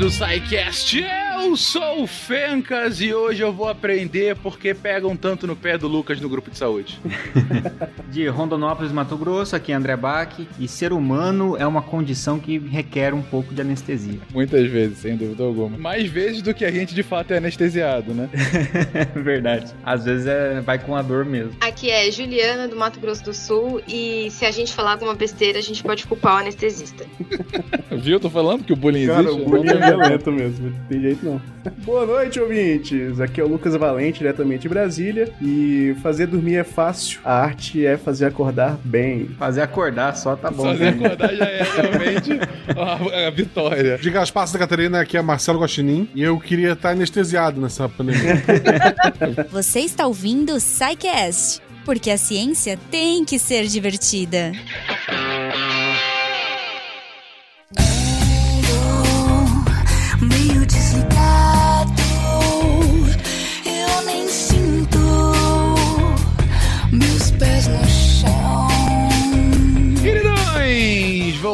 do SciCast. Eu sou o Fencas e hoje eu vou aprender porque pegam tanto no pé do Lucas no grupo de saúde. de Rondonópolis, Mato Grosso, aqui é André Bach. E ser humano é uma condição que requer um pouco de anestesia. Muitas vezes, sem dúvida alguma. Mais vezes do que a gente de fato é anestesiado, né? Verdade. Às vezes é, vai com a dor mesmo. Aqui é Juliana, do Mato Grosso do Sul. E se a gente falar alguma besteira, a gente pode culpar o anestesista. Viu? Tô falando que o bullying Cara, existe. o bullying é violento mesmo, não tem jeito não. Boa noite, ouvintes! Aqui é o Lucas Valente, diretamente de Brasília. E fazer dormir é fácil, a arte é fazer acordar bem. Fazer acordar só tá bom. Fazer né? acordar já é realmente a, a vitória. Diga as passas da Catarina, aqui é Marcelo Guaxinim e eu queria estar anestesiado nessa pandemia. Você está ouvindo o SciCast, porque a ciência tem que ser divertida.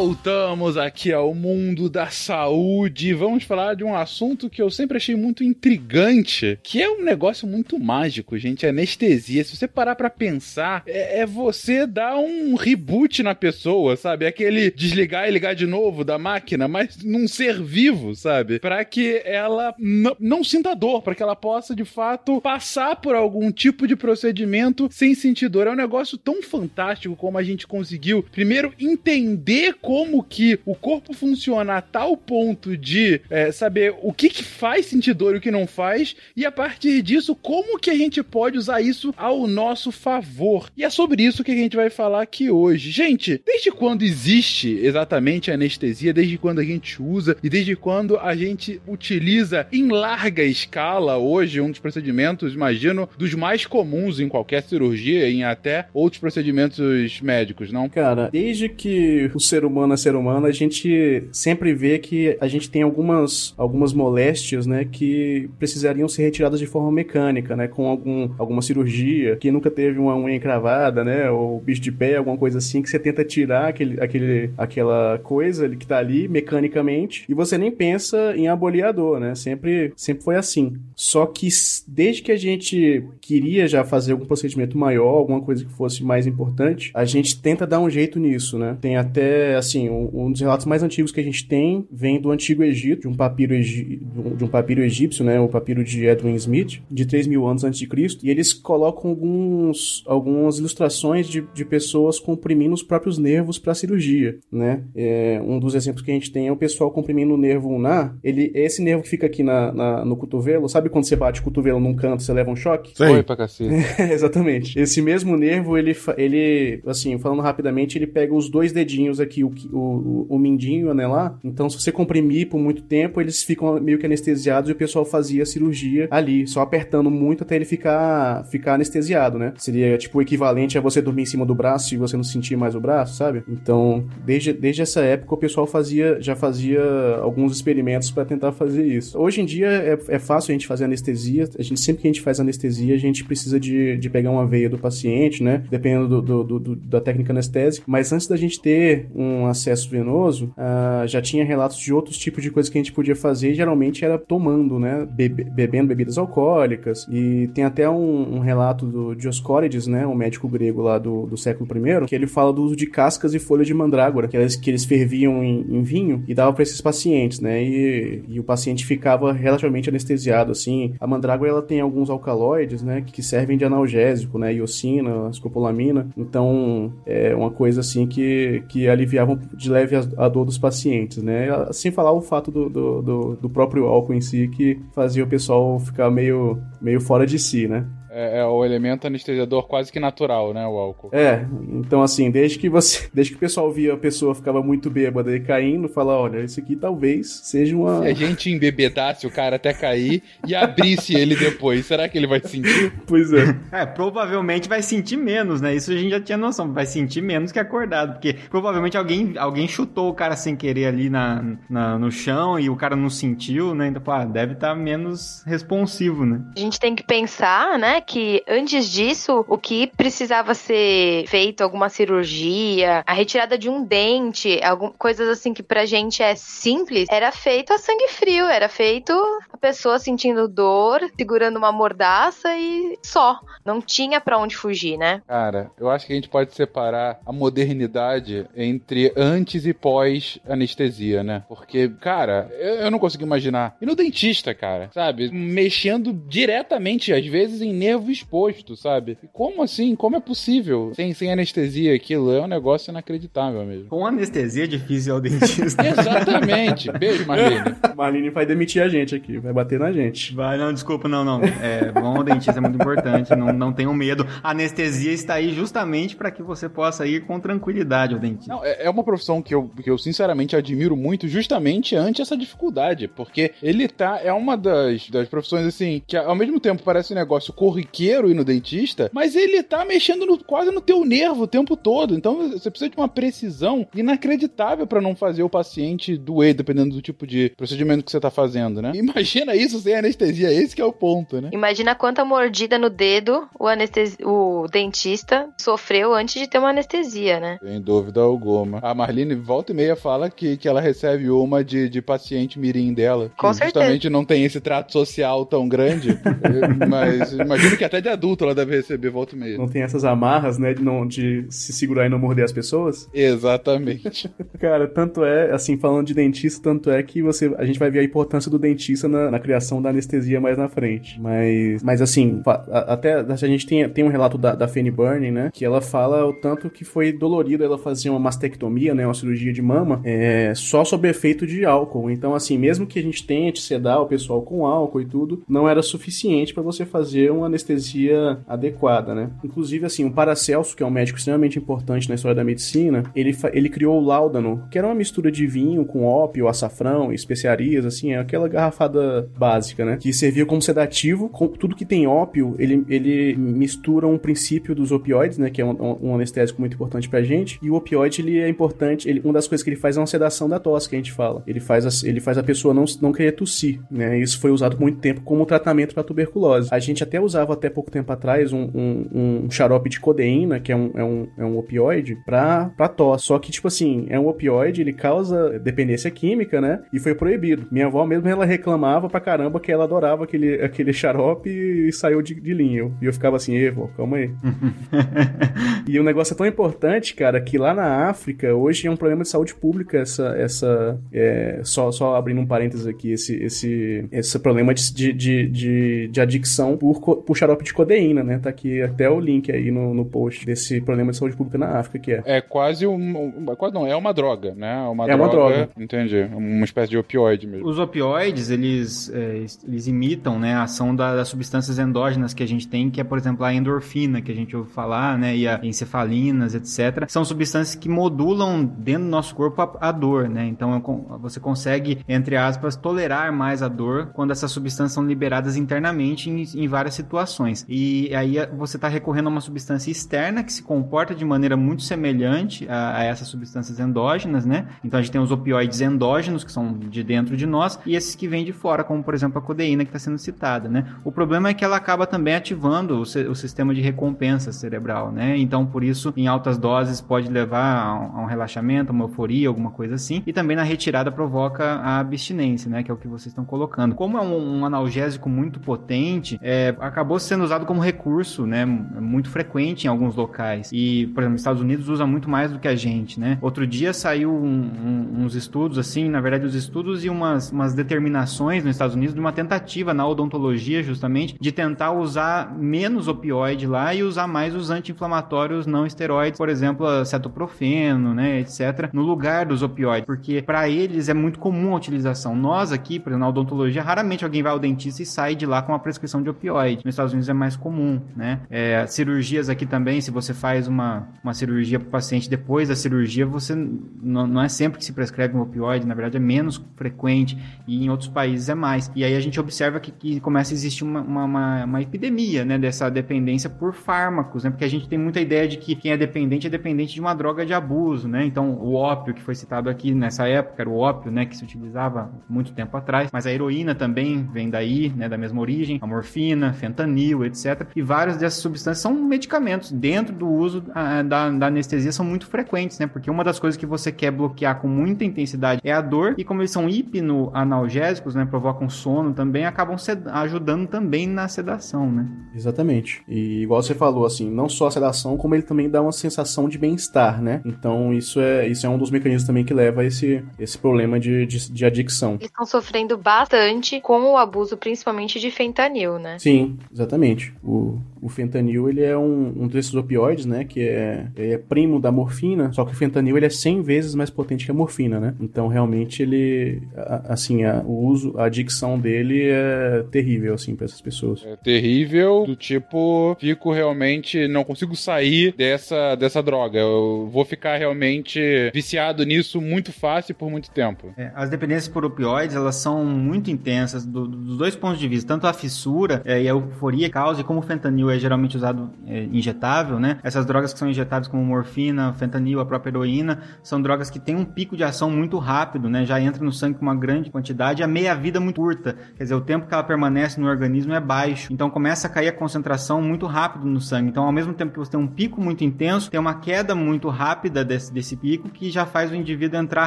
Voltamos aqui ao mundo da saúde. Vamos falar de um assunto que eu sempre achei muito intrigante, que é um negócio muito mágico, gente. Anestesia. Se você parar pra pensar, é, é você dar um reboot na pessoa, sabe? Aquele desligar e ligar de novo da máquina, mas num ser vivo, sabe? Pra que ela não sinta dor, pra que ela possa de fato passar por algum tipo de procedimento sem sentir dor. É um negócio tão fantástico como a gente conseguiu, primeiro, entender como que o corpo funciona a tal ponto de é, saber o que, que faz sentir dor e o que não faz, e a partir disso, como que a gente pode usar isso ao nosso favor. E é sobre isso que a gente vai falar aqui hoje. Gente, desde quando existe exatamente anestesia, desde quando a gente usa e desde quando a gente utiliza em larga escala hoje um dos procedimentos, imagino, dos mais comuns em qualquer cirurgia, em até outros procedimentos médicos, não? Cara, desde que o ser humano é ser humano, a gente sempre vê que a gente tem algumas, algumas moléstias, né, que precisariam ser retiradas de forma mecânica, né, com algum, alguma cirurgia, que nunca teve uma unha encravada, né, ou bicho de pé, alguma coisa assim, que você tenta tirar aquele, aquele, aquela coisa que tá ali mecanicamente, e você nem pensa em abolir a dor, né, sempre, sempre foi assim. Só que desde que a gente queria já fazer algum procedimento maior, alguma coisa que fosse mais importante, a gente tenta dar um jeito nisso, né? Tem até, assim, um, um dos relatos mais antigos que a gente tem vem do Antigo Egito, de um papiro, egi- de um- papiro egípcio, né? O papiro de Edwin Smith, de 3 mil anos antes de Cristo, e eles colocam alguns, algumas ilustrações de, de pessoas comprimindo os próprios nervos para cirurgia, né? É, um dos exemplos que a gente tem é o pessoal comprimindo o nervo ulnar, ele, esse nervo que fica aqui na, na- no cotovelo, sabe quando você bate o cotovelo num canto, você leva um choque? Foi pra cacete. Exatamente. Esse mesmo nervo, ele, ele, assim, falando rapidamente, ele pega os dois dedinhos aqui, o, que- o, o, mindinho o anelar. Então, se você comprimir por muito tempo, eles ficam meio que anestesiados e o pessoal fazia a cirurgia ali, só apertando muito até ele ficar, ficar anestesiado, né? Seria, tipo, o equivalente a você dormir em cima do braço e você não sentir mais o braço, sabe? Então, desde, desde essa época, o pessoal fazia, já fazia alguns experimentos para tentar fazer isso. Hoje em dia, é, é fácil a gente fazer anestesia. A gente, sempre que a gente faz anestesia, a gente precisa de, de pegar uma veia do paciente, né? Dependendo do, do- do- da técnica anestésica. Mas antes da gente ter um acesso venoso, ah, já tinha relatos de outros tipos de coisas que a gente podia fazer. E geralmente era tomando, né? Bebe- bebendo bebidas alcoólicas. E tem até um, um relato do Dioscórides, né? Um médico grego lá do, do século I, que ele fala do uso de cascas e folhas de mandrágora, que eles, que eles ferviam em, em vinho e davam para esses pacientes, né? E, e o paciente ficava relativamente anestesiado, assim. A mandrágora, ela tem alguns alcaloides, né? Que servem de analgésico, né? Iocina, escopolamina. Então, é uma coisa, assim, que, que aliviavam de leve a, dor dos pacientes, né? Sem falar o fato do, do, do, do próprio álcool em si, que fazia o pessoal ficar meio, meio fora de si, né? É, é o elemento anestesiador quase que natural, né? O álcool. É, então assim, desde que você. Desde que o pessoal via a pessoa ficava muito bêbada e caindo, fala, olha, isso aqui talvez seja uma. Se a gente embebedasse o cara até cair e abrisse ele depois, será que ele vai sentir? Pois é. É, provavelmente vai sentir menos, né? Isso a gente já tinha noção. Vai sentir menos que acordado. Porque provavelmente alguém, alguém chutou o cara sem querer ali na, na- no chão e o cara não sentiu, né? Então, pô, ah, deve estar menos responsivo, né? A gente tem que pensar, né, que antes disso, o que precisava ser feito, alguma cirurgia, a retirada de um dente, algum, coisas assim que pra gente é simples, era feito a sangue frio, era feito a pessoa sentindo dor, segurando uma mordaça e só. Não tinha pra onde fugir, né? Cara, eu acho que a gente pode separar a modernidade entre antes e pós anestesia, né? Porque, cara, eu, eu não consigo imaginar. E no dentista, cara, sabe? Mexendo diretamente, às vezes, em nervo exposto, sabe? Como assim? Como é possível? Sem, sem anestesia, aquilo é um negócio inacreditável mesmo. Com anestesia é difícil ir ao dentista. Exatamente. Beijo, Marlene. Marlene vai demitir a gente aqui, vai bater na gente. Vai, não, desculpa, não, não. É, vão ao dentista é muito importante, não, não tenham medo. A anestesia está aí justamente para que você possa ir com tranquilidade ao dentista. Não, é é uma profissão que eu, que eu sinceramente admiro muito, justamente ante essa dificuldade, porque ele tá, é uma das, das profissões assim, que ao mesmo tempo parece um negócio corriqueiro ir no dentista, mas ele tá mexendo no- quase no teu nervo o tempo todo, então você precisa de uma precisão inacreditável pra não fazer o paciente doer, dependendo do tipo de procedimento que você tá fazendo, né? Imagina isso sem anestesia, esse que é o ponto, né? Imagina quanta mordida no dedo o, anestesi... o dentista sofreu antes de ter uma anestesia, né? Sem dúvida alguma. A Marlene volta e meia fala que, que ela recebe uma de, de paciente mirim dela. Com que certeza. justamente não tem esse trato social tão grande. Mas imagino que até de adulto ela deve receber volta e meia. Não tem essas amarras, né, de, não, de se segurar e não morder as pessoas. Exatamente. Cara, tanto é, assim, falando de dentista, tanto é que você, a gente vai ver a importância do dentista na, na criação da anestesia mais na frente. Mas, mas assim, a- até a gente tem, tem um relato da, da Fanny Burning, né, que ela fala o tanto que foi dolorido ela fazer uma mastectomia, né, uma cirurgia de mama, é, só sob efeito de álcool. Então, assim, mesmo que a gente tente sedar o pessoal com álcool e tudo, não era suficiente para você fazer uma anestesia adequada, né. Inclusive, assim, o Paracelso, que é um médico extremamente importante na história da medicina, ele, ele criou o Láudano, que era uma mistura de vinho com ópio, açafrão especiarias, assim, é aquela garrafada básica, né? Que servia como sedativo. Com tudo que tem ópio, ele, ele mistura um princípio dos opioides, né? Que é um, um anestésico muito importante pra gente. E o opioide, ele é importante. Ele, uma das coisas que ele faz é uma sedação da tosse, que a gente fala. Ele faz a, ele faz a pessoa não, não querer tossir, né? Isso foi usado por muito tempo como tratamento para tuberculose. A gente até usava até pouco tempo atrás um, um, um xarope de codeína, que é um, é um, é um opioide, pra, pra tosse. Só que, tipo assim, é um opioide, ele causa dependência química, né? E foi proibido. Minha avó mesmo, ela reclamava pra caramba que ela adorava aquele, aquele xarope e saiu de, de linha. E eu ficava assim, ei, vó, calma aí. E o negócio é tão importante, cara, que lá na África, hoje é um problema de saúde pública essa. essa é, só, só abrindo um parênteses aqui, esse, esse, esse problema de, de, de, de, de adicção por, por xarope de codeína, né? Tá aqui até o link aí no, no post desse problema de saúde pública na África, que é. É quase um. Quase não, é uma droga, né? Uma É uma droga. Entendi. Uma espécie de opioide mesmo. Os opioides, eles, é, eles imitam né, a ação da- das substâncias endógenas que a gente tem, que é, por exemplo, a endorfina, que a gente ouve falar, né, e a encefalinas, etc. São substâncias que modulam dentro do nosso corpo a, a dor, né? Então é você consegue, entre aspas, tolerar mais a dor quando essas substâncias são liberadas internamente em, em várias situações. E aí é, você está recorrendo a uma substância externa que se comporta de maneira muito semelhante a, a essas substâncias endógenas, né? Então a gente tem os opioides endógenos, que são de dentro de nós, e esses que vêm de fora, como por exemplo a codeína que está sendo citada, né? O problema é que ela acaba também ativando o, o sistema de recompensa cerebral, né? Então por isso, em altas doses pode levar a um, a um relaxamento, uma euforia, alguma coisa assim, e também na retirada provoca a abstinência, né? Que é o que vocês estão colocando. Como é um, um analgésico muito potente, é, acabou sendo usado como recurso, né? Muito frequente em alguns locais. E, por exemplo, Estados Unidos usa muito mais do que a gente, né? Outro dia saiu um- um- uns estudos, assim, na verdade, os estudos e umas, umas determinações nos Estados Unidos de uma tentativa na odontologia, justamente, de tentar usar menos opioide lá e usar mais os anti-inflamatórios não esteroides, por exemplo, cetoprofeno, né, etc., no lugar dos opioides, porque para eles é muito comum a utilização. Nós aqui, por exemplo, na odontologia, raramente alguém vai ao dentista e sai de lá com uma prescrição de opioide. Nos Estados Unidos é mais comum, né? É, cirurgias aqui também, se você faz uma, uma cirurgia para o paciente depois da cirurgia, você não, é sempre que se prescreve um opioide, na verdade é menos frequente e em outros países é mais. E aí a gente observa que, que começa a existir uma, uma, uma, uma epidemia, né, dessa dependência por fármacos, né? Porque a gente tem muita ideia de que quem é dependente é dependente de uma droga de abuso, né? Então, o ópio que foi citado aqui nessa época era o ópio, né, que se utilizava muito tempo atrás, mas a heroína também vem daí, né, da mesma origem, a morfina, fentanil fentanil, etc. E várias dessas substâncias são medicamentos. Dentro do uso ah, da, da anestesia são muito frequentes, né? Porque uma das coisas que você quer bloquear com muita intensidade é a dor, e como eles são hipnoanalgésicos, né? Provocam sono também, acabam ajudando também na sedação, né? Exatamente. E igual você falou, assim, não só a sedação, como ele também dá uma sensação de bem-estar, né? Então isso é, isso é um dos mecanismos também que leva a esse, esse problema de, de, de adicção. Eles estão sofrendo bastante com o abuso, principalmente de fentanil, né? Sim, exatamente. O, o fentanil, ele é um, um desses opioides, né, que é, é primo da morfina, só que o fentanil, ele é 100 vezes mais potente que a morfina, né? Então, realmente, ele, a- assim, a- o uso, a adicção dele é terrível, assim, para essas pessoas. É terrível, do tipo, fico realmente, não consigo sair dessa, dessa droga. Eu vou ficar realmente viciado nisso muito fácil e por muito tempo. É, as dependências por opioides, elas são muito intensas do- dos dois pontos de vista. Tanto a fissura é, e a euforia causa, e como o fentanil é geralmente usado é, injetável, né? Essas drogas que são injetáveis como morfina, fentanil, a própria heroína, são drogas que têm um pico de ação muito rápido, né? Já entra no sangue com uma grande quantidade e a meia-vida muito curta. Quer dizer, o tempo que ela permanece no organismo é baixo. Então começa a cair a concentração muito rápido no sangue. Então, ao mesmo tempo que você tem um pico muito intenso, tem uma queda muito rápida desse, desse pico que já faz o indivíduo entrar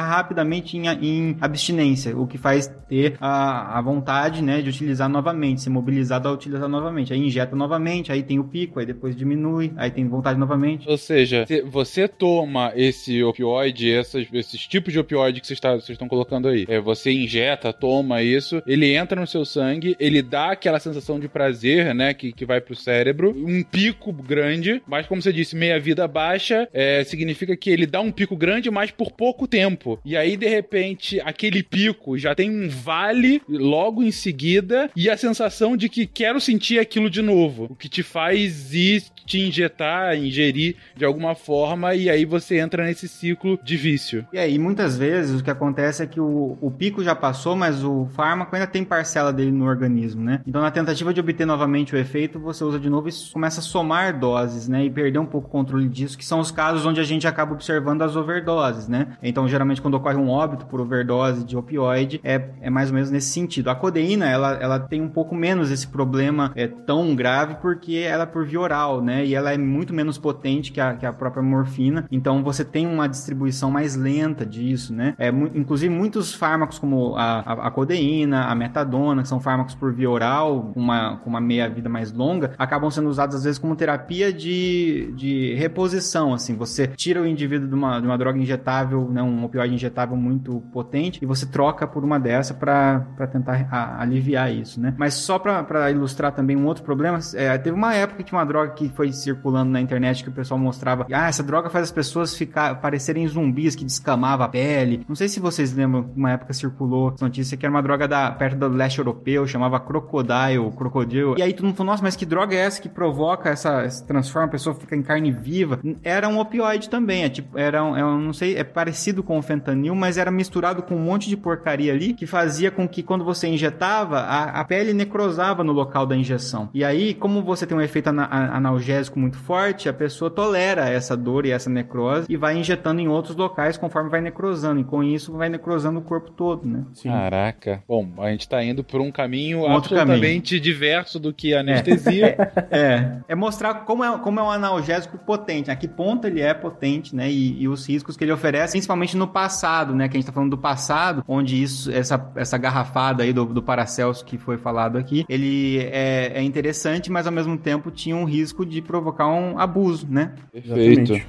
rapidamente em, em abstinência, o que faz ter a, a vontade, né, de utilizar novamente, ser mobilizado a utilizar novamente. Aí injeta novamente, aí tem o pico, aí depois diminui, aí tem vontade novamente. Ou seja, se você toma esse opioide, essas- esses tipos de opioide que vocês tá- estão colocando aí, é, você injeta, toma isso, ele entra no seu sangue, ele dá aquela sensação de prazer, né, que, que vai pro cérebro, um pico grande, mas como você disse, meia vida baixa, é, significa que ele dá um pico grande, mas por pouco tempo. E aí, de repente, aquele pico já tem um vale logo em seguida e a sensação de que quero sentir aquilo de novo. O que te faz ir te injetar, ingerir de alguma forma, e aí você entra nesse ciclo de vício. E aí, muitas vezes, o que acontece é que o, o pico já passou, mas o fármaco ainda tem parcela dele no organismo, né? Então, na tentativa de obter novamente o efeito, você usa de novo e começa a somar doses, né? E perder um pouco o controle disso, que são os casos onde a gente acaba observando as overdoses, né? Então, geralmente, quando ocorre um óbito por overdose de opioide, é, é mais ou menos nesse sentido. A codeína, ela, ela tem um pouco menos esse problema é, tão grave, porque ela é por via oral, né? E ela é muito menos potente que a, que a própria morfina. Então, você tem uma distribuição mais lenta disso, né? É, mu- inclusive, muitos fármacos, como a, a, a codeína, a metadona, que são fármacos por via oral, uma, com uma meia-vida mais longa, acabam sendo usados, às vezes, como terapia de, de reposição, assim. Você tira o indivíduo de uma, de uma droga injetável, né? Um opioide injetável muito potente, e você troca por uma dessa para tentar a- aliviar isso, né? Mas só para ilustrar também um outro problema, é, teve uma época que tinha uma droga que foi circulando na internet que o pessoal mostrava, ah, essa droga faz as pessoas ficar parecerem zumbis que descamava a pele. Não sei se vocês lembram, uma época circulou essa notícia que era uma droga da perto do leste europeu, chamava Crocodile, Crocodile. E aí todo mundo falou, nossa, mas que droga é essa que provoca essa, transforma a pessoa fica em carne viva? Era um opioide também, é tipo, era é um- não sei, é parecido com o fentanil, mas era misturado com um monte de porcaria ali que fazia com que quando você injetava, a, a pele necrosava no local da injeção. E aí, como você tem um efeito ana- analgésico muito forte, a pessoa tolera essa dor e essa necrose e vai injetando em outros locais conforme vai necrosando. E com isso vai necrosando o corpo todo, né? Sim. Caraca. Bom, a gente tá indo por um caminho Um outro absolutamente diverso do que a anestesia. É, é mostrar como é, como é um analgésico potente, a que ponto ele é potente, né? E, e os riscos que ele oferece, principalmente no passado, né? Que a gente tá falando do passado, onde isso, essa, essa garrafada aí do, do Paracelso que foi falado aqui, ele é, é interessante, mas ao mesmo tempo tinha um risco de provocar um abuso, né? Perfeito. Exatamente.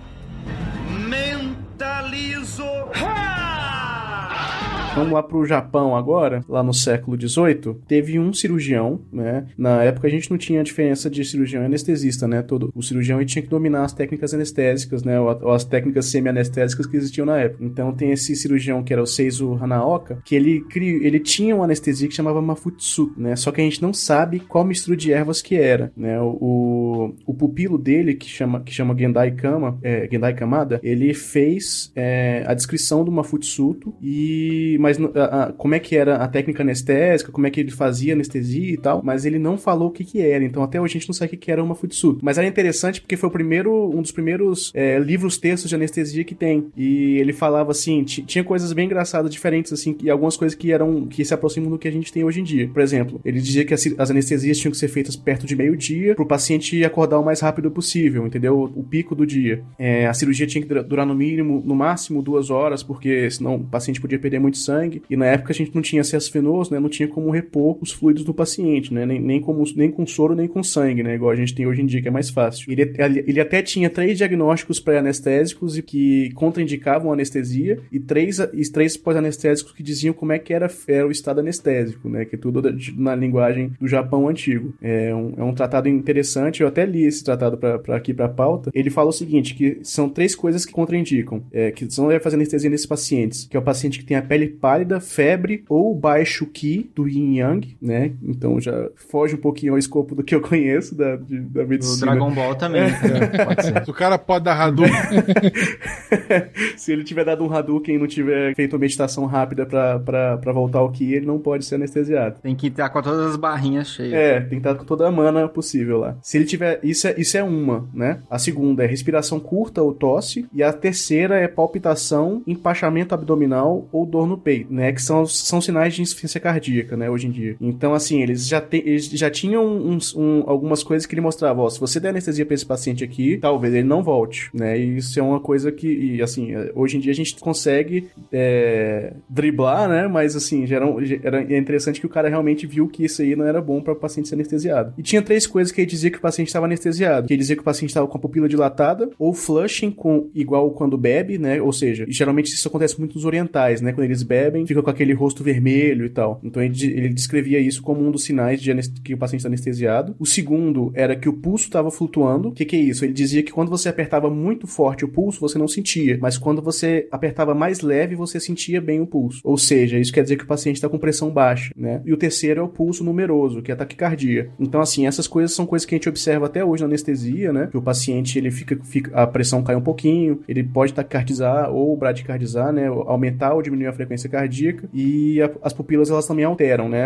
Vamos lá pro Japão agora, lá no século XVIII, teve um cirurgião, né? Na época a gente não tinha a diferença de cirurgião e anestesista, né? Todo, o cirurgião tinha que dominar as técnicas anestésicas, né? Ou, ou as técnicas semi-anestésicas que existiam na época. Então tem esse cirurgião que era o Seizo Hanaoka, que ele, cri, ele tinha uma anestesia que chamava Mafutsu, né? Só que a gente não sabe qual mistura de ervas que era, né? O, o, o pupilo dele, que chama, que chama Gendai Kama, é, Gendai Kamada, ele fez é, a descrição do Mafutsuto e mas a- a- como é que era a técnica anestésica, como é que ele fazia anestesia e tal, mas ele não falou o que que era. Então até hoje a gente não sabe o que era uma Futsuto. Mas era interessante porque foi o primeiro, um dos primeiros é, livros textos de anestesia que tem. E ele falava assim, ti- tinha coisas bem engraçadas, diferentes assim, e algumas coisas que eram que se aproximam do que a gente tem hoje em dia. Por exemplo, ele dizia que as, as anestesias tinham que ser feitas perto de meio-dia pro paciente acordar o mais rápido possível, entendeu? O pico do dia. É, a cirurgia tinha que dura- durar no mínimo, no máximo duas horas, porque senão o paciente podia perder muito sangue. E na época a gente não tinha acesso venoso, né? Não tinha como repor os fluidos do paciente, né? Nem, nem, como, nem com soro, nem com sangue, né? Igual a gente tem hoje em dia, que é mais fácil. Ele, ele até tinha três diagnósticos pré-anestésicos e que contraindicavam a anestesia e três, e três pós-anestésicos que diziam como é que era, era o estado anestésico, né? Que é tudo na linguagem do Japão antigo. É um, é um tratado interessante, eu até li esse tratado para aqui para pauta. Ele fala o seguinte, que são três coisas que contraindicam, é, que você não deve fazer anestesia nesses pacientes, que é o paciente que tem a pele pálida, febre ou baixo Ki do Yin Yang, né? Então já foge um pouquinho ao escopo do que eu conheço da, de- da O medicina. Dragon Ball também, pode ser. O cara pode dar Hadouken. Se ele tiver dado um Hadouken e não tiver feito uma meditação rápida pra, pra, pra voltar ao Ki, ele não pode ser anestesiado. Tem que estar com todas as barrinhas cheias. É, tem que estar com toda a mana possível lá. Se ele tiver. Isso é, isso é uma, né? A segunda é respiração curta ou tosse. E a terceira é palpitação, empachamento abdominal ou dor no peito, né? Que são, são sinais de insuficiência cardíaca, né? Hoje em dia. Então, assim, eles já, te, eles já tinham uns- um- algumas coisas que ele mostrava. Ó, se você der anestesia pra esse paciente aqui, talvez ele não volte, né? E isso é uma coisa que, e, assim, é, hoje em dia a gente consegue é, driblar, né? Mas, assim, já era, era é interessante que o cara realmente viu que isso aí não era bom para o paciente ser anestesiado. E tinha três coisas que ele dizia que o paciente estava anestesiado. Que ele dizia que o paciente estava com a pupila dilatada, ou flushing com igual quando bebe, né? Ou seja, geralmente isso acontece muito nos orientais, né? Quando eles bebem, fica com aquele rosto vermelho e tal. Então ele, ele descrevia isso como um dos sinais de que o paciente está anestesiado. O segundo era que o pulso estava flutuando. O que, que é isso? Ele dizia que quando você apertava muito forte o pulso, você não sentia, mas quando você apertava mais leve, você sentia bem o pulso. Ou seja, isso quer dizer que o paciente está com pressão baixa, né? E o terceiro é o pulso numeroso, que é a taquicardia. Então, assim, essas coisas são coisas que a gente observa até hoje na anestesia, né? Que o paciente, ele fica, fica a pressão cai um pouquinho, ele pode taquicardizar ou bradicardizar, né? Aumentar ou diminuir a frequência cardíaca e a- as pupilas, elas também alteram, né?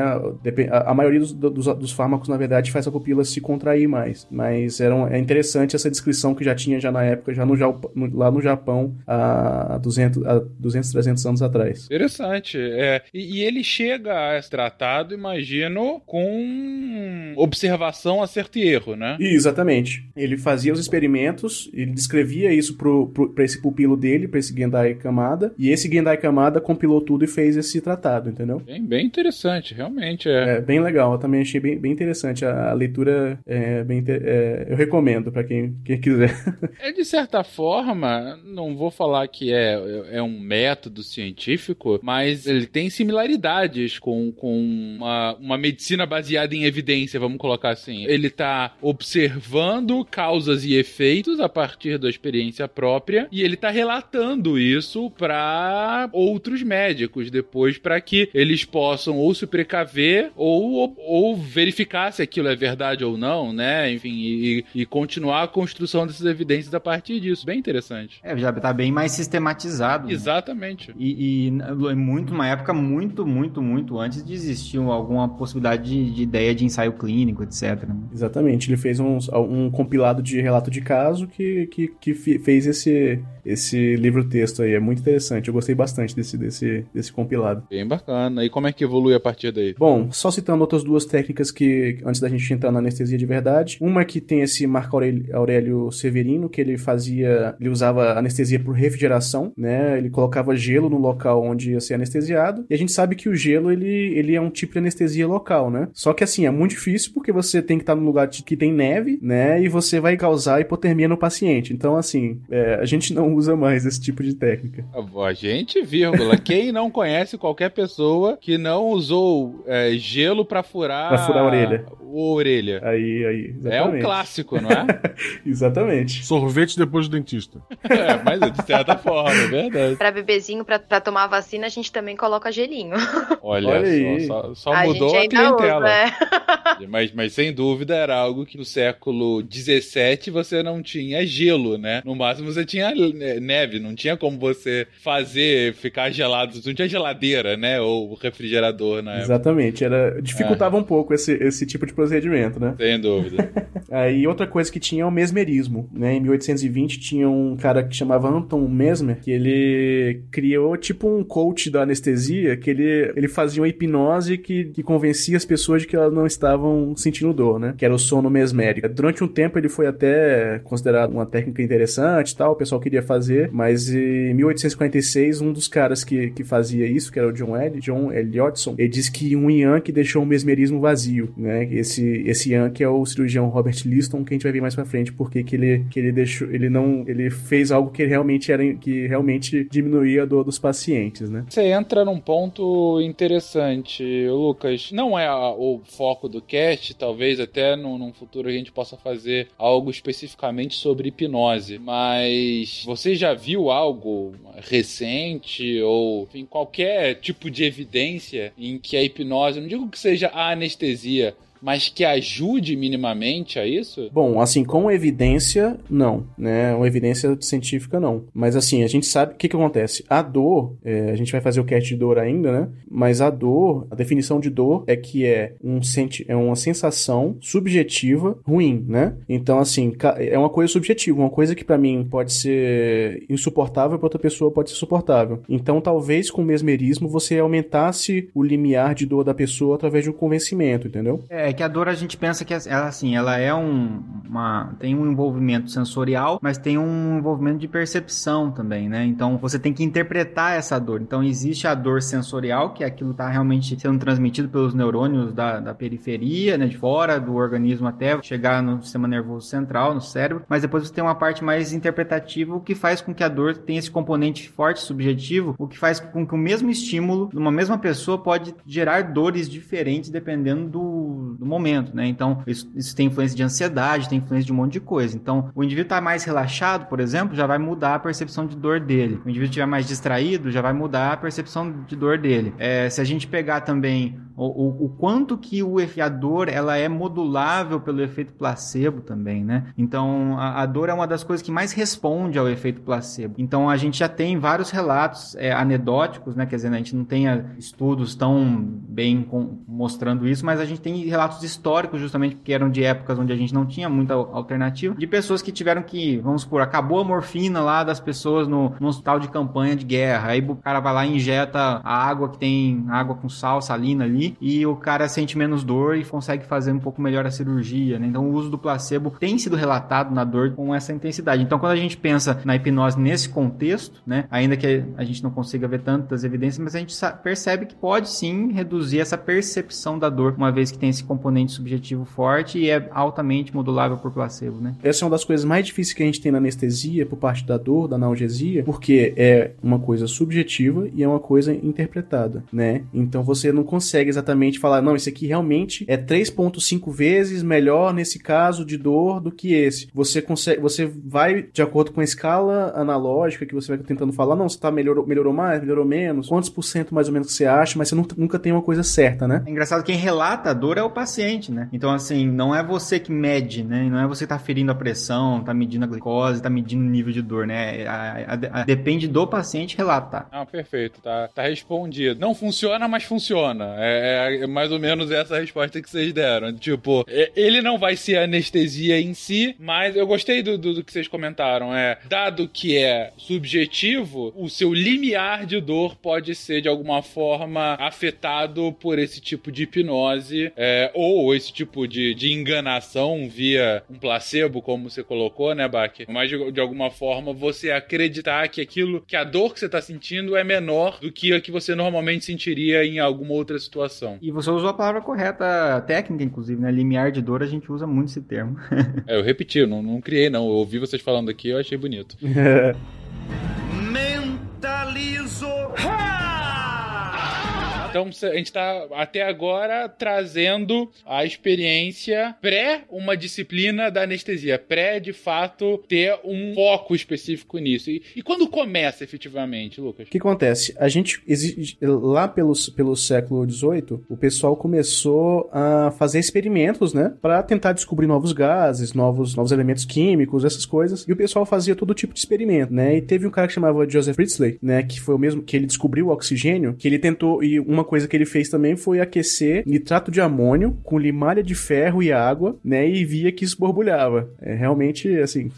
A, a maioria dos, dos, dos fármacos, na verdade, faz a pupila se contrair mais. Mas era um- é interessante essa descrição que já tinha já na época, já no, no- lá no Japão, há 200, há 200 300 anos atrás. Interessante. É, e, e ele chega a esse tratado, imagino, com observação, acerto e erro, né? Exatamente. Ele fazia os experimentos, ele descrevia isso pra esse pupilo dele, pra esse Gendai Kamada, e esse Gendai Kamada compilou tudo e fez esse tratado, entendeu? Bem, bem interessante, realmente. É. É bem legal, eu também achei bem, bem interessante. A, a leitura é bem. é, eu recomendo pra quem, quem quiser. É, de certa forma, não vou falar que é, é um método científico, mas ele tem similaridades com, com uma, uma medicina baseada em evidência, vamos colocar assim. Ele está observando causas e efeitos a partir da experiência própria e ele está relatando isso para outros médicos depois para que eles possam ou se precaver ou, ou verificar se aquilo é verdade ou não, né? Enfim, e, e continuar a construção dessas evidências a partir disso. Bem interessante. É, já tá bem mais sistematizado. né? Exatamente. E, e é muito, uma época muito, muito, muito antes de existir alguma possibilidade de, de ideia de ensaio clínico, etc. né? Exatamente, ele fez uns- um, compilado de relato de caso que, que, que fez esse, esse livro-texto aí. É muito interessante, eu gostei bastante desse, desse, desse compilado. Bem bacana. E como é que evolui a partir daí? Bom, só citando outras duas técnicas que, antes da gente entrar na anestesia de verdade. Uma que tem esse Marco Aurélio, Severino, que ele fazia, ele usava anestesia por refrigeração, né? Ele colocava gelo no local onde ia ser anestesiado. E a gente sabe que o gelo, ele, ele é um tipo de anestesia local, né? Só que assim, é muito difícil porque você tem que estar num lugar que tem neve, né? E você vai causar hipotermia no paciente. Então, assim, é, a gente não usa mais esse tipo de técnica. A gente, vírgula. Quem não conhece qualquer pessoa que não usou é, gelo pra furar, Pra furar a orelha. a orelha. Aí, aí, É exatamente. um clássico, não é? Exatamente. Sorvete depois do dentista. é, mas de certa forma, é verdade. Pra bebezinho, pra, pra tomar vacina, a gente também coloca gelinho. Olha, Olha aí. só, só, só a mudou gente a ainda clientela. usa, é. Mas, mas sem dúvida era algo que no século XVII você não tinha gelo, né? No máximo você tinha é, neve, não tinha como você fazer ficar gelado, não tinha geladeira, né? Ou refrigerador na época. Exatamente, era dificultava um pouco esse, esse tipo de procedimento, né? Sem dúvida. Aí outra coisa que tinha é o mesmerismo, né? Em 1820 tinha um cara que chamava Anton Mesmer, que ele criou tipo um coach da anestesia, que ele, ele fazia uma hipnose que, que convencia as pessoas de que elas não estavam sentindo dor, né? Que era o sono mesmérico. Durante um tempo ele foi até considerado uma técnica interessante e tal, o pessoal queria fazer, mas em 1856 um dos caras que, que fazia isso, que era o John L. John Elliotson, ele disse que um Yankee deixou o mesmerismo vazio, né? Esse, esse Yankee é o cirurgião Robert Liston, que a gente vai ver mais pra frente, porque que ele, que ele deixou, ele não, ele fez algo que realmente era, que realmente diminuía a dor dos pacientes, né? Você entra num ponto interessante, Lucas. Não é a- o foco do cast, talvez até no, num futuro a gente possa fazer algo especificamente sobre hipnose, mas você já viu algo recente ou enfim, qualquer tipo de evidência em que a hipnose, não digo que seja a anestesia, mas que ajude minimamente a isso? Bom, assim, com evidência, não, né? Uma evidência científica, não. Mas assim, a gente sabe o que que acontece. A dor, é, a gente vai fazer o cast de dor ainda, né? Mas a dor, a definição de dor é que é, um senti é uma sensação subjetiva ruim, né? Então, assim, é uma coisa subjetiva, uma coisa que pra mim pode ser insuportável, pra outra pessoa pode ser suportável. Então, talvez com o mesmerismo você aumentasse o limiar de dor da pessoa através de um convencimento, entendeu? É que a dor a gente pensa que ela, assim, ela é um, uma, tem um envolvimento sensorial, mas tem um envolvimento de percepção também, né? Então você tem que interpretar essa dor. Então existe a dor sensorial, que é aquilo que está realmente sendo transmitido pelos neurônios da, da periferia, né, de fora do organismo até chegar no sistema nervoso central, no cérebro. Mas depois você tem uma parte mais interpretativa, o que faz com que a dor tenha esse componente forte subjetivo, o que faz com que o mesmo estímulo numa mesma pessoa pode gerar dores diferentes dependendo do, do momento, né? Então, isso, isso tem influência de ansiedade, tem influência de um monte de coisa. Então, o indivíduo tá mais relaxado, por exemplo, já vai mudar a percepção de dor dele. O indivíduo estiver mais distraído, já vai mudar a percepção de dor dele. É, se a gente pegar também o, o, o quanto que o a dor ela é modulável pelo efeito placebo também, né? Então, a, a dor é uma das coisas que mais responde ao efeito placebo. Então, a gente já tem vários relatos é, anedóticos, né? Quer dizer, a gente não tem estudos tão bem com- mostrando isso, mas a gente tem relatos históricos justamente porque eram de épocas onde a gente não tinha muita alternativa, de pessoas que tiveram que, vamos supor, acabou a morfina lá das pessoas no, no hospital de campanha de guerra, aí o cara vai lá e injeta a água que tem água com sal, salina ali, e o cara sente menos dor e consegue fazer um pouco melhor a cirurgia, né? Então o uso do placebo tem sido relatado na dor com essa intensidade. Então quando a gente pensa na hipnose nesse contexto, né, ainda que a gente não consiga ver tantas evidências, mas a gente percebe que pode sim reduzir essa percepção da dor, uma vez que tem esse componente subjetivo forte e é altamente modulável por placebo, né? Essa é uma das coisas mais difíceis que a gente tem na anestesia por parte da dor, da analgesia, porque é uma coisa subjetiva e é uma coisa interpretada, né? Então você não consegue exatamente falar, não, esse aqui realmente é 3.5 vezes melhor nesse caso de dor do que esse. Você consegue, você vai de acordo com a escala analógica que você vai tentando falar, não, você tá melhorou, melhorou mais, melhorou menos, quantos por cento mais ou menos que você acha, mas você nunca, nunca tem uma coisa certa, né? É engraçado quem relata a dor é o paciente, né? Então, assim, não é você que mede, né? Não é você que tá ferindo a pressão, tá medindo a glicose, tá medindo o nível de dor, né? A- a- a- depende do paciente relatar. Ah, perfeito, tá, tá respondido. Não funciona, mas funciona. É, é mais ou menos essa resposta que vocês deram. Tipo, é- ele não vai ser anestesia em si, mas eu gostei do, do, do que vocês comentaram. É, dado que é subjetivo, o seu limiar de dor pode ser de alguma forma afetado por esse tipo de hipnose é, ou esse tipo de, de enganação via um placebo, como você colocou, né, Bach? Mas de, de alguma forma você acreditar que aquilo, que a dor que você tá sentindo é menor do que a que você normalmente sentiria em alguma outra situação. E você usou a palavra correta, técnica, inclusive, né? Limiar de dor, a gente usa muito esse termo. É, eu repeti, eu não, não criei, não. Eu ouvi vocês falando aqui, eu achei bonito. Então a gente tá até agora trazendo a experiência pré uma disciplina da anestesia, pré de fato ter um foco específico nisso. E, e quando começa efetivamente, Lucas? O que acontece? A gente, lá pelos, pelo século XVIII, o pessoal começou a fazer experimentos, né? Pra tentar descobrir novos gases, novos, novos elementos químicos, essas coisas. E o pessoal fazia todo tipo de experimento, né? E teve um cara que chamava Joseph Priestley, né? Que foi o mesmo que ele descobriu o oxigênio, que ele tentou, e uma coisa que ele fez também foi aquecer nitrato de amônio com limalha de ferro e água, né? E via que isso borbulhava. É realmente, assim,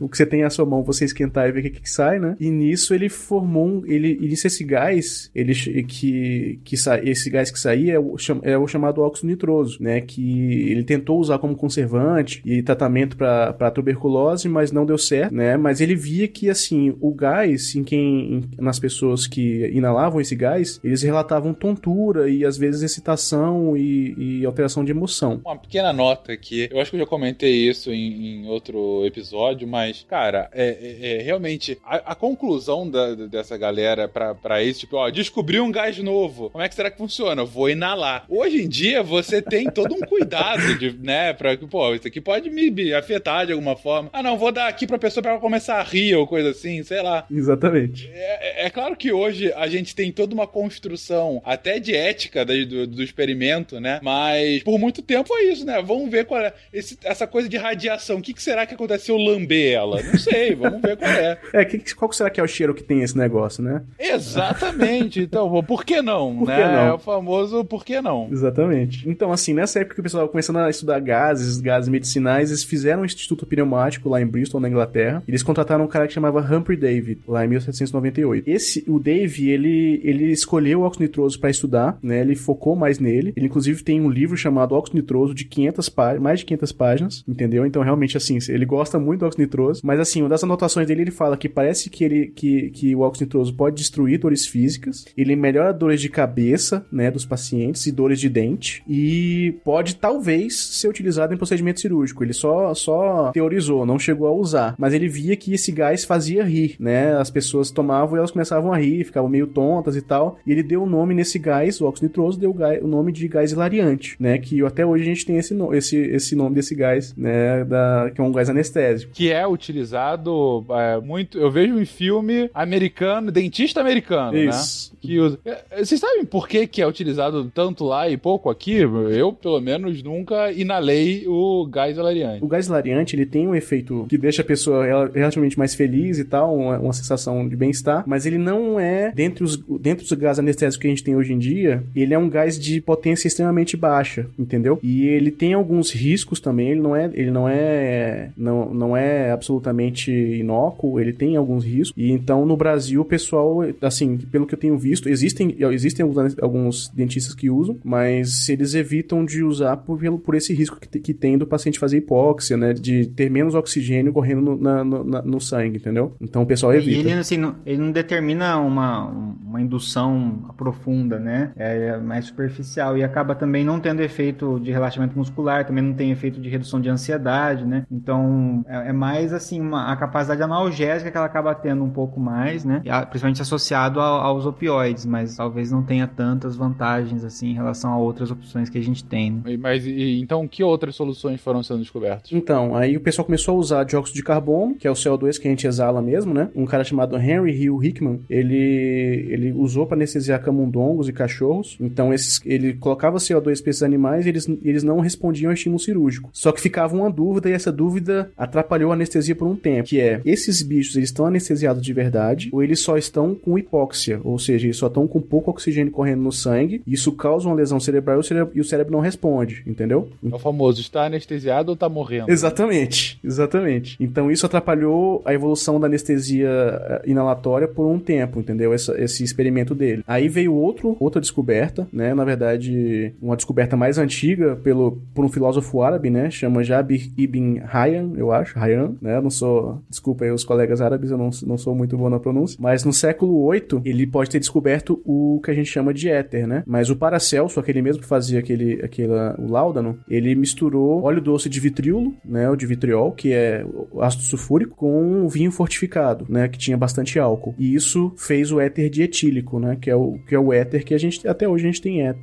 o que você tem à sua mão, você esquentar e ver o que, que sai, né? E nisso ele formou um. Ele, e nisso esse gás, ele, que, que sa, esse gás que saía é o, é o chamado óxido nitroso, né? Que ele tentou usar como conservante e tratamento para tuberculose, mas não deu certo, né? Mas ele via que, assim, o gás, em quem. em- nas pessoas que inalavam esse gás, eles relatavam tontura e às vezes excitação e, e alteração de emoção. Uma pequena nota aqui. Eu acho que eu já comentei isso em, em outro episódio, mas, cara, é, é- é realmente a, a conclusão da- dessa galera pra, pra isso, tipo, ó, descobri um gás novo. Como é que será que funciona? Vou inalar. Hoje em dia, você tem todo um cuidado, de, né, pra que, pô, isso aqui pode me afetar de alguma forma. Ah, não, vou dar aqui pra pessoa pra ela começar a rir ou coisa assim, sei lá. Exatamente. É, é claro que hoje a gente tem toda uma construção, até de ética do, do experimento, né? Mas por muito tempo é isso, né? Vamos ver qual é. esse- essa coisa de radiação. O que, que será que aconteceu se eu lamber ela? Não sei, vamos ver qual é. É, que, que- qual que será que é o cheiro que tem esse negócio, né? Exatamente. Então, por que não? Por que né? não? É o famoso por que não? Exatamente. Então, assim, nessa época que o pessoal estava começando a estudar gases, gases medicinais, eles fizeram um instituto pneumático lá em Bristol, na Inglaterra. Eles contrataram um cara que chamava Humphrey Davy, lá em 1798. Esse, o Davy, ele, ele escolheu o óxido nitroso para estudar, né? Ele focou mais nele. Ele, inclusive, tem um livro chamado Óxido Nitroso de 500 páginas, mais de 500 páginas, entendeu? Então, realmente, assim, ele gosta muito do óxido nitroso. Mas, assim, uma das anotações dele, ele fala que parece que, ele, que, que o óxido nitroso pode destruir dores físicas, ele melhora dores de cabeça, né, dos pacientes e dores de dente, e pode, talvez, ser utilizado em procedimento cirúrgico. Ele só, só teorizou, não chegou a usar. Mas ele via que esse gás fazia rir, né? As pessoas tomavam e elas começavam a rir, ficavam meio tontas e tal. E ele deu o nome nesse gás, o óxido nitroso, deu o, gás- o nome de gás hilariante, né? Que até hoje a gente tem esse, no- esse, esse nome desse gás, né? Da, que é um gás anestésico. Que é utilizado é, muito. Eu vejo em filme americano, dentista americano, Isso. né? Que usa. É, Vocês sabem por que, que é utilizado tanto lá e pouco aqui? Eu, pelo menos, nunca inalei o gás hilariante. O gás hilariante, ele tem um efeito que deixa a pessoa rel- relativamente mais feliz e tal, uma, uma sensação de bem-estar, mas ele não é, dentre os, dentre os gases anestésicos que a gente tem hoje em dia, ele é um gás de potência extremamente baixa, entendeu? E ele tem alguns riscos também, ele não é, ele não é, não, não é absolutamente inócuo, ele tem alguns riscos, e então no Brasil o pessoal, assim, pelo que eu tenho visto, existem, existem alguns, alguns dentistas que usam, mas eles evitam de usar por, por esse risco que, que tem do paciente fazer hipóxia, né? De ter menos oxigênio correndo no, na- no, no sangue, entendeu? Então o pessoal E evita. ele, assim, não, ele não determina uma, uma indução profunda, né? É mais superficial e acaba também não tendo efeito de relaxamento muscular, também não tem efeito de redução de ansiedade, né? Então é, é mais assim uma, a capacidade analgésica que ela acaba tendo um pouco mais, né? E a- Principalmente associado ao- aos opioides, mas talvez não tenha tantas vantagens assim em relação a outras opções que a gente tem. Né? Mas e- então, que outras soluções foram sendo descobertas? Então, aí o pessoal começou a usar dióxido de carbono, que é o CO2 que a gente exala mesmo, né? Um cara chamado Henry Hill Hickman, ele, ele usou para anestesiar camundongos e cachorros. Então, esses, ele colocava CO2 para esses animais e eles, eles não respondiam ao estímulo cirúrgico. Só que ficava uma dúvida e essa dúvida atrapalhou a anestesia por um tempo, que é, esses bichos, eles estão anestesiados de verdade ou eles só estão com hipóxia? Ou seja, eles só estão com pouco oxigênio correndo no sangue, isso causa uma lesão cerebral e o cérebro, e o cérebro não responde, entendeu? É o famoso, está anestesiado ou tá morrendo? Exatamente, exatamente. Então isso atrapalhou a evolução da anestesia eh, inalatória por um tempo, entendeu? Essa- esse experimento dele. Aí veio outro, outra descoberta, né? Na verdade, uma descoberta mais antiga pelo, por um filósofo árabe, né? Chama Jabir Ibn Hayyan, eu acho, Hayyan, né? Não sou, desculpa aí os colegas árabes, eu não, não sou muito bom na pronúncia. Mas no século VIII, ele pode ter descoberto o que a gente chama de éter, né? Mas o Paracelso, aquele mesmo que fazia aquele, aquela, o láudano, ele misturou óleo doce de vitriolo, né? O de vitriol, que é ácido sulfúrico, com vinho fortificado, né? Que tinha bastante álcool. E isso fez o éter dietílico, né? Que é o, que é o éter que a gente, até hoje a gente tem é,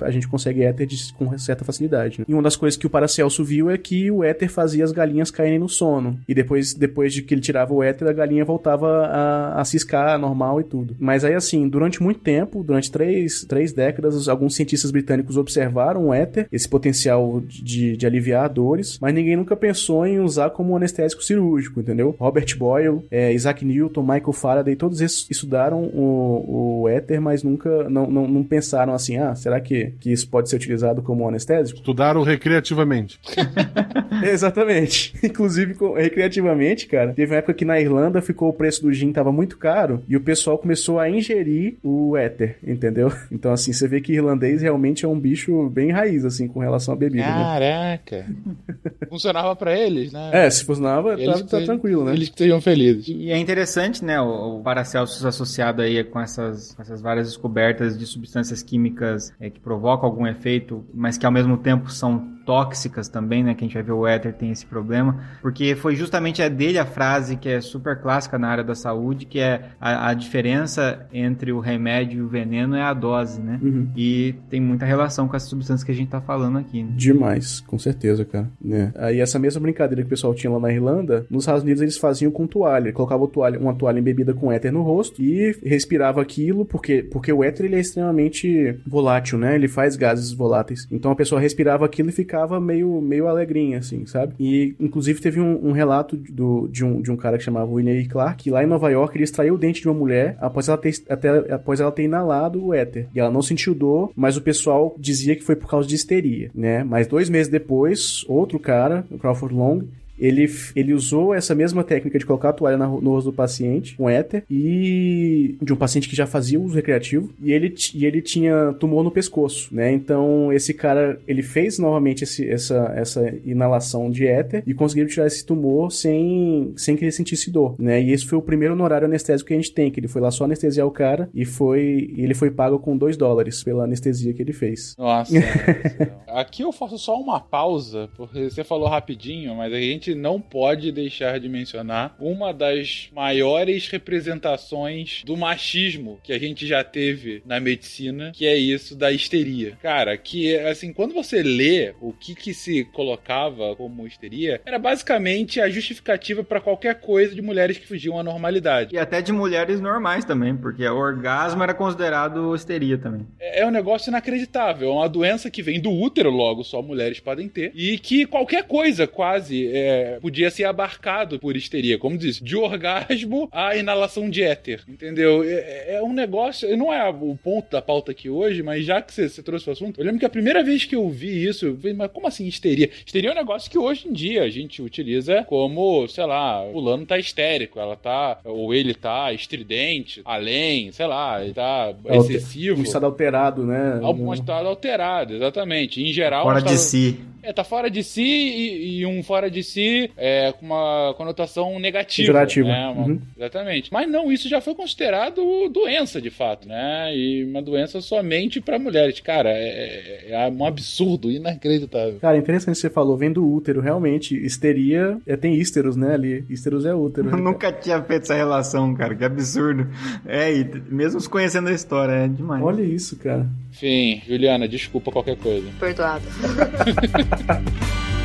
a gente consegue éter de- com certa facilidade. né? E uma das coisas que o Paracelso viu é que o éter fazia as galinhas caírem no sono. E depois, depois de que ele tirava o éter, a galinha voltava a, a ciscar normal e tudo. Mas aí, assim, durante muito tempo, durante três, três décadas, alguns cientistas britânicos observaram o éter, esse potencial de, de aliviar dores, mas ninguém nunca pensou em usar como anestésico cirúrgico, entendeu? Robert Boyle, é, Isaac Newton, Michael Faraday, todos esses estudaram o, o éter, mas nunca não, não, não pensaram assim, ah, será que, que isso pode ser utilizado como anestésico? Estudaram recreativamente. Exatamente. Inclusive, recreativamente, cara, teve uma época que na Irlanda ficou o preço do gin tava muito caro e o pessoal começou a ingerir o éter, entendeu? Então, assim, você vê que irlandês realmente é um bicho bem raiz, assim, com relação à bebida, né? Caraca. Funcionava pra eles, né? É, se funcionava, tá, Eles tá que- tranquilo, né? Eles que estejam felizes. E é interessante, né, o, o Paracelsus associado aí com essas, com essas várias descobertas de substâncias químicas é, que provocam algum efeito, mas que ao mesmo tempo são tóxicas também, né, que a gente vai ver o éter tem esse problema, porque foi justamente é dele a frase que é super clássica na área da saúde, que é a, a diferença entre o remédio e o veneno é a dose, né? Uhum. E tem muita relação com as substâncias que a gente tá falando aqui, né? Demais, com certeza, cara. né? Aí essa mesma brincadeira que o pessoal tinha lá na Irlanda, nos Estados Unidos eles faziam com toalha. Colocavam toalha, uma toalha embebida com éter no rosto e respirava aquilo, porque, porque o éter ele é extremamente volátil, né? Ele faz gases voláteis. Então a pessoa respirava aquilo e ficava meio, meio alegrinha, assim, sabe? E inclusive teve um, um relato do, de, um, de um cara que chamava William. Clark, que lá em Nova York ele extraiu o dente de uma mulher após ela ter, até, após ela ter inalado o éter. E ela não sentiu dor, mas o pessoal dizia que foi por causa de histeria, né? Mas dois meses depois, outro cara, o Crawford Long, ele, ele usou essa mesma técnica de colocar a toalha na- no rosto do paciente, com éter, e de um paciente que já fazia uso recreativo, e ele, e ele tinha tumor no pescoço, né? Então, esse cara, ele fez novamente esse- essa, essa inalação de éter e conseguiu tirar esse tumor sem, sem que ele sentisse dor, né? E esse foi o primeiro honorário anestésico que a gente tem, que ele foi lá só anestesiar o cara e foi ele foi pago com 2 dólares pela anestesia que ele fez. Nossa. Aqui eu faço só uma pausa, porque você falou rapidinho, mas a gente não pode deixar de mencionar uma das maiores representações do machismo que a gente já teve na medicina, que é isso da histeria. Cara, que assim, quando você lê o que que se colocava como histeria, era basicamente a justificativa para qualquer coisa de mulheres que fugiam à normalidade. E até de mulheres normais também, porque o orgasmo era considerado histeria também. É um negócio inacreditável. É uma doença que vem do útero, logo só mulheres podem ter. E que qualquer coisa quase é, podia ser abarcado por histeria. Como diz, de orgasmo à inalação de éter. Entendeu? É, é um negócio. Não é o ponto da pauta aqui hoje, mas já que você, você trouxe o assunto, eu lembro que a primeira vez que eu vi isso, eu falei, mas como assim histeria? Histeria é um negócio que hoje em dia a gente utiliza como, sei lá, o fulano tá histérico, ela tá. Ou ele tá estridente, além, sei lá, ele tá Alter- excessivo. Um estado alterado, né? Algum estado alterado, exatamente. Em geral, Fora um estado- de si. É, tá fora de si e, e um fora de si é, com uma conotação negativa. Pejorativa. Né? Uhum. Exatamente. Mas não, isso já foi considerado doença, de fato, né? E uma doença somente pra mulheres. Cara, é, é- é um absurdo, inacreditável. Cara, interessante que você falou, vem do útero, realmente. Histeria, é, tem ísteros, né, ali. Ísteros é útero. Eu nunca tinha feito essa relação, cara. Que absurdo. É, e mesmo se conhecendo a história, é demais. Olha isso, cara. Enfim, Juliana, desculpa qualquer coisa. Perdoado.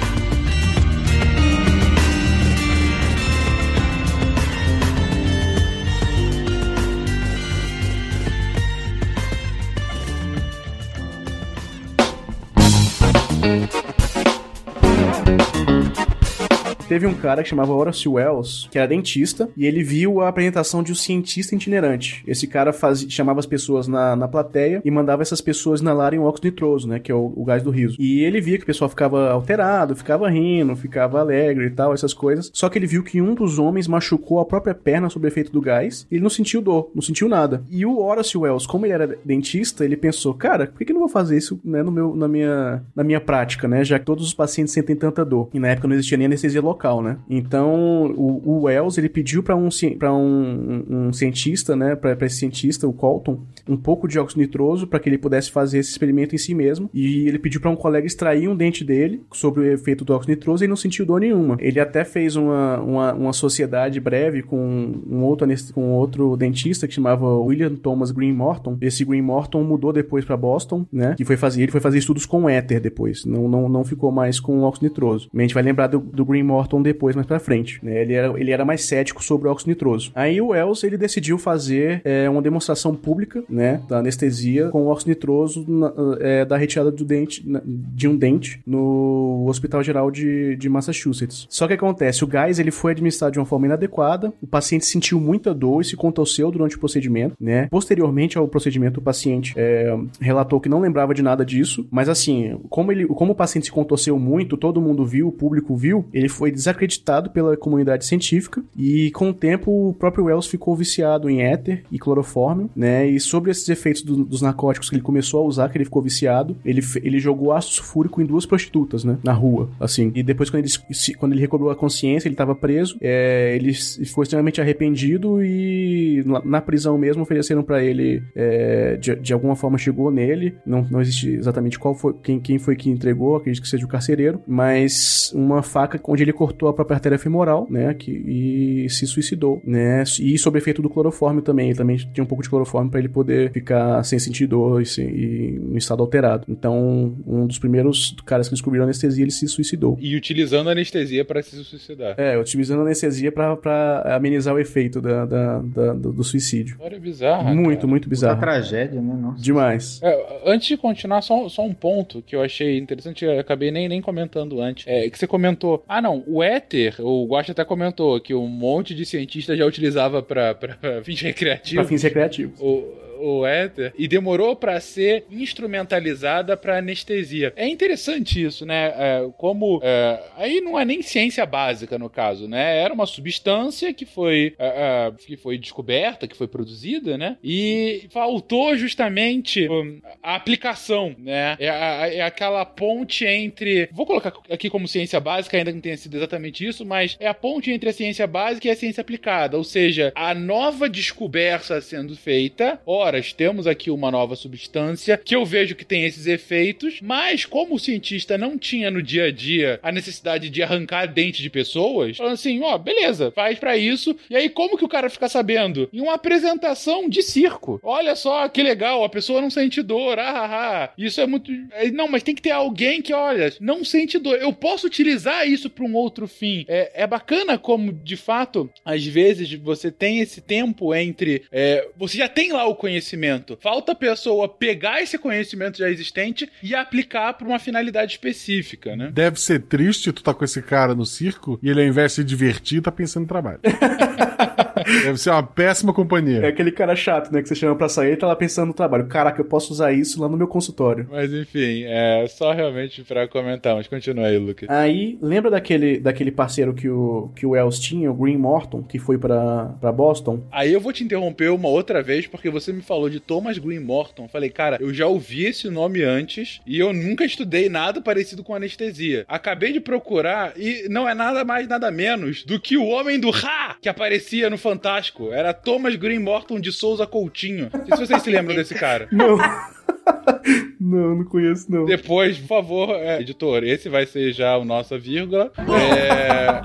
Bye. Teve um cara que chamava Horace Wells, que era dentista, e ele viu a apresentação de um cientista itinerante. Esse cara chamava as pessoas na, na plateia e mandava essas pessoas inalarem o óxido nitroso, né, que é o, o gás do riso. E ele via que o pessoal ficava alterado, ficava rindo, ficava alegre e tal, essas coisas. Só que ele viu que um dos homens machucou a própria perna sob efeito do gás, e ele não sentiu dor, não sentiu nada. E o Horace Wells, como ele era dentista, ele pensou, cara, por que, que eu não vou fazer isso, né, no meu, na, minha, na minha prática, né, já que todos os pacientes sentem tanta dor. E na época não existia nem anestesia local local, né? Então, o, o Wells, ele pediu para um, um, um, cientista, né, para esse cientista, o Colton, um pouco de óxido nitroso para que ele pudesse fazer esse experimento em si mesmo. E ele pediu para um colega extrair um dente dele sobre o efeito do óxido nitroso e não sentiu dor nenhuma. Ele até fez uma, uma, uma sociedade breve com um outro, com outro dentista que chamava William Thomas Green Morton. Esse Green Morton mudou depois para Boston, né? Que foi fazer, ele foi fazer estudos com éter depois. Não, não, não ficou mais com óxido nitroso. A gente vai lembrar do, do Green Morton depois, mais pra frente. Né? Ele, era, ele era mais cético sobre o óxido nitroso. Aí o Wells, ele decidiu fazer é, uma demonstração pública, né? Da anestesia com óxido nitroso na- é, da retirada do dente, de um dente no Hospital Geral de, de Massachusetts. Só que acontece, o gás ele foi administrado de uma forma inadequada, o paciente sentiu muita dor e se contorceu durante o procedimento, né? Posteriormente ao procedimento, o paciente é, relatou que não lembrava de nada disso, mas assim, como, ele, como o paciente se contorceu muito, todo mundo viu, o público viu, ele foi desacreditado pela comunidade científica e com o tempo o próprio Wells ficou viciado em éter e clorofórmio, né? E sobre esses efeitos do- dos narcóticos que ele começou a usar, que ele ficou viciado, ele, ele jogou ácido sulfúrico em duas prostitutas, né? Na rua, assim. E depois, quando ele, quando ele recobrou a consciência, ele estava preso, é, ele ficou extremamente arrependido e na, na prisão mesmo ofereceram pra ele, é, de, de alguma forma chegou nele, não, não existe exatamente qual foi, quem, quem foi que entregou, acredito que seja o carcereiro, mas uma faca onde ele cortou a própria artéria femoral, né? Que, e se suicidou, né? E sob efeito do clorofórmio também, ele também tinha um pouco de clorofórmio pra ele poder ficar sem sentir dor e, sem, e em estado alterado. Então, um dos primeiros caras que descobriram a anestesia, ele se suicidou. E utilizando anestesia para se suicidar. É, utilizando a anestesia pra, pra amenizar o efeito da, da- da- do, do suicídio. História bizarra. muito, cara. muito bizarro. tragédia, né? Nossa. Demais. É, antes de continuar, só, só um ponto que eu achei interessante, eu acabei nem, nem comentando antes. É que você comentou, ah não, o éter, o Guacha até comentou que um monte de cientista já utilizava pra fins recreativos. fins recreativos. o, o éter e demorou pra ser instrumentalizada pra anestesia. É interessante isso, né? É, como é, aí não é nem ciência básica no caso, né? Era uma substância que foi é, é, que foi descoberta, que foi produzida, né? E faltou justamente hum, a aplicação, né? É, a- é aquela ponte entre, vou colocar aqui como ciência básica, ainda que não tenha sido exatamente isso, mas é a ponte entre a ciência básica e a ciência aplicada, ou seja, a nova descoberta sendo feita. Ora, temos aqui uma nova substância que eu vejo que tem esses efeitos, mas como o cientista não tinha no dia a dia a necessidade de arrancar dente de pessoas, falando assim, ó, beleza, faz pra isso. E aí como que o cara fica sabendo? Em uma apresentação de circo. Olha só que legal, a pessoa não sente dor, ah, ah, ah. Isso é muito é, Não, mas tem que ter alguém que, olha, não sente dor. Eu posso utilizar isso pra um outro fim. É, é bacana como, de fato, às vezes você tem esse tempo entre. é, você já tem lá o conhecimento. Falta a pessoa pegar esse conhecimento já existente e aplicar pra uma finalidade específica, né? Deve ser triste tu tá com esse cara no circo e ele, ao invés de se divertir, tá pensando em trabalho. Deve ser uma péssima É companhia. aquele cara chato, né? Que você chama pra sair e tá lá pensando no trabalho. Caraca, eu posso usar isso lá no meu consultório. Mas enfim, é só realmente pra comentar, mas continua aí, Lucas. Aí, lembra daquele, daquele parceiro que o, que o Wells tinha, o Green Morton, que foi pra, pra Boston? Aí eu vou te interromper uma outra vez, porque você me falou de Thomas Green Morton. Falei, cara, eu já ouvi esse nome antes e eu nunca estudei nada parecido com anestesia. Acabei de procurar e não é nada mais, nada menos do que o homem do Ra que aparecia no Fantástico. Era Thomas Green Morton de Souza Coutinho. Não sei se vocês se lembram desse cara. Não. não, não conheço, não. Depois, por favor, é, editor, esse vai ser já o nossa vírgula. É...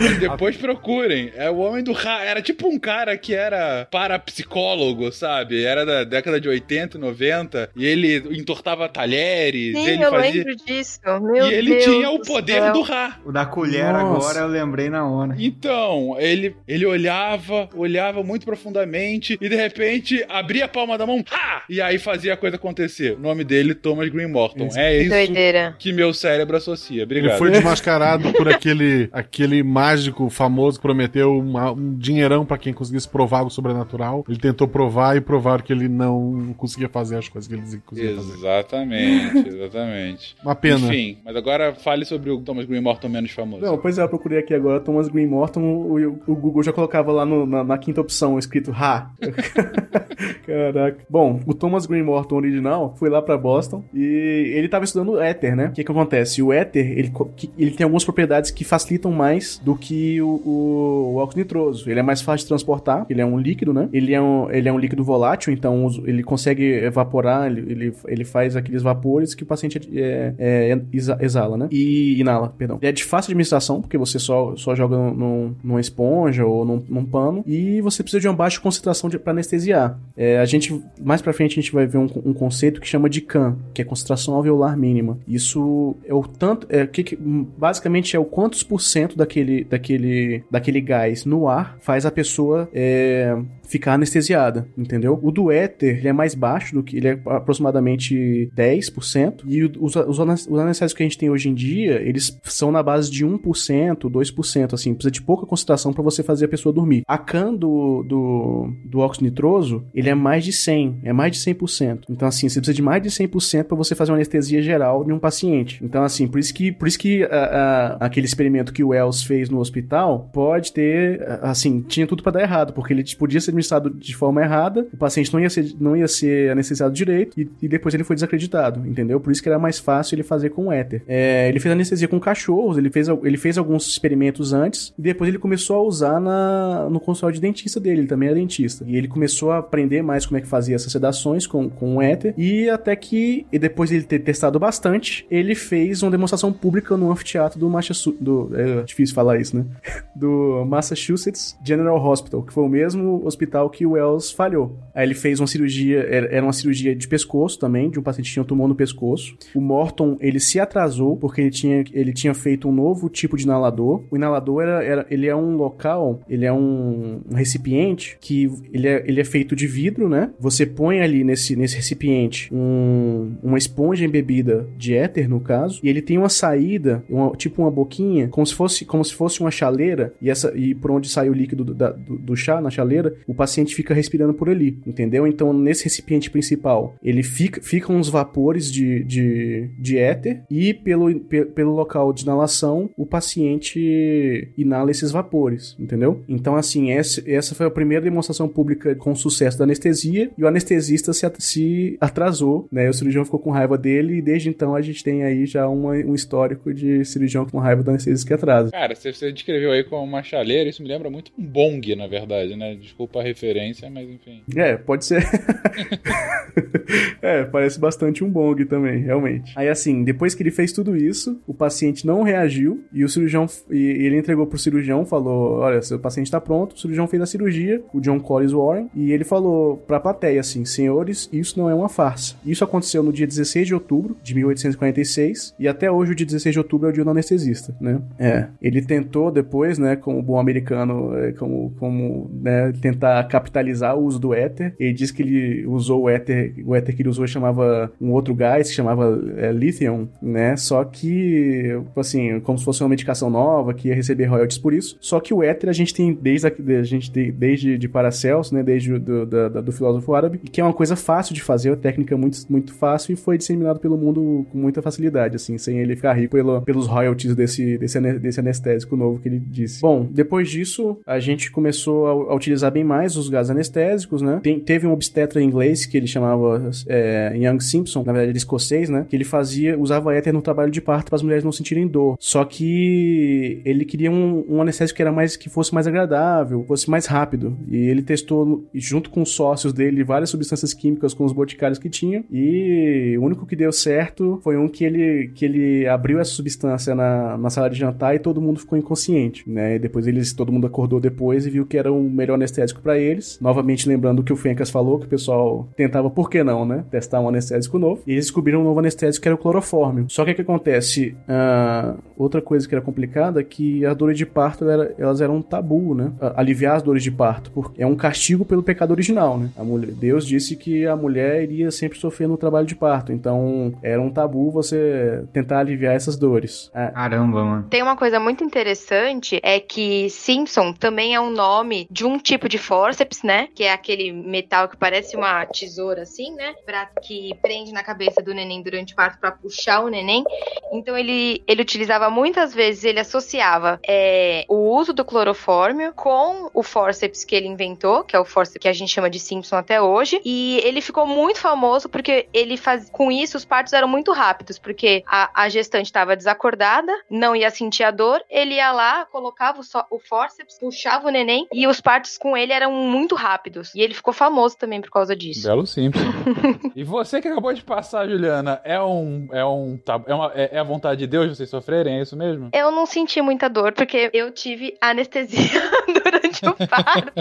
Depois procurem. É o homem do Ra. Era tipo um cara que era parapsicólogo, sabe? Era da década de 80, 90. E ele entortava talheres. Sim, ele eu fazia. lembro disso. Meu e ele Deus tinha o poder céu. do Ra. O da colher Nossa. agora eu lembrei na hora. Então, ele, ele olhava, olhava muito profundamente e de repente abria a palma da mão, ha! E aí fazia a coisa acontecer. O nome dele, Thomas Green Morton. É isso Doideira. que meu cérebro associa. Ele Obrigado. foi desmascarado por aquele, aquele mágico médico famoso que prometeu uma- um dinheirão pra quem conseguisse provar algo sobrenatural. Ele tentou provar e provar que ele não conseguia fazer as coisas que ele dizia que conseguia fazer. Exatamente, exatamente. Uma pena. Enfim, mas agora fale sobre o Thomas Green Morton menos famoso. Não, pois é, eu procurei aqui agora Thomas Green Morton, o, o Google já colocava lá no- na, na quinta opção escrito Ha. Caraca. Bom, o Thomas Green Morton original foi lá pra Boston e ele tava estudando o éter, né? O que que acontece? O éter, ele, ele tem algumas propriedades que facilitam mais do que o, o, o óxido nitroso. Ele é mais fácil de transportar, ele é um líquido, né? Ele é um, ele é um líquido volátil, então ele consegue evaporar, ele, ele, ele faz aqueles vapores que o paciente é, é, exa- exala, né? E inala, perdão. Ele é de fácil administração, porque você só, só joga num- num, numa esponja ou num, num pano, e você precisa de uma baixa concentração pra anestesiar. É, a gente, mais pra frente, a gente vai ver um, um conceito que chama de CAN, que é concentração alveolar mínima. Isso é o tanto, é, que, que- basicamente é o quantos por cento daquele, daquele, daquele gás no ar faz a pessoa é, ficar anestesiada, entendeu? O do éter, ele é mais baixo do que, ele é aproximadamente 10%, e os, os anes- os anestésicos que a gente tem hoje em dia, eles são na base de 1%, 2%, assim, precisa de pouca concentração para você fazer a pessoa dormir. A CAN do, do, do óxido nitroso, ele é mais de 100, é mais de 100%. Então, assim, você precisa de mais de 100% para você fazer uma anestesia geral de um paciente. Então, assim, por isso que, por isso que a- a- aquele experimento que o Wells fez no hospital pode ter, assim, tinha tudo para dar errado, porque ele podia ser administrado de forma errada, o paciente não ia ser, não ia ser anestesiado direito e, e depois ele foi desacreditado, entendeu? Por isso que era mais fácil ele fazer com éter. É, ele fez anestesia com cachorros, ele fez, ele fez alguns experimentos antes e depois ele começou a usar na, no consultório de dentista dele, ele também é dentista. E ele começou a aprender mais como é que fazia essas sedações com, com o éter e até que, e depois de ele ter testado bastante, ele fez uma demonstração pública no anfiteatro do Massachusetts, do, é difícil falar isso, né? Do Massachusetts General Hospital, que foi o mesmo hospital que o Wells falhou. Aí ele fez uma cirurgia, era era uma cirurgia de pescoço também, de um paciente que tinha um tumor no pescoço. O Morton, ele se atrasou porque ele tinha, ele tinha feito um novo tipo de inalador. O inalador era, era- ele é um local, ele é um, um recipiente que ele é, ele é feito de vidro, né? Você põe ali nesse, nesse recipiente um- uma esponja embebida de éter, no caso, e ele tem uma saída, uma- tipo uma boquinha, como se fosse, como se fosse uma chaleira, e, essa, e por onde sai o líquido do, da- do, do chá na chaleira, o paciente fica respirando por ali, entendeu? Então, nesse recipiente principal, ele fica, ficam uns vapores de, de, de éter, e pelo, pe- pelo local de inalação, o paciente inala esses vapores, entendeu? Então, assim, essa, essa foi a primeira demonstração pública com sucesso da anestesia, e o anestesista se, se atrasou, né? O cirurgião ficou com raiva dele, e desde então a gente tem aí já uma- um histórico de cirurgião com raiva do anestesista que atrasa. Cara, você, você descreveu aí como uma chaleira, isso me lembra muito um bong, na verdade, né? Desculpa a referência, mas enfim. É, pode ser. é, parece bastante um bong também, realmente. Aí assim, depois que ele fez tudo isso, o paciente não reagiu e o cirurgião e ele entregou pro cirurgião, falou: "Olha, seu paciente tá pronto". O cirurgião fez a cirurgia, o John Collins Warren, e ele falou pra plateia assim: "Senhores, isso não é uma farsa". Isso aconteceu no dia 16 de outubro de 1846 e até hoje o dia 16 de outubro é o dia do anestesista, né? É, ele tentou depois, né, como bom americano, é, como como, né, tentar capitalizar o uso do éter. Ele disse que ele usou o éter, o éter que ele usou chamava um outro gás que chamava é, lithium, né? Só que, assim, como se fosse uma medicação nova que ia receber royalties por isso. Só que o éter a gente tem desde a, a gente tem desde de Paracelso, né, desde do, da- do filósofo árabe, que é uma coisa fácil de fazer, uma técnica muito muito fácil e foi disseminado pelo mundo com muita facilidade, assim, sem ele ficar rico pelo- pelos royalties desse desse, desse anestésico novo que ele disse. Bom, depois disso, a gente começou a, a utilizar bem mais os gases anestésicos, né? Tem- teve um obstetra inglês que ele chamava é, Young Simpson, na verdade ele é escocês, né? Que ele fazia, usava éter no trabalho de parto para as mulheres não sentirem dor. Só que ele queria um, um anestésico que era mais que fosse mais agradável, fosse mais rápido. E ele testou junto com os sócios dele várias substâncias químicas com os boticários que tinha. E o único que deu certo foi um que ele que ele abriu essa substância na, na sala de jantar e todo mundo ficou inconsciente, né? E depois eles todo mundo acordou depois e viu que era o melhor anestésico pra eles. Novamente lembrando o que o Fencas falou, que o pessoal tentava, por que não, né? Testar um anestésico novo. E eles descobriram um novo anestésico que era o clorofórmio. Só que o que acontece? Ah, outra coisa que era complicada é que as dores de parto era- elas eram um tabu, né? Ah, Aliviar as dores de parto, porque é um castigo pelo pecado original, né? A mulher, Deus disse que a mulher iria sempre sofrer no trabalho de parto, então era um tabu você tentar aliviar essas dores. Ah, Caramba, mano. Tem uma coisa muito interessante, é que Simpson também é um nome de um tipo de fórceps, né? Que é aquele metal que parece uma tesoura assim, né? Pra, que prende na cabeça do neném durante o parto pra puxar o neném. Então ele, ele utilizava muitas vezes, ele associava é, o uso do clorofórmio com o fórceps que ele inventou, que é o fórceps que a gente chama de Simpson até hoje. E ele ficou muito famoso porque ele faz com isso os partos eram muito rápidos, porque a, a gestante estava desacordada, não ia sentir a dor, ele ia lá, colocava o, só- o fórceps, puxava o neném e os partos com ele eram muito rápidos. E ele ficou famoso também por causa disso. Belo Simpson. e você que acabou de passar, Juliana, é um. É um. tá- É, uma, é, é a vontade de Deus vocês sofrerem? É isso mesmo? Eu não senti muita dor porque eu tive anestesia durante o parto.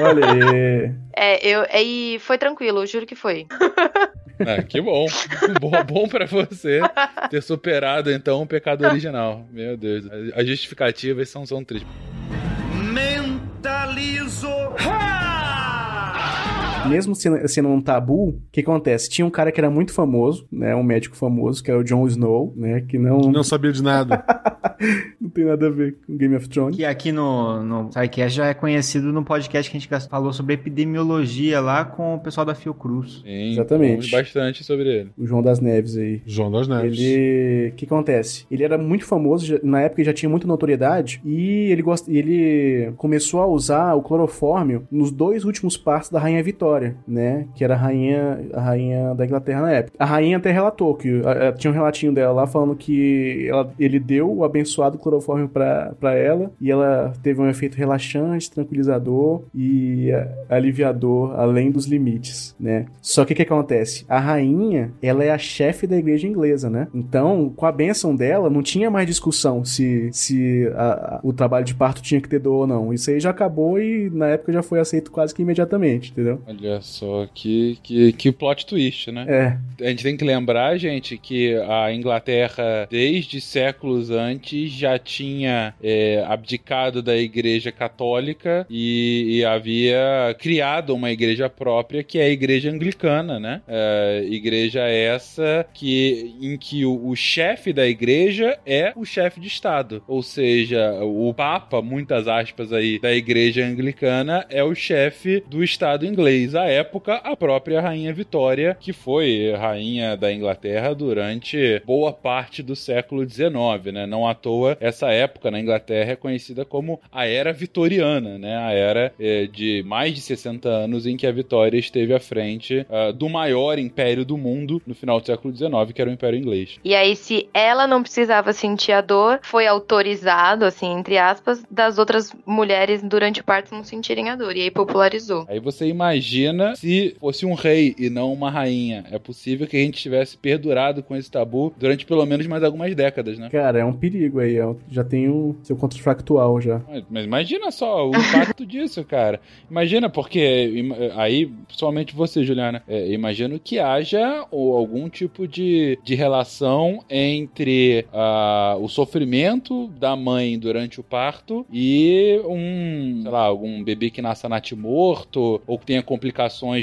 olha aí. É, eu, e foi tranquilo, juro que foi. Ah, que bom. bom. Bom pra você ter superado, então, o pecado original. Meu Deus. As justificativas são, são tristes. Capitalizo. Ha! Mesmo sendo, sendo um tabu, o que acontece? Tinha um cara que era muito famoso, né? Um médico famoso, que era o Jon Snow, né? Que não, Não sabia de nada. não tem nada a ver com Game of Thrones. Que aqui no, no SciCast já é conhecido no podcast que a gente falou sobre epidemiologia lá com o pessoal da Fiocruz. Sim, Exatamente. bastante sobre ele. O João das Neves aí. João das Neves. Ele. O que acontece? Ele era muito famoso, já- na época ele já tinha muita notoriedade, e ele, gost... ele começou a usar o clorofórmio nos dois últimos partos da Rainha Vitória, né? Que era a rainha, a rainha da Inglaterra na época. A rainha até relatou que a- a- tinha um relatinho dela lá falando que ela- ele deu o abençoado clorofórmio pra ela, e ela teve um efeito relaxante, tranquilizador e a- aliviador além dos limites, né? Só que o que acontece? A rainha, ela é a chefe da igreja inglesa, né? Então, com a bênção dela, não tinha mais discussão se, se a- o trabalho de parto tinha que ter dor ou não. Isso aí já acabou e na época já foi aceito quase que imediatamente, entendeu? Olha só, que, que, que plot twist, né? É, A gente tem que lembrar, gente, que a Inglaterra, desde séculos antes, já tinha é, abdicado da Igreja Católica e, e havia criado uma igreja própria, que é a Igreja Anglicana, né? É, igreja essa que, em que o, o chefe da igreja é o chefe de Estado. Ou seja, o Papa, muitas aspas aí, da Igreja Anglicana é o chefe do Estado inglês. À época, a própria Rainha Vitória, que foi rainha da Inglaterra durante boa parte do século XIX, né? Não à toa, essa época na Inglaterra é conhecida como a Era Vitoriana, né? A era eh, de mais de 60 anos em que a Vitória esteve à frente ah, do maior império do mundo no final do século XIX, que era o Império Inglês. E aí, se ela não precisava sentir a dor, foi autorizado, assim, entre aspas, das outras mulheres durante o parto não sentirem a dor. E aí popularizou. Aí você imagina se fosse um rei e não uma rainha. É possível que a gente tivesse perdurado com esse tabu durante pelo menos mais algumas décadas, né? cara, é um perigo aí. já tem o seu contrafactual já. Mas- Mas imagina só o impacto disso, cara. Imagina, porque aí, principalmente você, Juliana, é, imagino que haja ou, algum tipo de, de relação entre o sofrimento da mãe durante o parto e um, sei lá, algum bebê que nasça natimorto ou que tenha complicações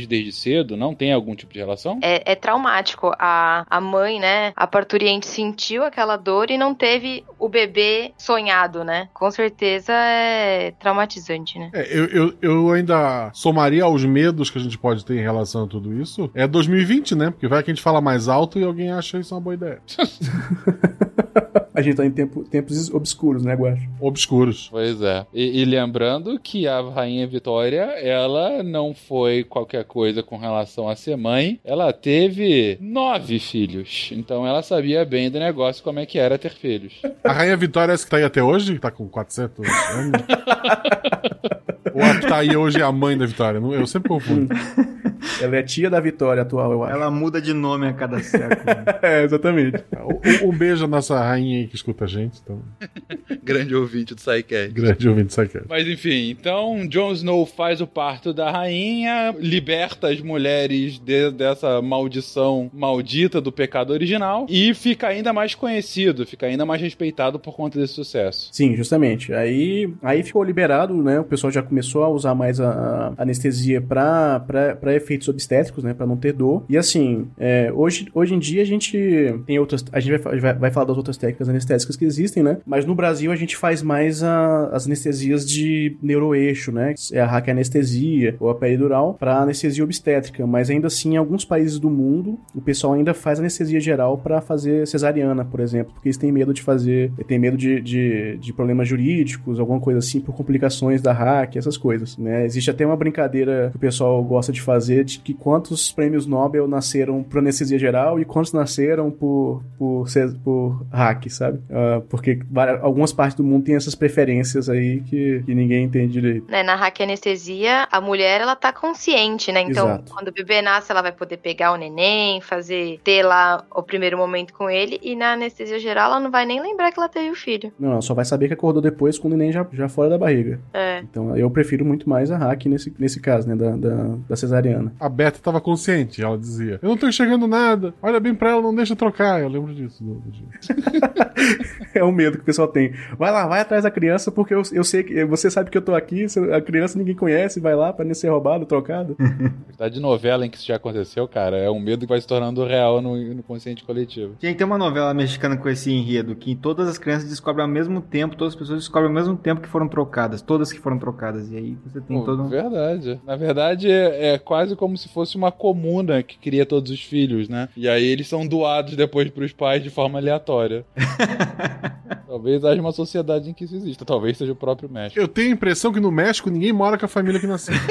desde cedo. Não tem algum tipo de relação? É, é traumático. A, a mãe, né, a parturiente sentiu aquela dor e não teve o bebê sonhado, né? Com certeza é traumatizante, né? É, eu, eu, eu ainda somaria aos medos que a gente pode ter em relação a tudo isso. É 2020, né? Porque vai que a gente fala mais alto e alguém acha isso uma boa ideia. A gente tá em tempo- tempos obscuros, né, Guacho? Obscuros. Pois é. E, e lembrando que a Rainha Vitória, ela não foi qualquer coisa com relação a ser mãe. Ela teve nove filhos. Então ela sabia bem do negócio como é que era ter filhos. A Rainha Vitória é essa que tá aí até hoje? Que tá com 400 anos? Ou a que tá aí hoje é a mãe da Vitória? Eu sempre confundo. Ela é tia da Vitória atual, eu acho. Ela muda de nome a cada século. É, exatamente. Um, um beijo à nossa rainha aí que escuta a gente. Então, Grande ouvinte do Psycast. grande ouvinte isso aqui. Mas enfim, então Jon Snow faz o parto da rainha, liberta as mulheres de- dessa maldição maldita do pecado original e fica ainda mais conhecido, fica ainda mais respeitado por conta desse sucesso. Sim, justamente. Aí, aí ficou liberado, né? O pessoal já começou a usar mais a, a anestesia pra, pra, pra efeitos obstétricos, né? Pra não ter dor. E assim, é, hoje, hoje em dia a gente tem outras. A gente vai, vai, vai falar das outras técnicas anestésicas que existem, né? Mas no Brasil a gente faz mais a- as anestesias de neuroeixo, né? É a raquianestesia ou a peridural pra anestesia obstétrica. Mas ainda assim, em alguns países do mundo, o pessoal ainda faz anestesia geral pra fazer cesariana, por exemplo, porque eles têm medo de fazer, tem medo de, de, de problemas jurídicos, alguma coisa assim, por complicações da hack, essas coisas, né? Existe até uma brincadeira que o pessoal gosta de fazer de que quantos prêmios Nobel nasceram por anestesia geral e quantos nasceram por, por, por hack, sabe? Ah, porque várias- algumas partes do mundo têm essas preferências aí que, que ninguém entende direito. Né, na raquianestesia, a mulher, ela tá consciente, né? Então, Exato. quando o bebê nasce, ela vai poder pegar o neném, fazer, ter lá o primeiro momento com ele. E na anestesia geral, ela não vai nem lembrar que ela teve o filho. Não, ela só vai saber que acordou depois com o neném já, já fora da barriga. É. Então eu prefiro muito mais a hack nesse, nesse caso, né? Da, da, da cesariana. A Beta tava consciente, ela dizia: Eu não tô enxergando nada, olha bem pra ela, não deixa trocar. Eu lembro disso. do- do- É o medo que o pessoal tem. Vai lá, vai atrás da criança, porque eu, eu sei que você sabe que eu tô aqui, a criança ninguém conhece, vai lá pra não ser roubado, trocado. Tá de novela em que isso já aconteceu, cara, é um medo que vai se tornando real no, no consciente coletivo. Gente, tem uma novela mexicana com esse enredo que todas as crianças descobrem ao mesmo tempo, todas as pessoas descobrem ao mesmo tempo que foram trocadas, todas que foram trocadas. E aí você tem Pô, todo um... Verdade. Na verdade, é, é quase como se fosse uma comuna que cria todos os filhos, né? E aí eles são doados depois pros pais de forma aleatória. Talvez haja uma sociedade em que isso exista. Talvez seja o próprio México. Eu tenho a impressão que no México ninguém mora com a família que nasceu.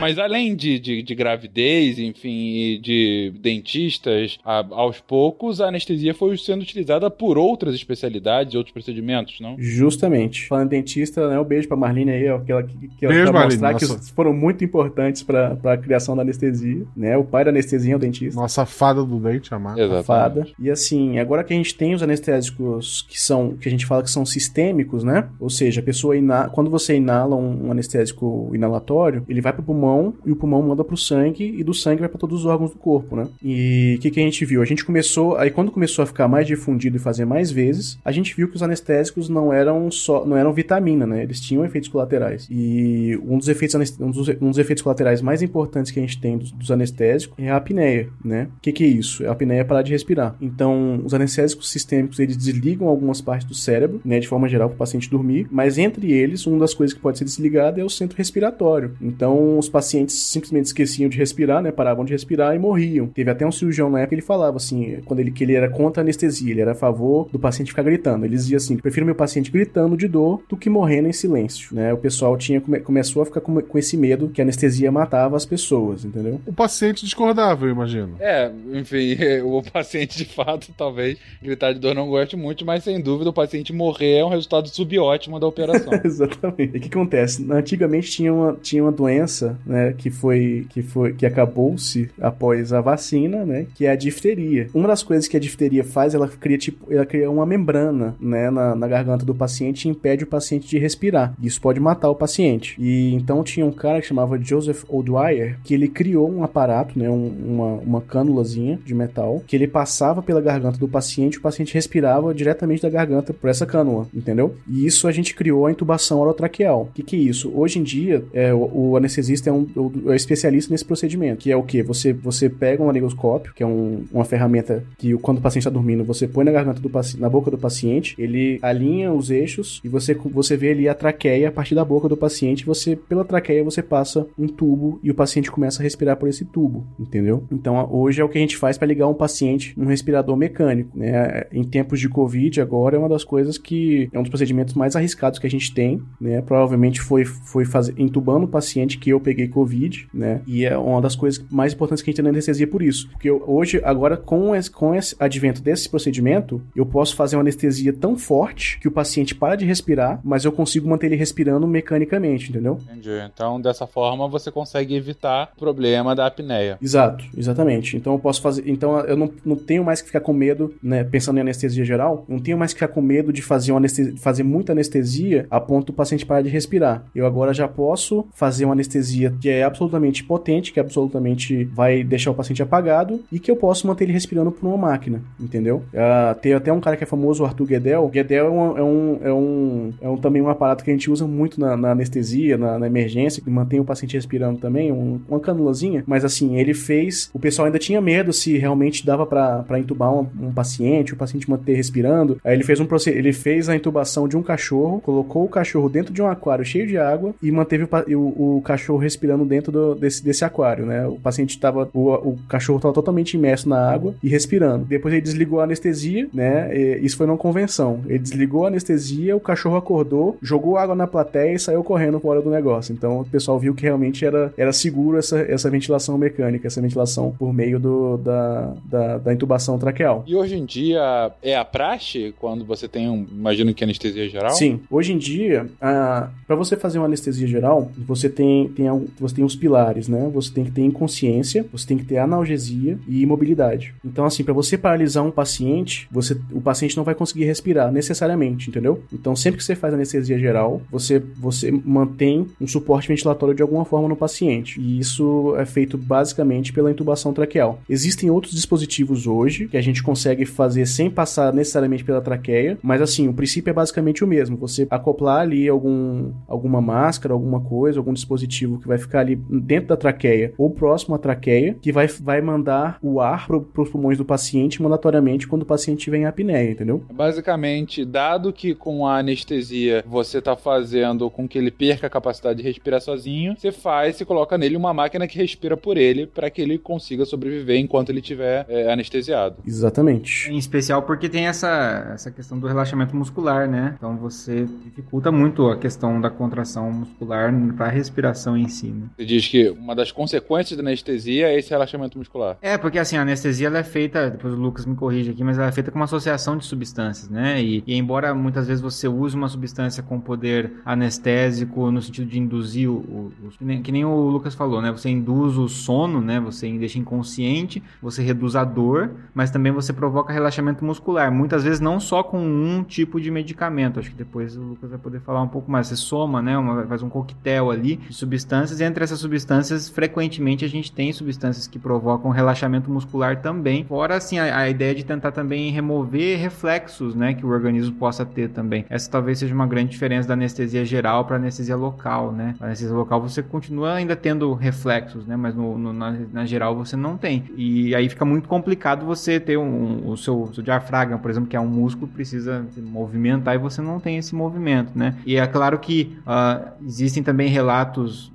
Mas além de, de, de gravidez, enfim, e de dentistas, a- aos poucos a anestesia foi sendo utilizada por outras especialidades, outros procedimentos, não? Justamente. Falando em dentista, né? Um beijo pra Marlene aí, ó, que ela, que, que ela Beijo, pra Marlene, mostrar que foram muito importantes pra, pra criação da anestesia, né? O pai da anestesia é o dentista. Nossa fada do dente, amada. Exatamente. Fada. E assim, agora que a gente tem os anestésicos que são, que a gente fala que são sistêmicos, né? Ou seja, a pessoa ina... quando você inala um, um anestésico inalatório, ele vai pro pulmão e o pulmão manda pro sangue e do sangue vai pra todos os órgãos do corpo, né? E o que, que a gente viu? A gente começou, aí quando começou a ficar mais difundido e fazer mais vezes, a gente viu que os anestésicos não eram só, não eram vitamina, né? Eles tinham efeitos colaterais. E um dos efeitos, um dos, um dos efeitos colaterais mais importantes que a gente tem dos, dos anestésicos é a apneia, né? O que, que é isso? A apneia é parar de respirar. Então, os anestésicos sistêmicos, eles desligam algumas partes do cérebro, né? De forma geral, para o paciente dormir. Mas entre eles, uma das coisas que pode ser desligada é o centro respiratório. Então, os pacientes simplesmente esqueciam de respirar, né? Paravam de respirar e morriam. Teve até um cirurgião na época, ele falava assim, quando ele, que ele era contra a anestesia, ele era a favor do paciente ficar gritando. Ele dizia assim, prefiro meu paciente gritando de dor do que morrendo em silêncio, né? O pessoal tinha, come- começou a ficar com, com esse medo que a anestesia matava as pessoas, entendeu? O paciente discordava, eu imagino. É, enfim, o paciente de fato talvez gritar de dor não goste muito, mas sem dúvida o paciente morrer é um resultado subótimo da operação. Exatamente. E o que acontece? Antigamente tinha uma, tinha uma doença, né, que foi que foi que acabou-se após a vacina, né, que é a difteria. Uma das coisas que a difteria faz, ela cria tipo, ela cria uma membrana, né, na, na garganta do paciente e impede o paciente de respirar. Isso pode matar o paciente. E então tinha um cara que chamava Joseph O'Dwyer, que ele criou um aparato, né, um- uma, uma cânulazinha de metal, que ele passava pela garganta do paciente, o paciente respirava diretamente da garganta por essa cânula, entendeu? E isso a gente criou a intubação orotraqueal. O que, que é isso? Hoje em dia, é, o, o anestesista é um o- é especialista nesse procedimento, que é o que? Você, você pega um laringoscópio, que é um- uma ferramenta que quando o paciente está dormindo, você põe na garganta do na boca do paciente, ele alinha os eixos e você, você vê ali a traqueia a partir da boca do paciente, você pela traqueia você passa um tubo e o paciente começa a respirar por esse tubo, entendeu? Então hoje é o que a gente faz para ligar um paciente num respirador mecânico, né? Em tempos de Covid agora é uma das coisas que é um dos procedimentos mais arriscados que a gente tem, né? Provavelmente foi foi fazer entubando o paciente que eu peguei Covid, né? E é uma das coisas mais importantes que a gente tem na anestesia por isso. Porque eu- hoje, agora, com esse, com esse advento desse procedimento, eu posso fazer uma anestesia tão forte que o paciente para de respirar, mas eu consigo manter ele respirando mecanicamente, entendeu? Entendi. Então, dessa forma, você consegue evitar o problema da apneia. Exato, exatamente. Então eu posso fazer. Então eu não, não tenho mais que ficar com medo, né? Pensando em anestesia geral, não tenho mais que ficar com medo de fazer, uma anestesia, fazer muita anestesia a ponto do paciente parar de respirar. Eu agora já posso fazer uma anestesia que é absolutamente potente, que absolutamente vai deixar o paciente apagado e que eu posso manter ele respirando por uma máquina, entendeu? Ah, tem até um cara que é famoso, o Arthur Guedel. Guedel é um, é um, é um, é um- também um aparato que a gente usa muito na, na anestesia, na, na emergência, que mantém o paciente respirando também, um- uma canulazinha. Mas assim, ele fez. O pessoal ainda tinha medo se realmente dava pra entubar um, um paciente, o paciente manter respirando. Aí ele fez um ele fez a intubação de um cachorro, colocou o cachorro dentro de um aquário cheio de água e manteve o, o, o cachorro respirando dentro do- desse, desse aquário, né? O paciente tava. O, o cachorro estava totalmente imerso na água e respirando. Depois ele desligou a anestesia, né? E isso foi numa convenção. Ele desligou a anestesia, o cachorro acordou, jogou água na plateia e saiu correndo fora do negócio. Então o pessoal viu que realmente era, era seguro essa, essa ventilação mecânica, essa ventilação por meio do, da, da, da intubação traqueal. E hoje em dia é a praxe quando você tem um. Imagino que anestesia geral? Sim, hoje em dia, para você fazer uma anestesia geral, você tem, tem, você tem os pilares, né? Você tem que ter inconsciência, você tem que ter analgesia e imobilidade. Então, assim, para você paralisar um paciente, você, o paciente não vai conseguir respirar necessariamente, entendeu? Então, sempre que você faz anestesia geral, você, você mantém um suporte ventilatório de alguma forma no paciente. E isso é feito basicamente pela intubação traqueal. Existem outros dispositivos hoje que a gente consegue fazer sem passar necessariamente pela traqueia, mas assim, o princípio é basicamente o mesmo. Você acoplar ali algum, alguma máscara, alguma coisa, algum dispositivo que vai ficar ali dentro da traqueia ou próximo à traqueia, que vai, vai mandar o ar para os pulmões do paciente mandatoriamente quando o paciente tiver em apneia, entendeu? Basicamente, dado que com a anestesia você tá fazendo com que ele perca a capacidade de respirar sozinho, você faz, você coloca nele uma máquina que respira por ele para que ele consiga sobreviver enquanto ele estiver é, anestesiado. Exatamente. Em especial porque tem essa, essa questão do relaxamento muscular, né? Então você dificulta muito a questão da contração muscular para a respiração em si, né? Você diz que uma das consequências da anestesia é esse relaxamento muscular. É, porque assim, a anestesia ela é feita, depois o Lucas me corrige aqui, mas ela é feita com uma associação de substâncias, né? E, e embora muitas vezes você use uma substância com poder anestésico no sentido de induzir o, o- o- que, nem, que nem o Lucas falou, né? Você induz o sono, né? Você deixa inconsciente, você reduz a dor, mas também você provoca relaxamento muscular. Muitas vezes não só com um tipo de medicamento. Acho que depois o Lucas vai poder falar um pouco mais. Você soma, né? Uma, faz um coquetel ali de substâncias. Entre essas substâncias, frequentemente a gente tem substâncias que provocam relaxamento muscular também. Fora assim a, a ideia de tentar também remover reflexos, né? Que o organismo possa ter também. Essa talvez seja uma grande diferença da anestesia geral para anestesia local, né? A anestesia local você continua ainda tendo reflexos, né? Mas no, no- na, na geral você não tem. E aí fica muito complicado você ter um, o seu, seu diafragma, por exemplo, que é um músculo, precisa se movimentar e você não tem esse movimento, né? E é claro que ah, existem também relatos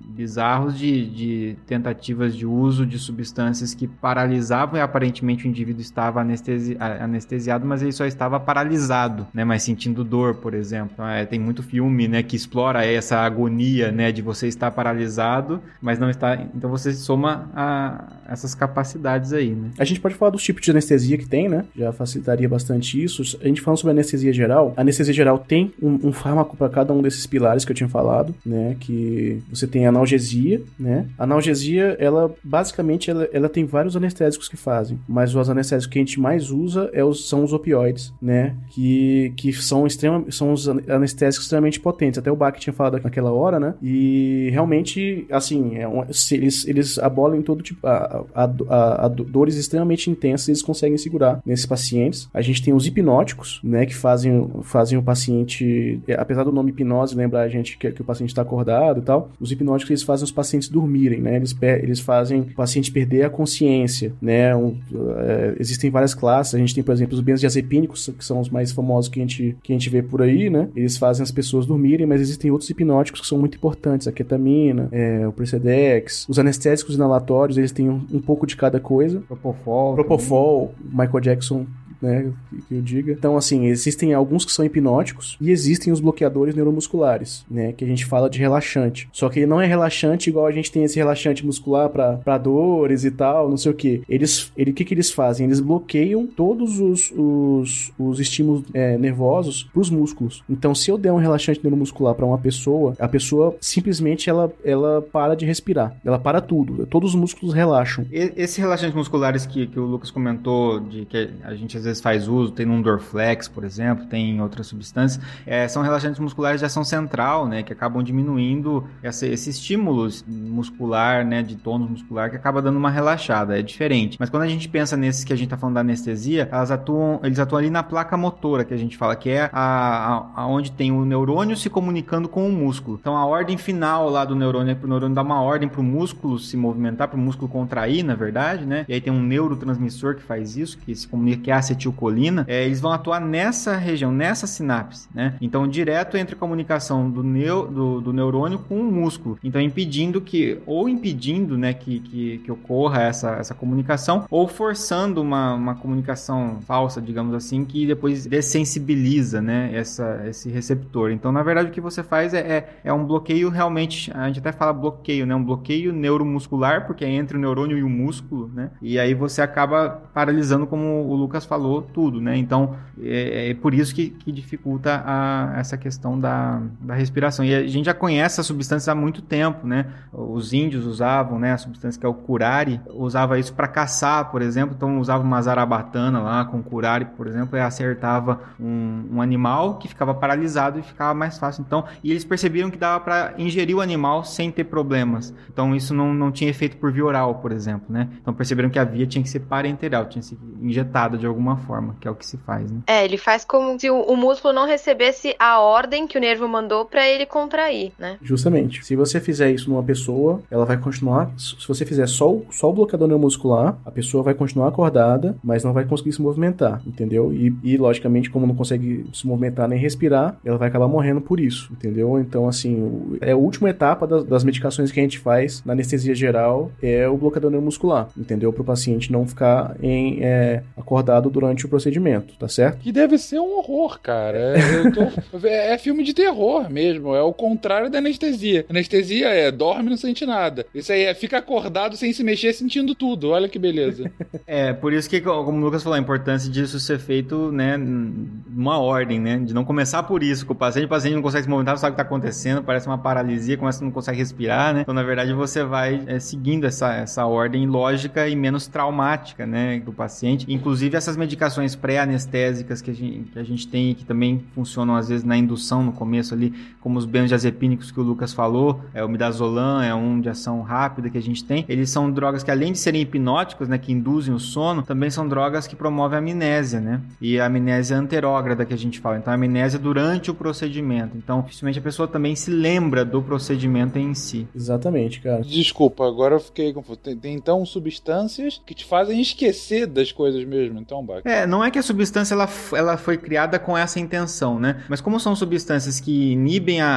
de, de tentativas de uso de substâncias que paralisavam e aparentemente o indivíduo estava anestesi anestesiado, mas ele só estava paralisado, né? Mas sentindo dor, por exemplo. Então, é, tem muito filme, né, que explora essa agonia, né, de você estar paralisado, mas não está. Então você soma a essas capacidades aí, né? A gente pode falar dos tipos de anestesia que tem, né? Já facilitaria bastante isso. A gente falando sobre anestesia geral, a anestesia geral tem um, um fármaco para cada um desses pilares que eu tinha falado, né? Que você tem a analgesia, né? A analgesia, ela basicamente ela, ela tem vários anestésicos que fazem, mas os anestésicos que a gente mais usa é os, são os opioides, né? Que, que são, extrema, são os anestésicos extremamente potentes. Até o Bach tinha falado naquela hora, né? E realmente, assim, é um- eles, eles abolem todo tipo. A, a, a- a dores extremamente intensas eles conseguem segurar nesses pacientes. A gente tem os hipnóticos, né? Que fazem, fazem o paciente. é, Apesar do nome hipnose lembrar a gente que, que o paciente está acordado e tal, os hipnóticos eles fazem os pacientes dormirem, né? Eles, eles fazem o paciente perder a consciência, né? Um, é, existem várias classes. A gente tem, por exemplo, os benzodiazepínicos, que são os mais famosos que a gente, que a gente vê por aí, né? Eles fazem as pessoas dormirem, mas existem outros hipnóticos que são muito importantes. A ketamina, é, o Precedex, os anestésicos inalatórios, eles têm um, um pouco de cada coisa. Propofol. Propofol, Michael Jackson né, que- eu diga. Então, assim, existem alguns que são hipnóticos e existem os bloqueadores neuromusculares, né, que a gente fala de relaxante. Só que ele não é relaxante igual a gente tem esse relaxante muscular pra dores e tal, não sei o que. Eles, ele, o que que eles fazem? Eles bloqueiam todos os, os, os estímulos é, nervosos pros músculos. Então, se eu der um relaxante neuromuscular pra uma pessoa, a pessoa simplesmente ela, ela para de respirar. Ela para tudo. Todos os músculos relaxam. E- Esses relaxantes musculares que, que o Lucas comentou, de que a gente vezes faz uso, tem no Dorflex, por exemplo, tem em outras substâncias, é, são relaxantes musculares de ação central, né, que acabam diminuindo esse, esse estímulo muscular, né, de tônus muscular, que acaba dando uma relaxada, é diferente. Mas quando a gente pensa nesses que a gente tá falando da anestesia, elas atuam, eles atuam ali na placa motora, que a gente fala, que é a, a, onde tem o neurônio se comunicando com o músculo. Então a ordem final lá do neurônio é pro neurônio dar uma ordem pro músculo se movimentar, pro músculo contrair, na verdade, né? E aí tem um neurotransmissor que faz isso, que se comunica, que é a acetilcolina. É, eles vão atuar nessa região, nessa sinapse, né? Então, direto entre a comunicação do, neu, do, do neurônio com o músculo. Então, impedindo que, ou impedindo, né, que, que, que ocorra essa, essa comunicação, ou forçando uma, uma comunicação falsa, digamos assim, que depois dessensibiliza, né, essa, esse receptor. Então, na verdade, o que você faz é, é, é um bloqueio realmente, a gente até fala bloqueio, né, um bloqueio neuromuscular, porque é entre o neurônio e o músculo, né, e aí você acaba paralisando, como o Lucas falou, tudo, né, então é, é por isso que, que dificulta a, essa questão da, da respiração. E a gente já conhece essa substância há muito tempo, né, os índios usavam, né, a substância que é o curare, usava isso para caçar, por exemplo, então usava uma zarabatana lá com curare, por exemplo, e acertava um, um animal que ficava paralisado e ficava mais fácil. Então, e eles perceberam que dava para ingerir o animal sem ter problemas. Então, isso não, não tinha efeito por via oral, por exemplo, né? Então, perceberam que a via tinha que ser parenteral, tinha que ser injetada de alguma forma, que é o que se faz, né? É, ele faz como se o, o músculo não recebesse a ordem que o nervo mandou pra ele contrair, né? Justamente. Se você fizer isso numa pessoa, ela vai continuar. Se você fizer só o, só o bloqueador neuromuscular, a pessoa vai continuar acordada, mas não vai conseguir se movimentar, entendeu? E, e, logicamente, como não consegue se movimentar nem respirar, ela vai acabar morrendo por isso, entendeu? Então, assim, o- é a última etapa das, das medicações que a gente faz na anestesia geral é o bloqueador neuromuscular, entendeu? Para o paciente não ficar em, é, acordado durante o procedimento, tá certo? Que deve ser um horror, cara. É, eu tô- é- é filme de terror mesmo. É o contrário da anestesia. Anestesia é dorme e não sente nada. Isso aí é fica acordado sem se mexer, sentindo tudo. Olha que beleza. É, por isso que, como o Lucas falou, a importância disso ser feito, né, numa ordem, né, de não começar por isso, com o paciente, o paciente não consegue se movimentar, não sabe o que está acontecendo, parece uma paralisia, começa não consegue respirar, né, então na verdade você vai é, seguindo essa, essa ordem lógica e menos traumática, né, do paciente, inclusive essas medicações pré-anestésicas que, a gente- que a gente tem e que também funcionam às vezes na indução no começo ali, como os benzodiazepínicos que o Lucas falou, é o midazolam, é um de ação rápida que a gente tem, eles são drogas que além de serem hipnóticos, né, que induzem o sono, também são drogas que promovem a amnésia, né? E a amnésia anterógrada que a gente fala. Então, a amnésia durante o procedimento. Então, dificilmente a pessoa também se lembra do procedimento em si. Exatamente, cara. Desculpa, agora eu fiquei confuso. Tem, tem, então substâncias que te fazem esquecer das coisas mesmo. Então, Bach. É, não é que a substância ela, ela foi criada com essa intenção, né? Mas como são substâncias que inibem a,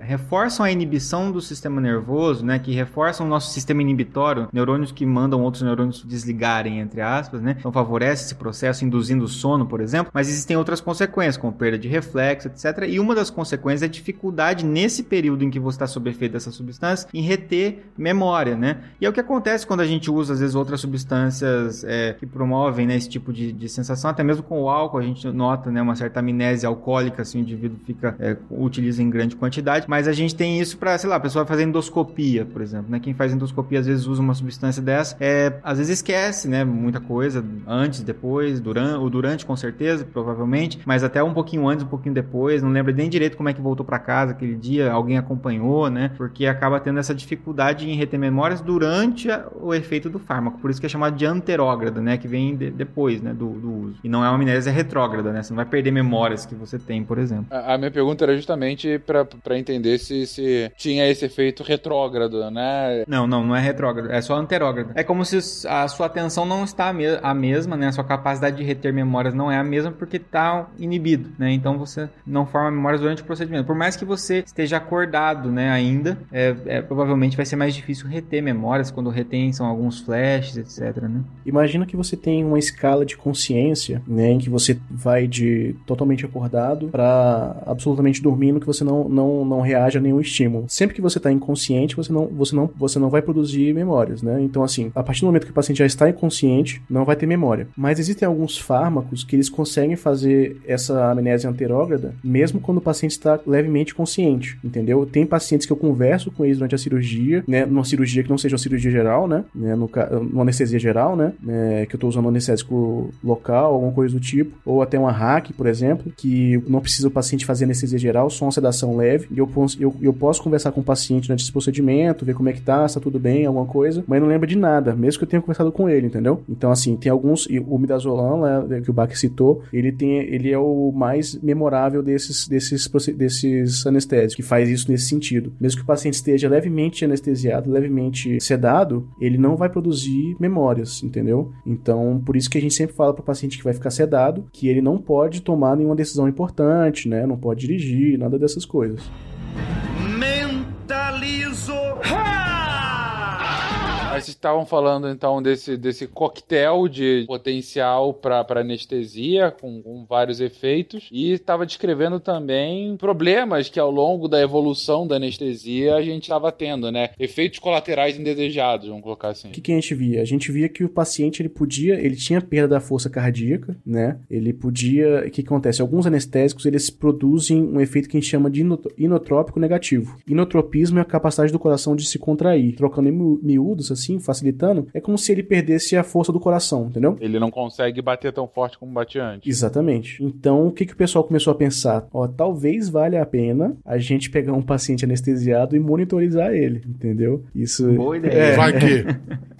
a- reforçam a inibição do sistema nervoso, né? Que reforçam o nosso sistema inibitório, neurônios que mandam outros neurônios desligarem, entre aspas, né? Então favorece esse processo induzindo sono, por exemplo. Mas existem outras consequências, como perda de reflexo, etc. E uma das consequências é a dificuldade nesse período em que você está sob efeito dessa substância em reter memória, né? E é o que acontece quando a gente usa, às vezes, outras substâncias é, que promovem né, esse tipo de, de sensação. Até mesmo com o álcool, a gente nota né, uma certa amnésia alcoólica, assim, o indivíduo fica, é, utiliza em grande quantidade. Mas a gente tem isso para, sei lá, a pessoa fazer endoscopia, por exemplo, né? Quem faz endoscopia, às vezes, usa uma substância dessa, é, às vezes esquece, né? Muita coisa, antes, depois, durante, ou durante, com certeza, provavelmente, mas até um pouquinho antes, um pouquinho depois, não lembra nem direito como é que voltou para casa aquele dia, alguém acompanhou, né? Porque acaba tendo essa dificuldade em reter memórias durante a- o efeito do fármaco. Por isso que é chamado de anterógrada, né? Que vem de- depois, né? Do, do uso. E não é uma amnésia retrógrada, né? Você não vai perder memórias que você tem, por exemplo. A, a minha pergunta era justamente pra, pra entender se, se tinha esse efeito retrógrado, né? Não, não, não é retrógrado, é só anterógrado. É como se a sua atenção não está a, me- a mesma, né? A sua capacidade de reter memórias não é a mesma porque está inibido, né? Então você não forma memórias durante o procedimento. Por mais que você esteja acordado, né, ainda, é, é, provavelmente vai ser mais difícil reter memórias quando retém são alguns flashes, etc, né? Imagina que você tem uma escala de consciência, né, em que você vai de totalmente acordado para absolutamente dormindo, que você não, não, não reage a nenhum estímulo. Sempre que você está inconsciente, você não, você, não, você não vai produzir memórias, né? Então, assim, a partir do momento que o paciente já está inconsciente, não vai ter memória. Mas existem alguns fármacos que eles conseguem fazer essa amnésia anterógrada, mesmo quando o paciente está levemente consciente, entendeu? Tem pacientes que eu converso com eles durante a cirurgia, né? Numa cirurgia que não seja uma cirurgia geral, né? né? No, numa anestesia geral, né? É, que eu tô usando anestésico local, alguma coisa do tipo. Ou até uma hack, por exemplo, que não precisa o paciente fazer anestesia geral, só uma sedação leve. E eu, posso- eu, eu posso conversar com o paciente durante esse procedimento, ver como é que tá, se tá tudo bem, alguma coisa, mas não lembra de nada, mesmo que eu tenha conversado com ele, entendeu? Então, assim, tem alguns. O midazolam, né, que o Bach citou, ele, tem, ele é o mais memorável desses, desses, desses anestésicos, que faz isso nesse sentido. Mesmo que o paciente esteja levemente anestesiado, levemente sedado, ele não vai produzir memórias, entendeu? Então, por isso que a gente sempre fala para o paciente que vai ficar sedado que ele não pode tomar nenhuma decisão importante, né? Não pode dirigir, nada dessas coisas. Mentalizo. Mas estavam falando então desse, desse coquetel de potencial para anestesia, com, com vários efeitos, e estava descrevendo também problemas que ao longo da evolução da anestesia a gente estava tendo, né? Efeitos colaterais indesejados, vamos colocar assim. O que, que a gente via? A gente via que o paciente ele podia, ele tinha perda da força cardíaca, né? Ele podia, o que, acontece? Alguns anestésicos eles produzem um efeito que a gente chama de ino- inotrópico negativo. Inotropismo é a capacidade do coração de se contrair, trocando em miú- miúdos assim, facilitando, é como se ele perdesse a força do coração, entendeu? Ele não consegue bater tão forte como batia antes. Exatamente. Então, o que, que o pessoal começou a pensar? Ó, talvez valha a pena a gente pegar um paciente anestesiado e monitorizar ele, entendeu? Isso Boa ideia. É, Vai que.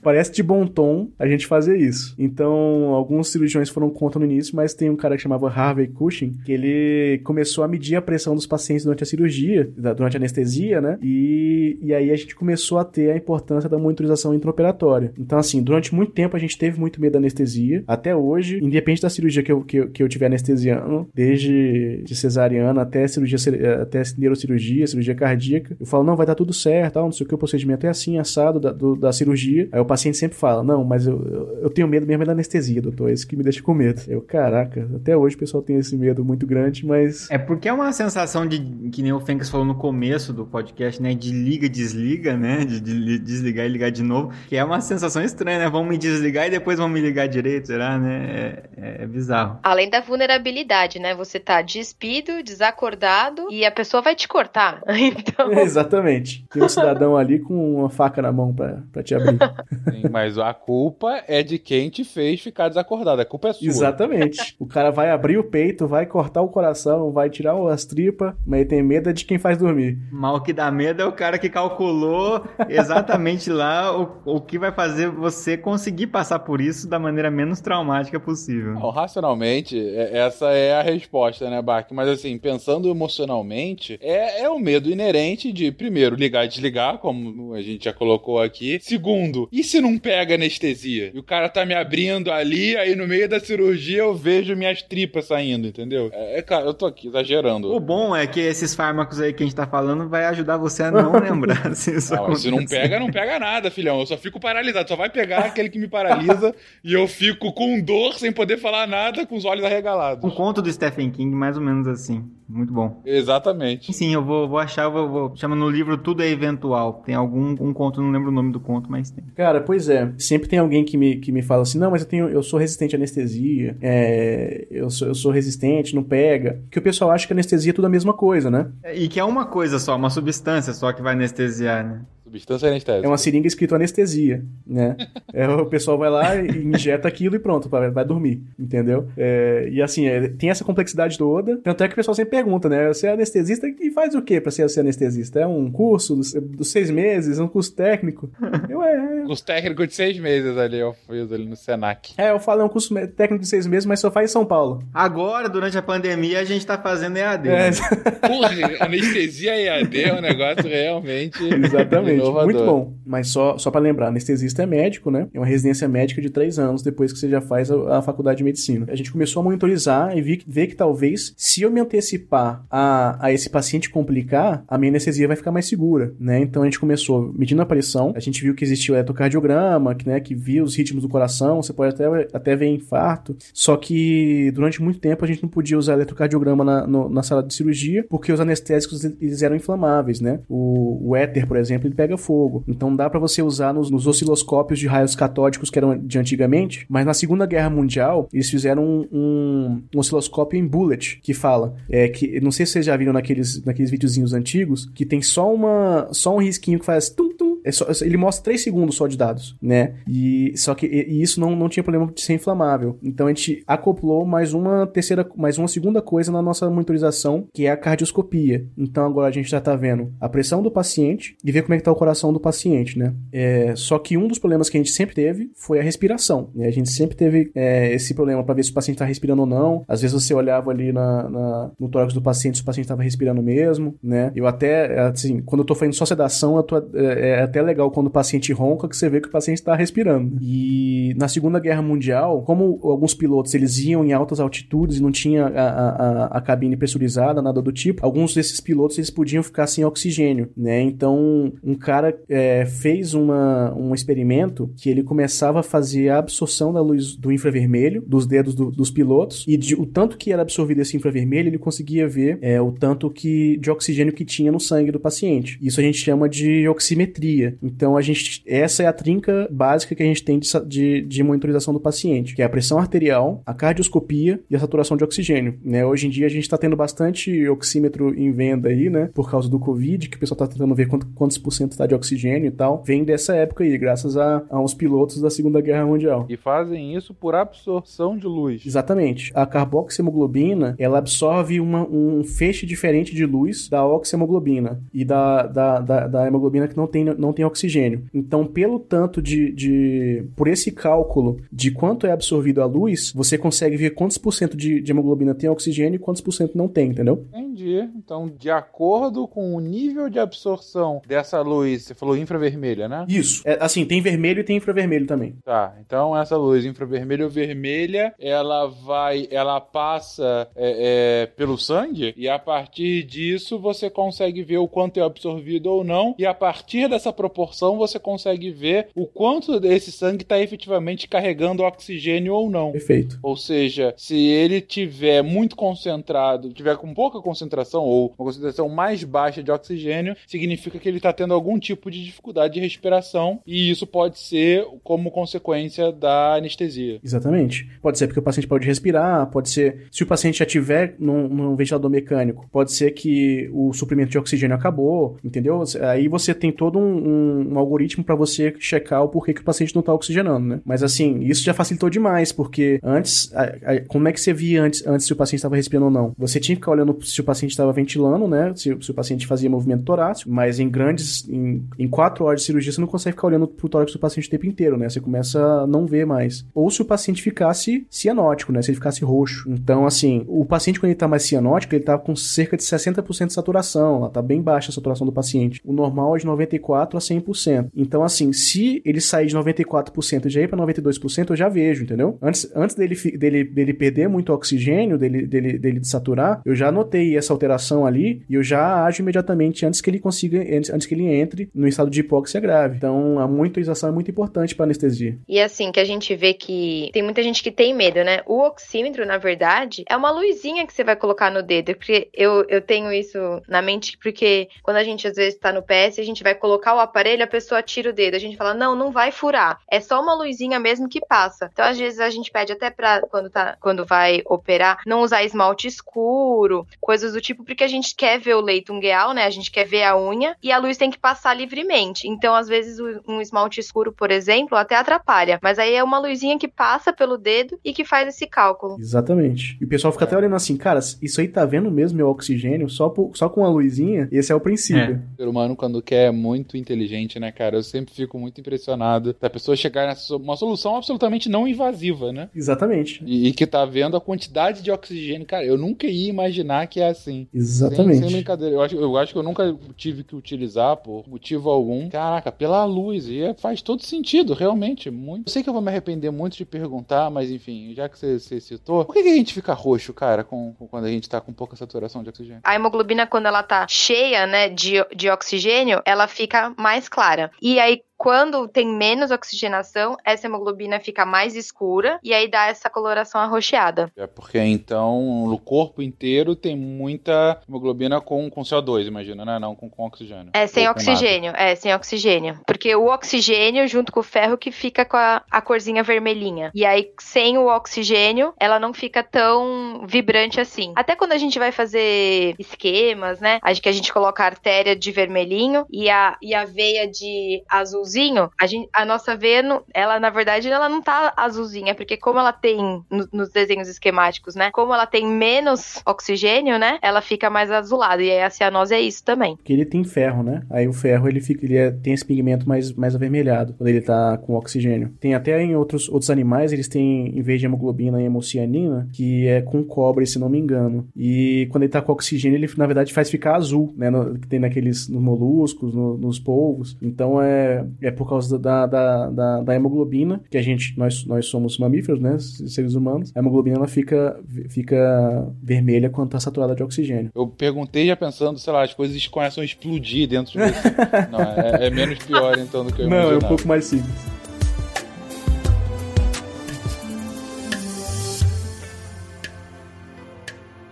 Parece de bom tom a gente fazer isso. Então, alguns cirurgiões foram contra no início, mas tem um cara que chamava Harvey Cushing, que ele começou a medir a pressão dos pacientes durante a cirurgia, durante a anestesia, né? E, e aí a gente começou a ter a importância da monitorização intraoperatória. Então, assim, durante muito tempo a gente teve muito medo da anestesia. Até hoje, independente da cirurgia que eu, que eu, que eu tiver anestesiando, desde de cesariana até cirurgia, eh, até neurocirurgia, cirurgia cardíaca, eu falo, não, vai dar tudo certo, não sei o que, o procedimento é assim, assado da, do- da cirurgia. Aí o paciente sempre fala, não, mas eu, eu, eu tenho medo mesmo é da anestesia, doutor, é isso que me deixa com medo. Eu, caraca, até hoje o pessoal tem esse medo muito grande, mas... É porque é uma sensação de, que nem o Fênix falou no começo do podcast, né? De liga, desliga, né? De, de desligar e ligar de novo. Que é uma sensação estranha, né? Vão me desligar e depois vão me ligar direito, será, né? É, é bizarro. Além da vulnerabilidade, né? Você tá despido, desacordado e a pessoa vai te cortar. Então, Exatamente. Tem um cidadão ali com uma faca na mão pra te abrir. Sim, mas a culpa é de quem te fez ficar desacordado. A culpa é sua. Exatamente. O cara vai abrir o peito, vai cortar o coração, vai tirar as tripas, mas ele tem medo é de quem faz dormir. Mal que dá medo é o cara que calculou exatamente lá o, o que vai fazer você conseguir passar por isso da maneira menos traumática possível. Não, racionalmente, é- essa é a resposta, né, Bach? Mas assim, pensando emocionalmente, é, é o medo inerente de, primeiro, ligar e desligar, como a gente já colocou aqui. Segundo, e se não pega anestesia? E o cara tá me abrindo ali, aí no meio da cirurgia eu vejo minhas tripas saindo, entendeu? É, é, cara, eu tô aqui exagerando. O bom é que esses fármacos aí que a gente tá falando vai ajudar você a não lembrar se isso Ah, se não pega, não pega nada, filhão. Eu só fico paralisado. Só vai pegar aquele que me paralisa e eu fico com dor sem poder falar nada com os olhos arregalados. Um conto do Stephen King, mais ou menos assim. Muito bom. Exatamente. Sim, eu vou, vou achar, eu vou, vou- chama no livro Tudo é Eventual. Tem algum um conto, não lembro o nome do conto, mas tem. Cara, pois é. Sempre tem alguém que me, que me fala assim: não, mas eu, tenho, eu sou resistente à anestesia, é, eu, sou, eu sou resistente, não pega. Que o pessoal acha que anestesia é tudo a mesma coisa, né? E que é uma coisa só, uma substância só que vai anestesiar, né? Substância anestésica. É uma seringa escrito anestesia, né? É, o pessoal vai lá e injeta aquilo e pronto, vai, vai dormir, entendeu? É, e assim, é, tem essa complexidade toda. Tanto é que o pessoal sempre pergunta, né? Você é anestesista e faz o quê pra ser, ser anestesista? É um curso dos, dos seis meses? É um curso técnico? Eu, é, Os técnicos de seis meses ali, eu fiz ali no Senac. é, eu falo, é um curso técnico de seis meses, mas só faz em São Paulo. Agora, durante a pandemia, a gente tá fazendo EAD. É, né? Porra, anestesia EAD é um negócio realmente Exatamente. Inovador. muito bom. Mas só, só para lembrar, anestesista é médico, né? É uma residência médica de três anos depois que você já faz a, a faculdade de medicina. A gente começou a monitorizar e vi, ver que talvez, se eu me antecipar a, a esse paciente complicar, a minha anestesia vai ficar mais segura, né? Então a gente começou medindo a pressão, a gente viu que existia o eletrocardiograma, que, né, que via os ritmos do coração, você pode até, até ver infarto, só que durante muito tempo a gente não podia usar eletrocardiograma na, no- na sala de cirurgia, porque os anestésicos eles eram inflamáveis, né? O, o éter, por exemplo, ele pega fogo. Então dá pra você usar nos, nos osciloscópios de raios catódicos que eram de antigamente, mas na Segunda Guerra Mundial eles fizeram um, um, um osciloscópio em bullet, que fala, é que, não sei se vocês já viram naqueles, naqueles videozinhos antigos, que tem só uma, só um risquinho que faz tum, é só- ele mostra 3 segundos só de dados, né? E só que e, e isso não, não tinha problema de ser inflamável. Então a gente acoplou mais uma terceira, mais uma segunda coisa na nossa monitorização, que é a cardioscopia. Então agora a gente já tá vendo a pressão do paciente e ver como é que tá o coração do paciente, né? É, só que um dos problemas que a gente sempre teve foi a respiração. Né? A gente sempre teve é, esse problema para ver se o paciente tá respirando ou não. Às vezes você olhava ali na, na- no tórax do paciente se o paciente estava respirando mesmo, né? Eu até, assim, quando eu tô fazendo só sedação, eu tô- é, é até legal quando o paciente ronca que você vê que o paciente está respirando. E na Segunda Guerra Mundial, como alguns pilotos eles iam em altas altitudes e não tinha a, a, a- cabine pressurizada, nada do tipo, alguns desses pilotos eles podiam ficar sem oxigênio, né? Então, um cara é, fez uma, um experimento que ele começava a fazer a absorção da luz do infravermelho dos dedos do- dos pilotos e de- o tanto que era absorvido esse infravermelho, ele conseguia ver é, o tanto que de oxigênio que tinha no sangue do paciente. Isso a gente chama de oximetria. Então, a gente essa é a trinca básica que a gente tem de, de, de monitorização do paciente, que é a pressão arterial, a cardioscopia e a saturação de oxigênio. Né? Hoje em dia a gente está tendo bastante oxímetro em venda aí, né? Por causa do Covid, que o pessoal está tentando ver quanto, quantos por cento está de oxigênio e tal. Vem dessa época aí, graças a, aos pilotos da Segunda Guerra Mundial. E fazem isso por absorção de luz. Exatamente. A carboxiemoglobina, ela absorve uma- um feixe diferente de luz da oxiemoglobina e da, da, da, da hemoglobina que não tem, não tem oxigênio. Então, pelo tanto de, de... Por esse cálculo de quanto é absorvido a luz, você consegue ver quantos por cento de, de hemoglobina tem oxigênio e quantos por cento não tem, entendeu? Entendi. Então, de acordo com o nível de absorção dessa luz, você falou infravermelha, né? Isso. É, assim, tem vermelho e tem infravermelho também. Tá, então essa luz infravermelha ou vermelha, ela vai, ela passa é, é, pelo sangue e a partir disso você consegue ver o quanto é absorvido ou não e a partir dessa proporção você consegue ver o quanto desse sangue está efetivamente carregando oxigênio ou não. Perfeito. Ou seja, se ele tiver muito concentrado, tiver com pouca concentração ou uma concentração mais baixa de oxigênio, significa que ele está tendo algum tipo de dificuldade de respiração e isso pode ser como consequência da anestesia. Exatamente. Pode ser porque o paciente pode respirar, pode ser. Se o paciente já tiver num, num ventilador mecânico, pode ser que o suprimento de oxigênio acabou, entendeu? Aí você tem todo um, um- um algoritmo para você checar o porquê que o paciente não tá oxigenando, né? Mas assim, isso já facilitou demais, porque antes, a- a- como é que você via antes, antes se o paciente estava respirando ou não? Você tinha que ficar olhando se o paciente estava ventilando, né? Se, se o paciente fazia movimento torácico, mas em grandes, em, em quatro horas de cirurgia, você não consegue ficar olhando pro tórax do paciente o tempo inteiro, né? Você começa a não ver mais. Ou se o paciente ficasse cianótico, né? Se ele ficasse roxo. Então, assim, o paciente, quando ele tá mais cianótico, ele tá com cerca de 60% de saturação. Ela tá bem baixa a saturação do paciente. O normal é de 94% a 100%. Então, assim, se ele sair de 94% e já ir pra 92%, eu já vejo, entendeu? Antes, antes dele, dele, dele perder muito oxigênio, dele, dele, dele desaturar, eu já notei essa alteração ali e eu já ajo imediatamente antes que ele consiga, antes, antes que ele entre no estado de hipóxia grave. Então, a monitorização é muito importante para anestesia. E assim, que a gente vê que tem muita gente que tem medo, né? O oxímetro, na verdade, é uma luzinha que você vai colocar no dedo. Porque eu, eu tenho isso na mente, porque quando a gente às vezes tá no PS, a gente vai colocar o aparelho, a pessoa tira o dedo. A gente fala, não, não vai furar. É só uma luzinha mesmo que passa. Então, às vezes, a gente pede até pra, quando, tá, quando vai operar, não usar esmalte escuro, coisas do tipo, porque a gente quer ver o leito ungueal, né? A gente quer ver a unha e a luz tem que passar livremente. Então, às vezes, um esmalte escuro, por exemplo, até atrapalha. Mas aí é uma luzinha que passa pelo dedo e que faz esse cálculo. Exatamente. E o pessoal fica até olhando assim, cara, isso aí tá vendo mesmo meu oxigênio só, por- só com uma luzinha? Esse é o princípio. O ser humano, quando quer muito inteligente, né, cara? Eu sempre fico muito impressionado da pessoa chegar nessa uma solução absolutamente não invasiva, né? Exatamente. E, e que tá vendo a quantidade de oxigênio. Cara, eu nunca ia imaginar que é assim. Exatamente. Sem, sem brincadeira. Eu acho, eu acho que eu nunca tive que utilizar por motivo algum. Caraca, pela luz. E é- faz todo sentido, realmente. Muito. Eu sei que eu vou me arrepender muito de perguntar, mas enfim, já que você, você citou, por que, que a gente fica roxo, cara, com, com- quando a gente tá com pouca saturação de oxigênio? A hemoglobina, quando ela tá cheia, né, de, de oxigênio, ela fica mais clara. E aí, quando tem menos oxigenação, essa hemoglobina fica mais escura e aí dá essa coloração arroxeada. É porque então o corpo inteiro tem muita hemoglobina com, com CO2, imagina, né? Não com, com oxigênio. É, sem nada. oxigênio. É, sem oxigênio. Porque o oxigênio, junto com o ferro, que fica com a, a corzinha vermelhinha. E aí, sem o oxigênio, ela não fica tão vibrante assim. Até quando a gente vai fazer esquemas, né? Acho que a gente coloca a artéria de vermelhinho e a, e a veia de azulzinho. A, gente, a nossa não- ela, na verdade, ela não tá azulzinha. Porque como ela tem, no- nos desenhos esquemáticos, né? Como ela tem menos oxigênio, né? Ela fica mais azulada. E aí a cianose é isso também. Porque ele tem ferro, né? Aí o ferro ele fica, ele é- tem esse pigmento mais, mais avermelhado quando ele tá com oxigênio. Tem até em outros, outros animais, eles têm, em vez de hemoglobina, hemocianina, que é com cobre, se não me engano. E quando ele tá com oxigênio, ele na verdade faz ficar azul, né? No- que tem naqueles nos moluscos, no- nos polvos. Então é, é por causa da, da, da, da hemoglobina, que a gente, nós, nós somos mamíferos, né? Seres humanos. A hemoglobina ela fica, fica vermelha quando tá saturada de oxigênio. Eu perguntei já pensando, sei lá, as coisas começam a explodir dentro de você. Não, é, é menos pior então do que eu Não, é um pouco mais simples.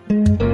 Então,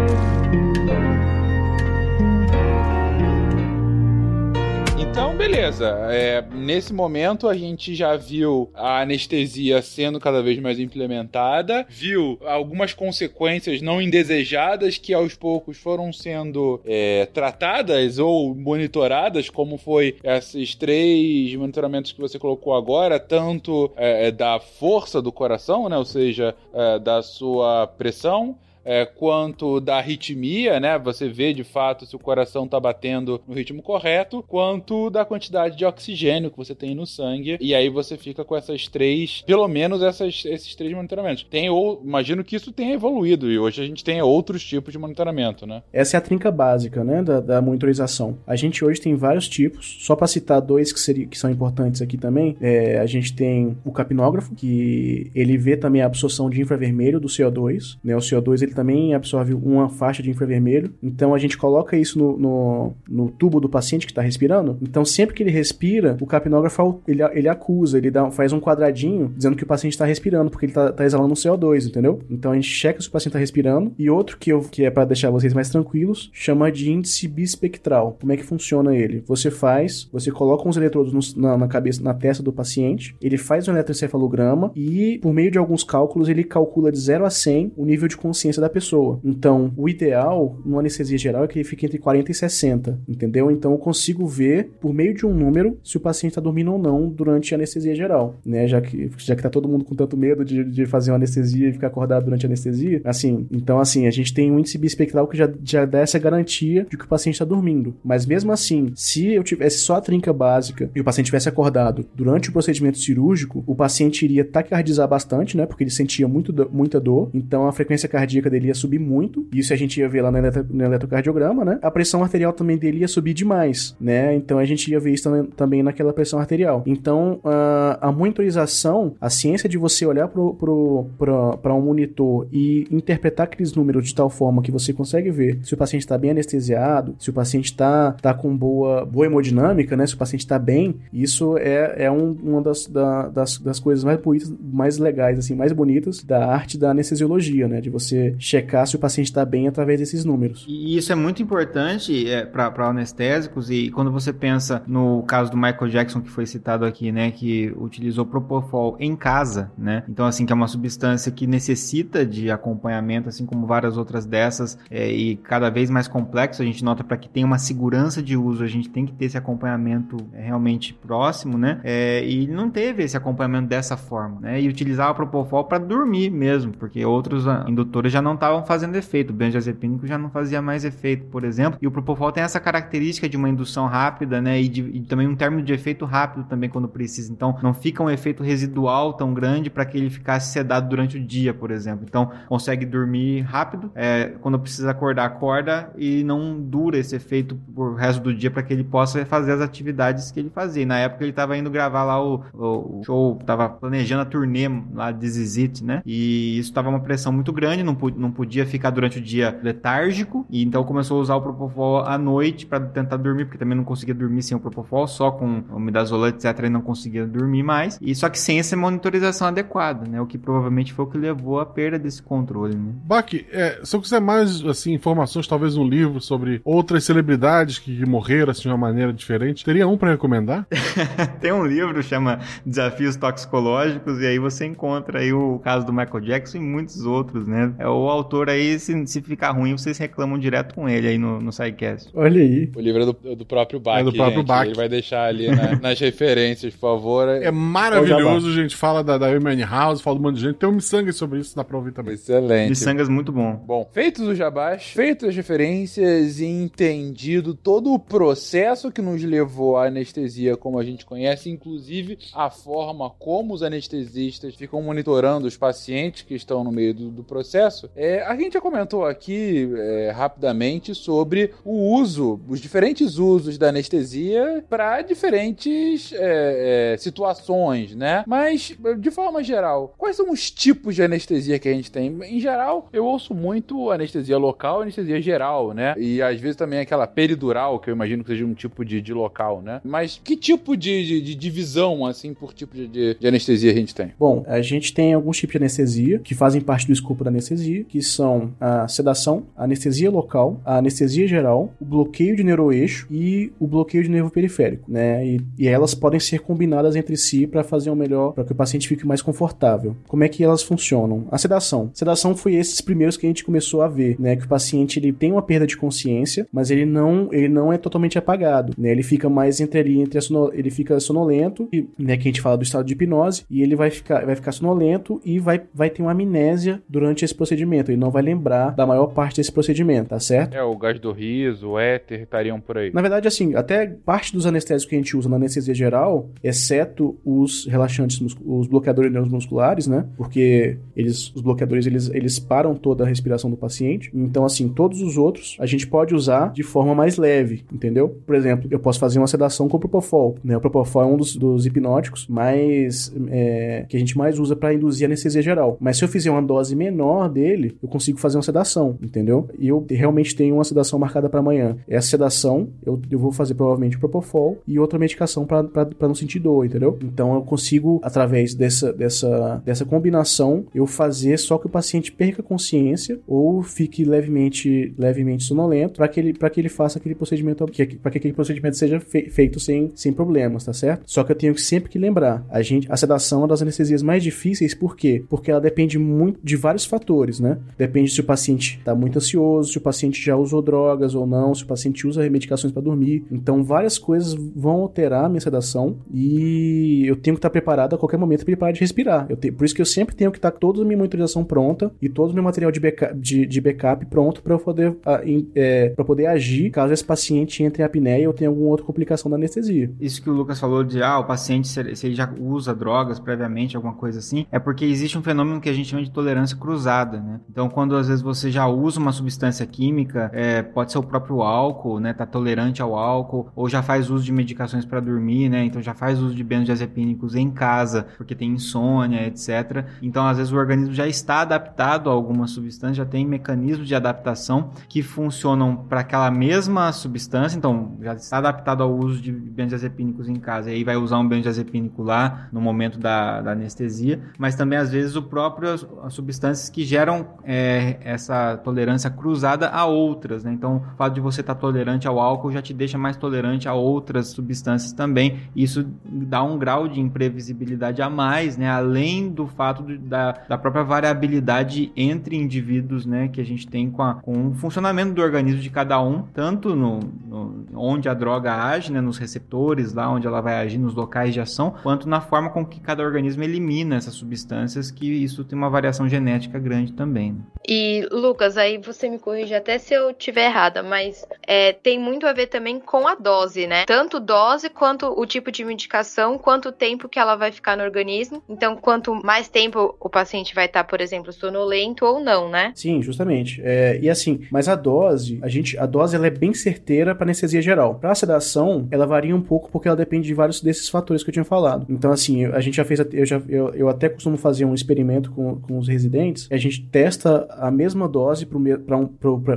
beleza. É, nesse momento a gente já viu a anestesia sendo cada vez mais implementada, viu algumas consequências não indesejadas que aos poucos foram sendo é, tratadas ou monitoradas, como foi esses três monitoramentos que você colocou agora, tanto é, da força do coração, né, ou seja, é, da sua pressão, é, quanto da arritmia, né? Você vê de fato se o coração tá batendo no ritmo correto, quanto da quantidade de oxigênio que você tem no sangue. E aí você fica com essas três, pelo menos essas, esses três monitoramentos. Tem ou imagino que isso tenha evoluído e hoje a gente tem outros tipos de monitoramento, né? Essa é a trinca básica, né, da, da monitorização. A gente hoje tem vários tipos, só para citar dois que, seria, que são importantes aqui também, é, a gente tem o capnógrafo, que ele vê também a absorção de infravermelho do CO2, né, o CO2 ele também absorve uma faixa de infravermelho, então a gente coloca isso no, no, no tubo do paciente que está respirando, então sempre que ele respira, o capnógrafo ele, ele acusa, ele dá, faz um quadradinho dizendo que o paciente está respirando, porque ele está exalando um CO2, entendeu? Então a gente checa se o paciente está respirando, e outro que, eu, que é para deixar vocês mais tranquilos, chama de índice bispectral. Como é que funciona ele? Você faz, você coloca uns eletrodos no- na, na cabeça, na testa do paciente, ele faz um eletroencefalograma e, por meio de alguns cálculos, ele calcula de 0 a 100 o nível de consciência da pessoa. Então, o ideal, numa anestesia geral, é que ele fique entre 40 e 60, entendeu? Então, eu consigo ver, por meio de um número, se o paciente está dormindo ou não durante a anestesia geral, né? Já que, já que tá todo mundo com tanto medo de, de fazer uma anestesia e ficar acordado durante a anestesia, assim, então, assim, a gente tem um índice bispectral que já, já dá essa garantia de que o paciente está dormindo. Mas mesmo assim, se eu tivesse só a trinca básica e o paciente tivesse acordado durante o procedimento cirúrgico, o paciente iria taquicardizar bastante, né? Porque ele sentia muito muita dor, então a frequência cardíaca dele ia subir muito. Isso a gente ia ver lá no, eletro- no eletrocardiograma, né? A pressão arterial também dele ia subir demais, né? Então a gente ia ver isso também, também naquela pressão arterial. Então a, a monitorização, a ciência de você olhar para um monitor e interpretar aqueles números de tal forma que você consegue ver se o paciente está bem anestesiado, se o paciente está tá com boa, boa hemodinâmica, né? Se o paciente está bem, isso é, é um- uma das, da- das, das coisas mais bonitas, mais legais, assim, mais bonitas da arte da anestesiologia, né? De você checar se o paciente está bem através desses números. E isso é muito importante é, para anestésicos e quando você pensa no caso do Michael Jackson que foi citado aqui, né, que utilizou propofol em casa, né? Então assim que é uma substância que necessita de acompanhamento, assim como várias outras dessas é, e cada vez mais complexo. A gente nota para que tenha uma segurança de uso, a gente tem que ter esse acompanhamento é, realmente próximo, né? É, e não teve esse acompanhamento dessa forma, né? E utilizava propofol para dormir mesmo, porque outros ah, indutores já não não estavam fazendo efeito. O benzodiazepínico já não fazia mais efeito, por exemplo. E o propofol tem essa característica de uma indução rápida, né? E, de, e também um término de efeito rápido também quando precisa. Então, não fica um efeito residual tão grande para que ele ficasse sedado durante o dia, por exemplo. Então, consegue dormir rápido. É, quando precisa acordar, acorda e não dura esse efeito por resto do dia para que ele possa fazer as atividades que ele fazia. Na época ele estava indo gravar lá o, o, o show, estava planejando a turnê lá de Zizit, né? E isso estava uma pressão muito grande, não, não podia ficar durante o dia letárgico. E então começou a usar o Propofol à noite para tentar dormir, porque também não conseguia dormir sem o Propofol, só com o midazolam, etc, e não conseguia dormir mais. E só que sem essa monitorização adequada, né? O que provavelmente foi o que levou à perda desse controle, né? Bach, é, se eu quiser mais assim, informações, talvez um livro sobre outras celebridades que, morreram assim, de uma maneira diferente, teria um para recomendar? Tem um livro chama Desafios Toxicológicos e aí você encontra aí o caso do Michael Jackson e muitos outros, né? É, o autor aí, se, se ficar ruim, vocês reclamam direto com ele aí no, no SciCast. Olha aí. O livro é do, do próprio Bach, É do próprio gente. Bach. Ele vai deixar ali na- nas referências, por favor. É maravilhoso, gente. Fala da, da Amy House, fala um monte de gente. Tem um miçanga sobre isso, dá pra ouvir também. Excelente. Miçangas muito bom. Bom, feitos os jabás, feitas as referências e entendido todo o processo que nos levou à anestesia como a gente conhece, inclusive a forma como os anestesistas ficam monitorando os pacientes que estão no meio do, do processo, é, a gente já comentou aqui é, rapidamente sobre o uso, os diferentes usos da anestesia para diferentes é, é, situações, né? Mas, de forma geral, quais são os tipos de anestesia que a gente tem? Em geral, eu ouço muito anestesia local, anestesia geral, né? E às vezes também aquela peridural, que eu imagino que seja um tipo de, de local, né? Mas que tipo de, de- de divisão, assim, por tipo de, de- de anestesia a gente tem? Bom, a gente tem alguns tipos de anestesia que fazem parte do escopo da anestesia, que são a sedação, a anestesia local, a anestesia geral, o bloqueio de neuroeixo e o bloqueio de nervo periférico, né? E, e elas podem ser combinadas entre si para fazer um melhor, para que o paciente fique mais confortável. Como é que elas funcionam? A sedação. Sedação foi esses primeiros que a gente começou a ver, né? Que o paciente ele tem uma perda de consciência, mas ele não, ele não é totalmente apagado, né? Ele fica mais entre ali, entre a sono, ele fica sonolento, e, né? Que a gente fala do estado de hipnose, e ele vai ficar, vai ficar sonolento e vai, vai ter uma amnésia durante esse procedimento. Ele não vai lembrar da maior parte desse procedimento, tá certo? É, o gás do riso, o éter, estariam por aí. Na verdade, assim, até parte dos anestésicos que a gente usa na anestesia geral, exceto os relaxantes, os bloqueadores neuromusculares, né? Porque eles, os bloqueadores, eles, eles param toda a respiração do paciente. Então, assim, todos os outros a gente pode usar de forma mais leve, entendeu? Por exemplo, eu posso fazer uma sedação com o Propofol, né? O Propofol é um dos, dos hipnóticos mais, é, que a gente mais usa para induzir anestesia geral. Mas se eu fizer uma dose menor dele, eu consigo fazer uma sedação, entendeu? E eu realmente tenho uma sedação marcada para amanhã. Essa sedação, eu, eu vou fazer provavelmente Propofol e outra medicação para não sentir dor, entendeu? Então eu consigo, através dessa, dessa, dessa combinação, eu fazer só que o paciente perca consciência ou fique levemente, levemente sonolento para que, ele, que ele faça aquele procedimento, para que aquele procedimento seja fe- feito sem, sem problemas, tá certo? Só que eu tenho sempre que lembrar, a gente, a sedação é uma das anestesias mais difíceis, por quê? Porque ela depende muito de vários fatores, né? Depende se o paciente está muito ansioso, se o paciente já usou drogas ou não, se o paciente usa medicações para dormir. Então, várias coisas vão alterar a minha sedação e eu tenho que estar preparado a qualquer momento para ele parar de respirar. Tenho- por isso que eu sempre tenho que estar com toda a minha monitorização pronta e todo o meu material de backup, de, de backup pronto para eu poder, ah, é, poder agir caso esse paciente entre em apneia ou tenha alguma outra complicação da anestesia. Isso que o Lucas falou de, ah, o paciente, se ele já usa drogas previamente, alguma coisa assim, é porque existe um fenômeno que a gente chama de tolerância cruzada, né? Então, quando às vezes você já usa uma substância química, é, pode ser o próprio álcool, né? Tá tolerante ao álcool, ou já faz uso de medicações para dormir, né? Então, já faz uso de benzodiazepínicos em casa, porque tem insônia, etc. Então, às vezes o organismo já está adaptado a alguma substância, já tem mecanismos de adaptação que funcionam para aquela mesma substância, então já está adaptado ao uso de benzodiazepínicos em casa, e aí vai usar um benzodiazepínico lá no momento da, da anestesia, mas também às vezes o próprio as substâncias que geram é, essa tolerância cruzada a outras, né? Então, o fato de você estar tolerante ao álcool já te deixa mais tolerante a outras substâncias também. Isso dá um grau de imprevisibilidade a mais, né? Além do fato de- da, da própria variabilidade entre indivíduos, né? Que a gente tem com, a- com o funcionamento do organismo de cada um, tanto no, no- onde a droga age, né? Nos receptores, lá onde ela vai agir, nos locais de ação, quanto na forma com que cada organismo elimina essas substâncias, que isso tem uma variação genética grande também. Né? E, Lucas, aí você me corrige até se eu tiver errada, mas é, tem muito a ver também com a dose, né? Tanto dose quanto o tipo de medicação, quanto o tempo que ela vai ficar no organismo. Então, quanto mais tempo o paciente vai estar, por exemplo, sonolento ou não, né? Sim, justamente. É, e assim, mas a dose, a gente, a dose ela é bem certeira para anestesia geral. Para sedação, ela varia um pouco porque ela depende de vários desses fatores que eu tinha falado. Então, assim, a gente já fez, eu, já, eu, eu até costumo fazer um experimento com, com os residentes. A gente testa a mesma dose para um,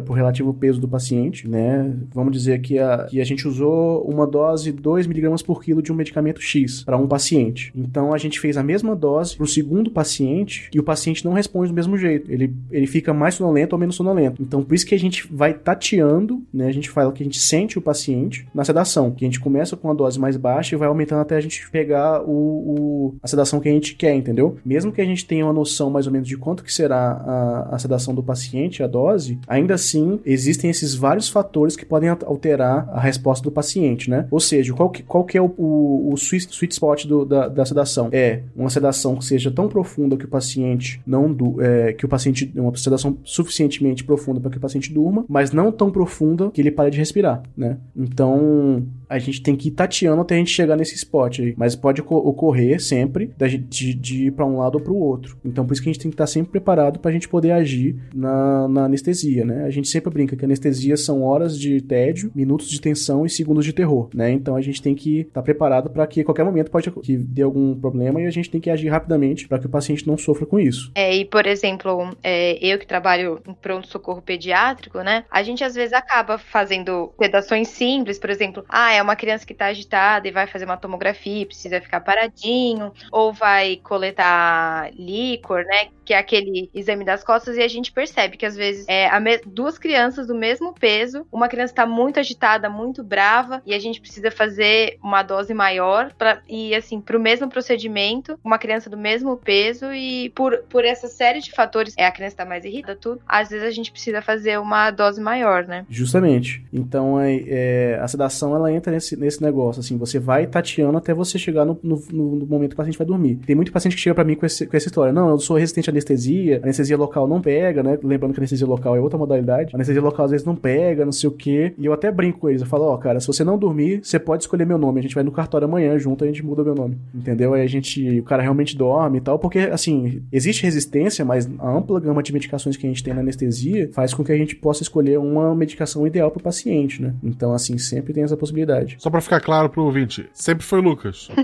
o relativo peso do paciente, né? Vamos dizer que a, que a gente usou uma dose 2 miligramas por quilo de um medicamento X para um paciente. Então, a gente fez a mesma dose para o segundo paciente e o paciente não responde do mesmo jeito. Ele, ele fica mais sonolento ou menos sonolento. Então, por isso que a gente vai tateando, né? A gente fala que a gente sente o paciente na sedação, que a gente começa com a dose mais baixa e vai aumentando até a gente pegar o, o, a sedação que a gente quer, entendeu? Mesmo que a gente tenha uma noção mais ou menos de quanto que será a, a sedação do paciente, a dose, ainda assim existem esses vários fatores que podem alterar a resposta do paciente, né? Ou seja, qual que, qual que é o, o, o sweet, sweet spot do, da, da sedação? É uma sedação que seja tão profunda que o paciente não do, é, que o paciente uma sedação suficientemente profunda para que o paciente durma, mas não tão profunda que ele pare de respirar, né? Então a gente tem que ir tateando até a gente chegar nesse spot aí. Mas pode ocorrer sempre de, de ir para um lado ou para o outro. Então por isso que a gente tem que estar sempre preparado para a gente poder agir na, na, anestesia, né? A gente sempre brinca que anestesia são horas de tédio, minutos de tensão e segundos de terror, né? Então a gente tem que estar preparado para que qualquer momento pode que dê algum problema e a gente tem que agir rapidamente para que o paciente não sofra com isso. É, e por exemplo, é, eu que trabalho em pronto-socorro pediátrico, né? A gente às vezes acaba fazendo sedações simples, por exemplo, ah, é uma criança que está agitada e vai fazer uma tomografia, precisa ficar paradinho, ou vai coletar líquor, né? Que é aquele exame das costas, e a gente percebe que às vezes é duas crianças do mesmo peso, uma criança está muito agitada, muito brava, e a gente precisa fazer uma dose maior pra, e assim, para o mesmo procedimento, uma criança do mesmo peso, e por, por essa série de fatores, é a criança está mais irritada, tudo, às vezes a gente precisa fazer uma dose maior, né? Justamente. Então é, é, a sedação ela entra nesse, nesse negócio, assim, você vai tateando até você chegar no, no, no momento que o paciente vai dormir. Tem muito paciente que chega para mim com, esse, com essa história, não, eu sou resistente anestesia, a anestesia local não pega, né? Lembrando que a anestesia local é outra modalidade. A anestesia local às vezes não pega, não sei o quê. E eu até brinco com eles, eu falo, ó, oh, cara, se você não dormir, você pode escolher meu nome, a gente vai no cartório amanhã junto, a gente muda meu nome. Entendeu? Aí a gente, o cara realmente dorme e tal, porque, assim, existe resistência, mas a ampla gama de medicações que a gente tem na anestesia faz com que a gente possa escolher uma medicação ideal pro paciente, né? Então, assim, sempre tem essa possibilidade. Só para ficar claro pro ouvinte, sempre foi Lucas.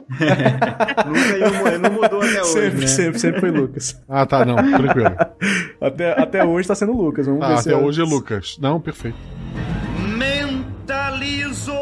Nunca não mudou até hoje. Sempre, né? sempre, sempre foi Lucas. Ah, tá, não, tranquilo. até, até hoje tá sendo Lucas. Vamos ah, ver até hoje é Lucas. Não, perfeito. Mentalizo.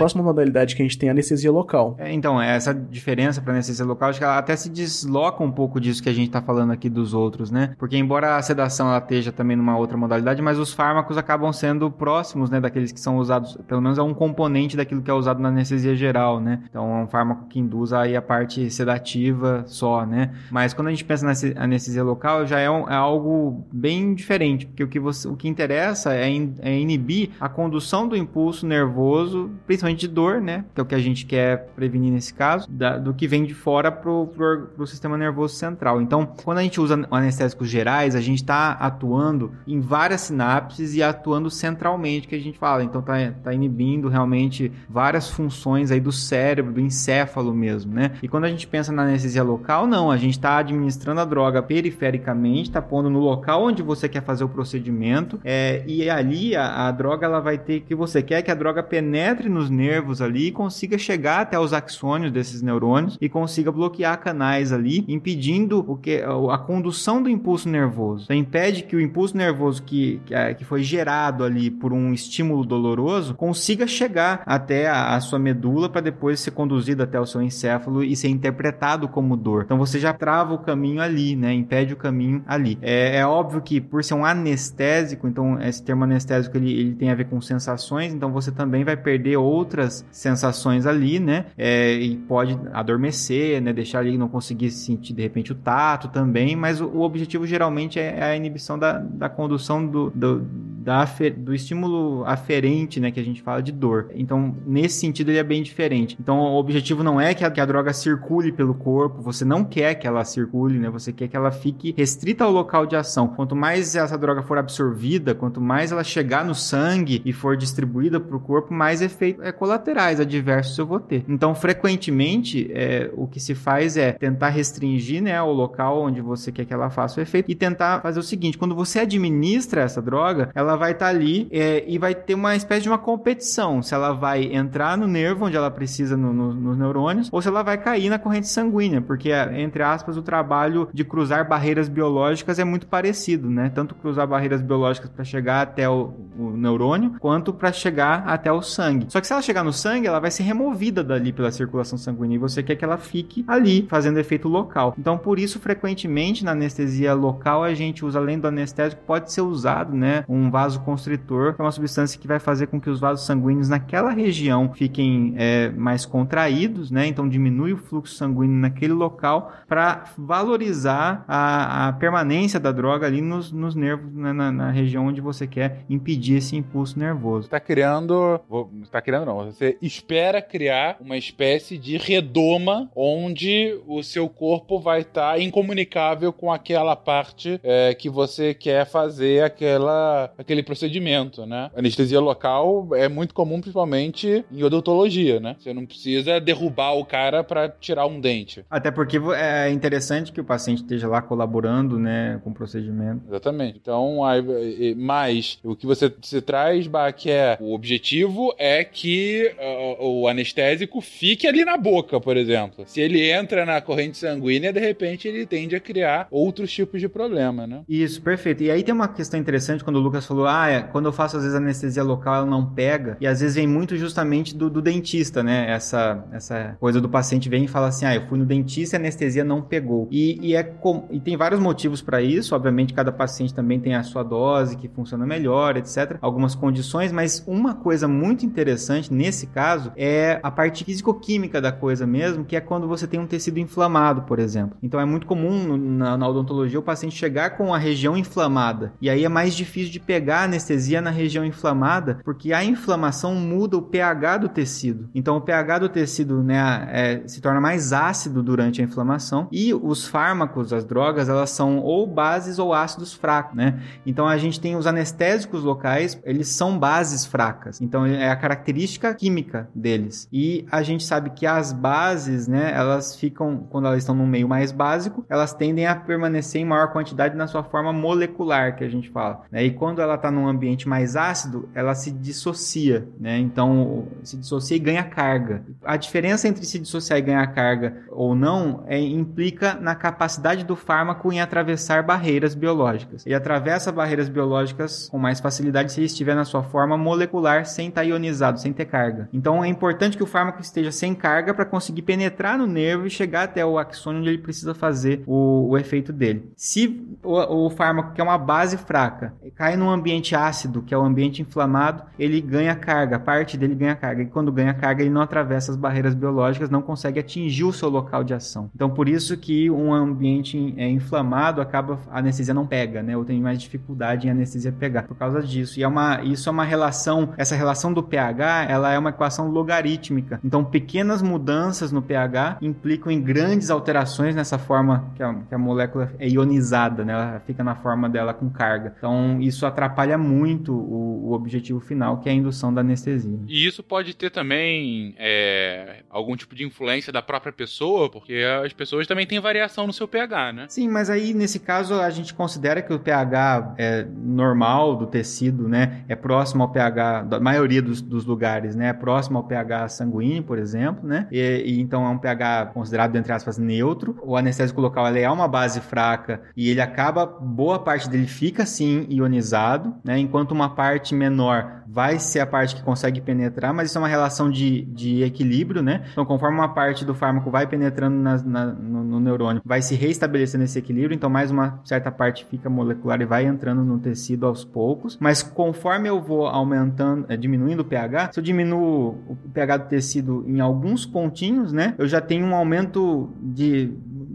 A próxima modalidade que a gente tem é a anestesia local. É, então, essa diferença para anestesia local, acho que ela até se desloca um pouco disso que a gente está falando aqui dos outros, né? Porque embora a sedação ela esteja também numa outra modalidade, mas os fármacos acabam sendo próximos, né, daqueles que são usados, pelo menos é um componente daquilo que é usado na anestesia geral, né? Então, é um fármaco que induz aí a parte sedativa só, né? Mas quando a gente pensa na anestesia local, já é, um, é algo bem diferente, porque o que, você, o que interessa é, in, é inibir a condução do impulso nervoso, principalmente de dor, né? Que é o que a gente quer prevenir nesse caso, da, do que vem de fora pro, pro, pro, sistema nervoso central. Então, quando a gente usa anestésicos gerais, a gente está atuando em várias sinapses e atuando centralmente, que a gente fala. Então, tá, tá inibindo realmente várias funções aí do cérebro, do encéfalo mesmo, né? E quando a gente pensa na anestesia local, não, a gente está administrando a droga perifericamente, está pondo no local onde você quer fazer o procedimento, é, e ali a, a droga ela vai ter que você quer que a droga penetre nos nervos ali e consiga chegar até os axônios desses neurônios e consiga bloquear canais ali, impedindo o que a condução do impulso nervoso. Então, impede que o impulso nervoso que, é, que foi gerado ali por um estímulo doloroso consiga chegar até a, a sua medula para depois ser conduzido até o seu encéfalo e ser interpretado como dor. Então você já trava o caminho ali, né? Impede o caminho ali. É, é óbvio que por ser um anestésico, então esse termo anestésico ele, ele tem a ver com sensações, então você também vai perder outras outras sensações ali, né? É, e pode adormecer, né? Deixar ali não conseguir sentir de repente o tato também, mas o, o objetivo geralmente é a inibição da, da condução do, do da, do estímulo aferente, né, que a gente fala de dor. Então, nesse sentido, ele é bem diferente. Então, o objetivo não é que a, que a droga circule pelo corpo, você não quer que ela circule, né, você quer que ela fique restrita ao local de ação. Quanto mais essa droga for absorvida, quanto mais ela chegar no sangue e for distribuída para o corpo, mais efeitos é, colaterais, adversos eu vou ter. Então, frequentemente, é, o que se faz é tentar restringir né, o local onde você quer que ela faça o efeito e tentar fazer o seguinte: quando você administra essa droga, ela vai estar ali é, e vai ter uma espécie de uma competição. Se ela vai entrar no nervo onde ela precisa no- no- nos neurônios ou se ela vai cair na corrente sanguínea, porque, entre aspas, o trabalho de cruzar barreiras biológicas é muito parecido, né? Tanto cruzar barreiras biológicas para chegar até o, o neurônio, quanto para chegar até o sangue. Só que se ela chegar no sangue, ela vai ser removida dali pela circulação sanguínea e você quer que ela fique ali, fazendo efeito local. Então, por isso, frequentemente na anestesia local, a gente usa, além do anestésico, pode ser usado, né, um vasoconstritor, que é uma substância que vai fazer com que os vasos sanguíneos naquela região fiquem é, mais contraídos, né? Então diminui o fluxo sanguíneo naquele local para valorizar a, a permanência da droga ali nos, nos nervos, né, na, na região onde você quer impedir esse impulso nervoso. Tá criando. vou- Tá criando, não. Você espera criar uma espécie de redoma onde o seu corpo vai estar incomunicável com aquela parte é, que você quer fazer aquela, aquele procedimento, né? Anestesia local é muito comum, principalmente em odontologia, né? Você não precisa derrubar o cara pra tirar um dente. Até porque é interessante que o paciente esteja lá colaborando, né, com o procedimento. Exatamente. Então, aí, e- mas o que você se traz, Bach, é o objetivo é que ah, o anestésico fique ali na boca, por exemplo. Se ele entra na corrente sanguínea, de repente ele tende a criar outros tipos de problema, né? Isso, perfeito. E aí tem uma questão interessante quando o Lucas falou: ah, é, quando eu faço às vezes anestesia local, ela não pega. E às vezes vem muito justamente do, do dentista, né? Essa, essa coisa do paciente vem e fala assim: ah, eu fui no dentista e a anestesia não pegou. E, e é com- e tem vários motivos para isso. Obviamente, cada paciente também tem a sua dose que funciona melhor, etc. Algumas condições, mas uma coisa muito interessante nesse caso é a parte físico-química da coisa mesmo, que é quando você tem um tecido inflamado, por exemplo. Então é muito comum na, na odontologia o paciente chegar com a região inflamada. E aí é mais difícil de pegar a anestesia na região inflamada, porque a inflamação muda o pH do tecido. Então o pH do tecido né, é- se torna mais ácido durante a inflamação. E os fármacos, as drogas, elas são ou bases ou ácidos fracos, né? Então a gente tem os anestésicos locais, eles são bases fracas. Então é a característica química deles. E a gente sabe que as bases, né, elas ficam quando elas estão no meio mais básico, elas tendem a permanecer em maior quantidade na sua forma molecular, que a gente fala. Né? E quando ela está num ambiente mais ácido, ela se dissocia, né? Então se dissocia e ganha carga. A diferença entre se dissociar e ganhar carga ou não é, implica na capacidade do fármaco em atravessar barreiras biológicas. Ele atravessa barreiras biológicas com mais facilidade se ele estiver na sua forma molecular sem estar ionizado, sem ter carga. Então é importante que o fármaco esteja sem carga para conseguir penetrar no nervo e chegar até o axônio onde ele precisa fazer o, o efeito dele. Se o, o fármaco, que é uma base fraca, cai num ambiente ácido, que é o ambiente inflamado, ele ganha carga, parte dele ganha carga. E quando ganha carga, ele não atravessa as barreiras biológicas, não consegue atingir o seu local de ação. Então, por isso que um ambiente é, inflamado acaba a anestesia não pega, né? Ou tem mais dificuldade em anestesia pegar por causa disso. E é uma, isso é uma relação, essa relação do pH, ela é uma equação logarítmica. Então, pequenas mudanças no pH implicam em grandes alterações nessa forma que a, que a molécula é ionizada, né? Ela fica na forma dela com carga. Então, isso atrapalha muito o, o objetivo final, que é a indução da anestesia. E isso pode ter também é, algum tipo de influência da própria pessoa, porque as pessoas também têm variação no seu pH, né? Sim, mas aí nesse caso a gente considera que o pH é normal do tecido, né? É próximo ao pH da maioria dos, dos lugares, né? É próximo ao pH sanguíneo, por exemplo, né? E, e então é um pH considerado entre aspas neutro. O anestésico local ele é uma base fraca e ele acaba boa parte dele fica sim ionizado, né? Enquanto uma parte menor vai ser a parte que consegue penetrar, mas isso é uma relação de, de equilíbrio, né? Então, conforme uma parte do fármaco vai penetrando nas- na- no, no neurônio, vai se restabelecendo esse equilíbrio, então mais uma certa parte fica molecular e vai entrando no tecido aos poucos. Mas conforme eu vou aumentando, eh, diminuindo o pH, se eu diminuo o pH do tecido em alguns pontinhos, né? Eu já tenho um aumento de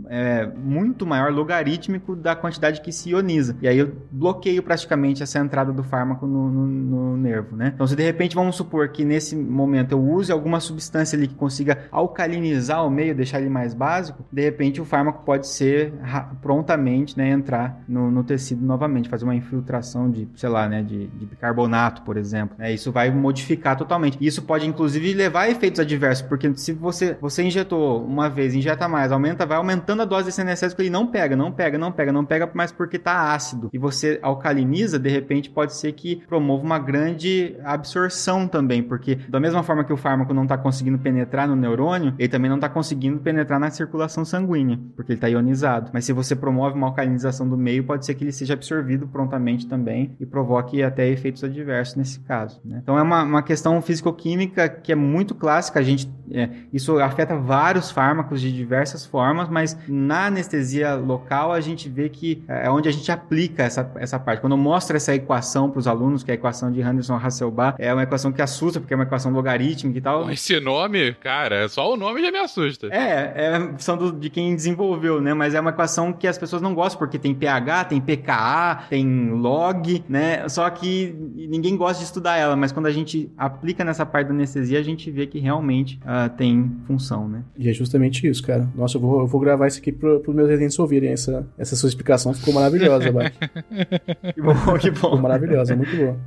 é, muito maior, logarítmico da quantidade que se ioniza. E aí eu bloqueio praticamente essa entrada do fármaco no, no, no nervo, né? Então, se de repente vamos supor que nesse momento eu use alguma substância ali que consiga alcalinizar o meio, deixar ele mais básico, de repente o fármaco pode ser prontamente, né, entrar no, no tecido novamente, fazer uma infiltração de, sei lá, né, de, de bicarbonato, por exemplo. né? Isso vai modificar totalmente. Isso pode inclusive levar a efeitos adversos, porque se você você injetou uma vez, injeta mais, aumenta, vai aumentando a dose desse anestésico, ele não pega, não pega, não pega, não pega, mas porque tá ácido. E você alcaliniza, de repente pode ser que promova uma grande absorção também, porque da mesma forma que o fármaco não tá conseguindo penetrar no neurônio, ele também não tá conseguindo penetrar na circulação sanguínea, porque ele tá ionizado. Mas se você promove uma alcalinização do meio, pode ser que ele seja absorvido prontamente também e provoque até efeitos adversos nesse caso. né? Então é uma, uma questão físico-química que é muito clássica. A gente é, isso afeta vários fármacos de diversas formas, mas na anestesia local a gente vê que é onde a gente aplica essa, essa parte. Quando mostra essa equação para os alunos, que é a equação de Henderson-Hasselbalch, é uma equação que assusta, porque é uma equação logarítmica e tal. Esse nome, cara, só o nome já me assusta. É, é são do- de quem desenvolveu, né? Mas é uma equação que as pessoas não gostam, porque tem pH, tem pKa, tem log, né? Só que ninguém gosta de estudar ela, mas quando a gente aplica nessa parte da anestesia, a gente vê que realmente ah, tem função, né? E é justamente isso, cara. Nossa, eu vou, eu vou gravar isso aqui pro, pros meus residentes ouvirem. Essa, essa sua explicação ficou maravilhosa, Bach. Que bom, que Ficou bom. maravilhosa, muito boa.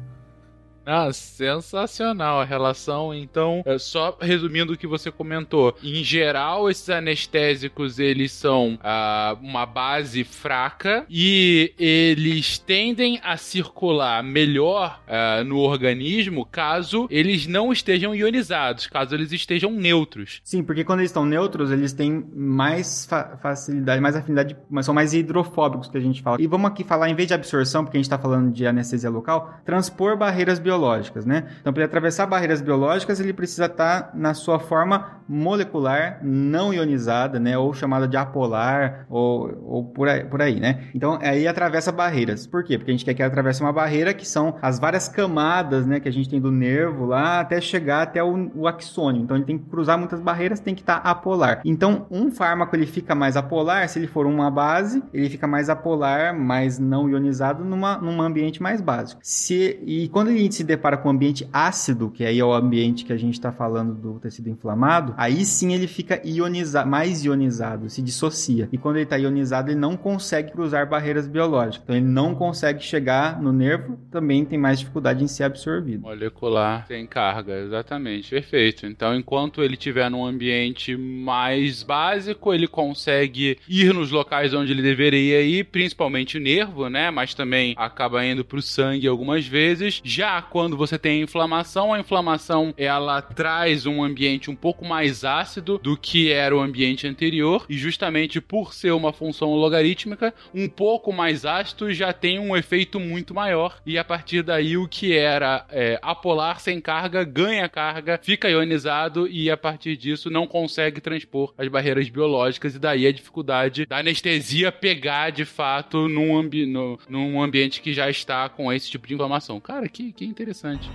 Ah, sensacional a relação. Então, é, só resumindo o que você comentou, em geral esses anestésicos eles são ah, uma base fraca e eles tendem a circular melhor ah, no organismo caso eles não estejam ionizados, caso eles estejam neutros. Sim, porque quando eles estão neutros, eles têm mais fa- facilidade, mais afinidade, mas são mais hidrofóbicos que a gente fala. E vamos aqui falar, em vez de absorção, porque a gente está falando de anestesia local, transpor barreiras biológicas, né? Então, para ele atravessar barreiras biológicas, ele precisa estar na sua forma molecular não ionizada, né? Ou chamada de apolar, ou, ou por, aí, por aí, né? Então, aí atravessa barreiras. Por quê? Porque a gente quer que ele atravesse uma barreira que são as várias camadas, né? Que a gente tem do nervo lá até chegar até o, o axônio. Então, ele tem que cruzar muitas barreiras, tem que estar apolar. Então, um fármaco ele fica mais apolar, se ele for uma base, ele fica mais apolar, mais não ionizado numa, num ambiente mais básico. Se, e quando ele se depara com um ambiente ácido, que aí é o ambiente que a gente está falando do tecido inflamado, aí sim ele fica ionizado, mais ionizado, se dissocia. E quando ele está ionizado, ele não consegue cruzar barreiras biológicas. Então ele não consegue chegar no nervo, também tem mais dificuldade em ser absorvido. Molecular sem carga, exatamente, perfeito. Então, enquanto ele estiver num ambiente mais básico, ele consegue ir nos locais onde ele deveria ir, principalmente o nervo, né? Mas também acaba indo pro sangue algumas vezes. Já quando você tem inflamação, a inflamação ela traz um ambiente um pouco mais ácido do que era o ambiente anterior, e justamente por ser uma função logarítmica, um pouco mais ácido já tem um efeito muito maior, e a partir daí o que era é, apolar sem carga ganha carga, fica ionizado e a partir disso não consegue transpor as barreiras biológicas, e daí a dificuldade da anestesia pegar de fato num, ambi no- num ambiente que já está com esse tipo de inflamação. Cara, que, que interessante.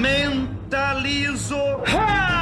Mentalizo. E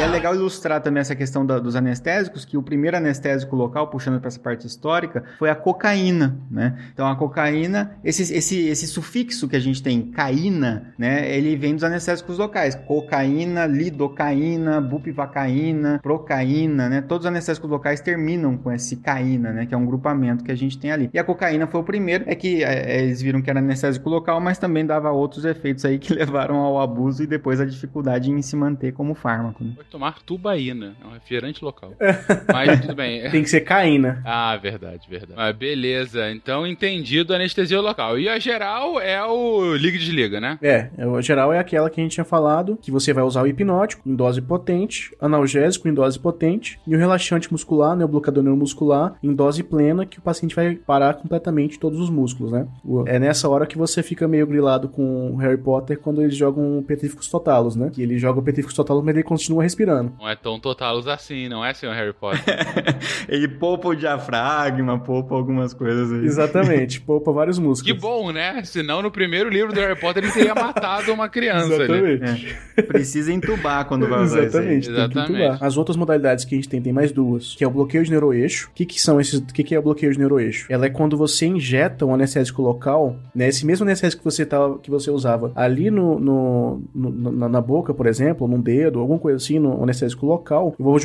é legal ilustrar também essa questão da- dos anestésicos, que o primeiro anestésico local, puxando para essa parte histórica, foi a cocaína, né? Então a cocaína, esse, esse, esse sufixo que a gente tem, caína, né? Ele vem dos anestésicos locais. Cocaína, lidocaína, bupivacaína, procaína, né? Todos os anestésicos locais terminam com esse caína, né? Que é um grupamento que a gente tem ali. E a cocaína foi o primeiro, é que é, eles viram que era anestésico local, mas também dava outros efeitos aí que levaram ao abuso e depois a dificuldade em se manter como fármaco, né? Tomar tubaína, é um refrigerante local. Mas tudo bem. Tem que ser caína. Ah, verdade, verdade. Mas beleza, então entendido a anestesia local. E a geral é o liga e desliga, né? É, o geral é aquela que a gente tinha falado, que você vai usar o hipnótico em dose potente, analgésico em dose potente, e o relaxante muscular, né, o bloqueador neuromuscular, em dose plena, que o paciente vai parar completamente todos os músculos, né? É nessa hora que você fica meio grilado com o Harry Potter quando eles jogam o Petrificus Totalus, né? Que ele joga o Petrificus Totalus, mas ele continua respirando respirando. Não é tão totalos assim, não é, senhor Harry Potter? Ele poupa o diafragma, poupa algumas coisas aí. Exatamente, poupa vários que músculos. bom, né? Senão no primeiro livro do Harry Potter ele teria matado uma criança ali. Exatamente. Precisa entubar quando vai usar isso aí. Exatamente, tem que Exatamente. entubar. As outras modalidades que a gente tem, tem mais duas, que é o bloqueio de neuroeixo. O que que são esses, o que que é o bloqueio de neuroeixo? Ela é quando você injeta um anestésico local, né, esse mesmo anestésico que você tava, que você usava ali no, no- no- na, na boca, por exemplo, num dedo, alguma coisa assim, no anestésico local, eu vou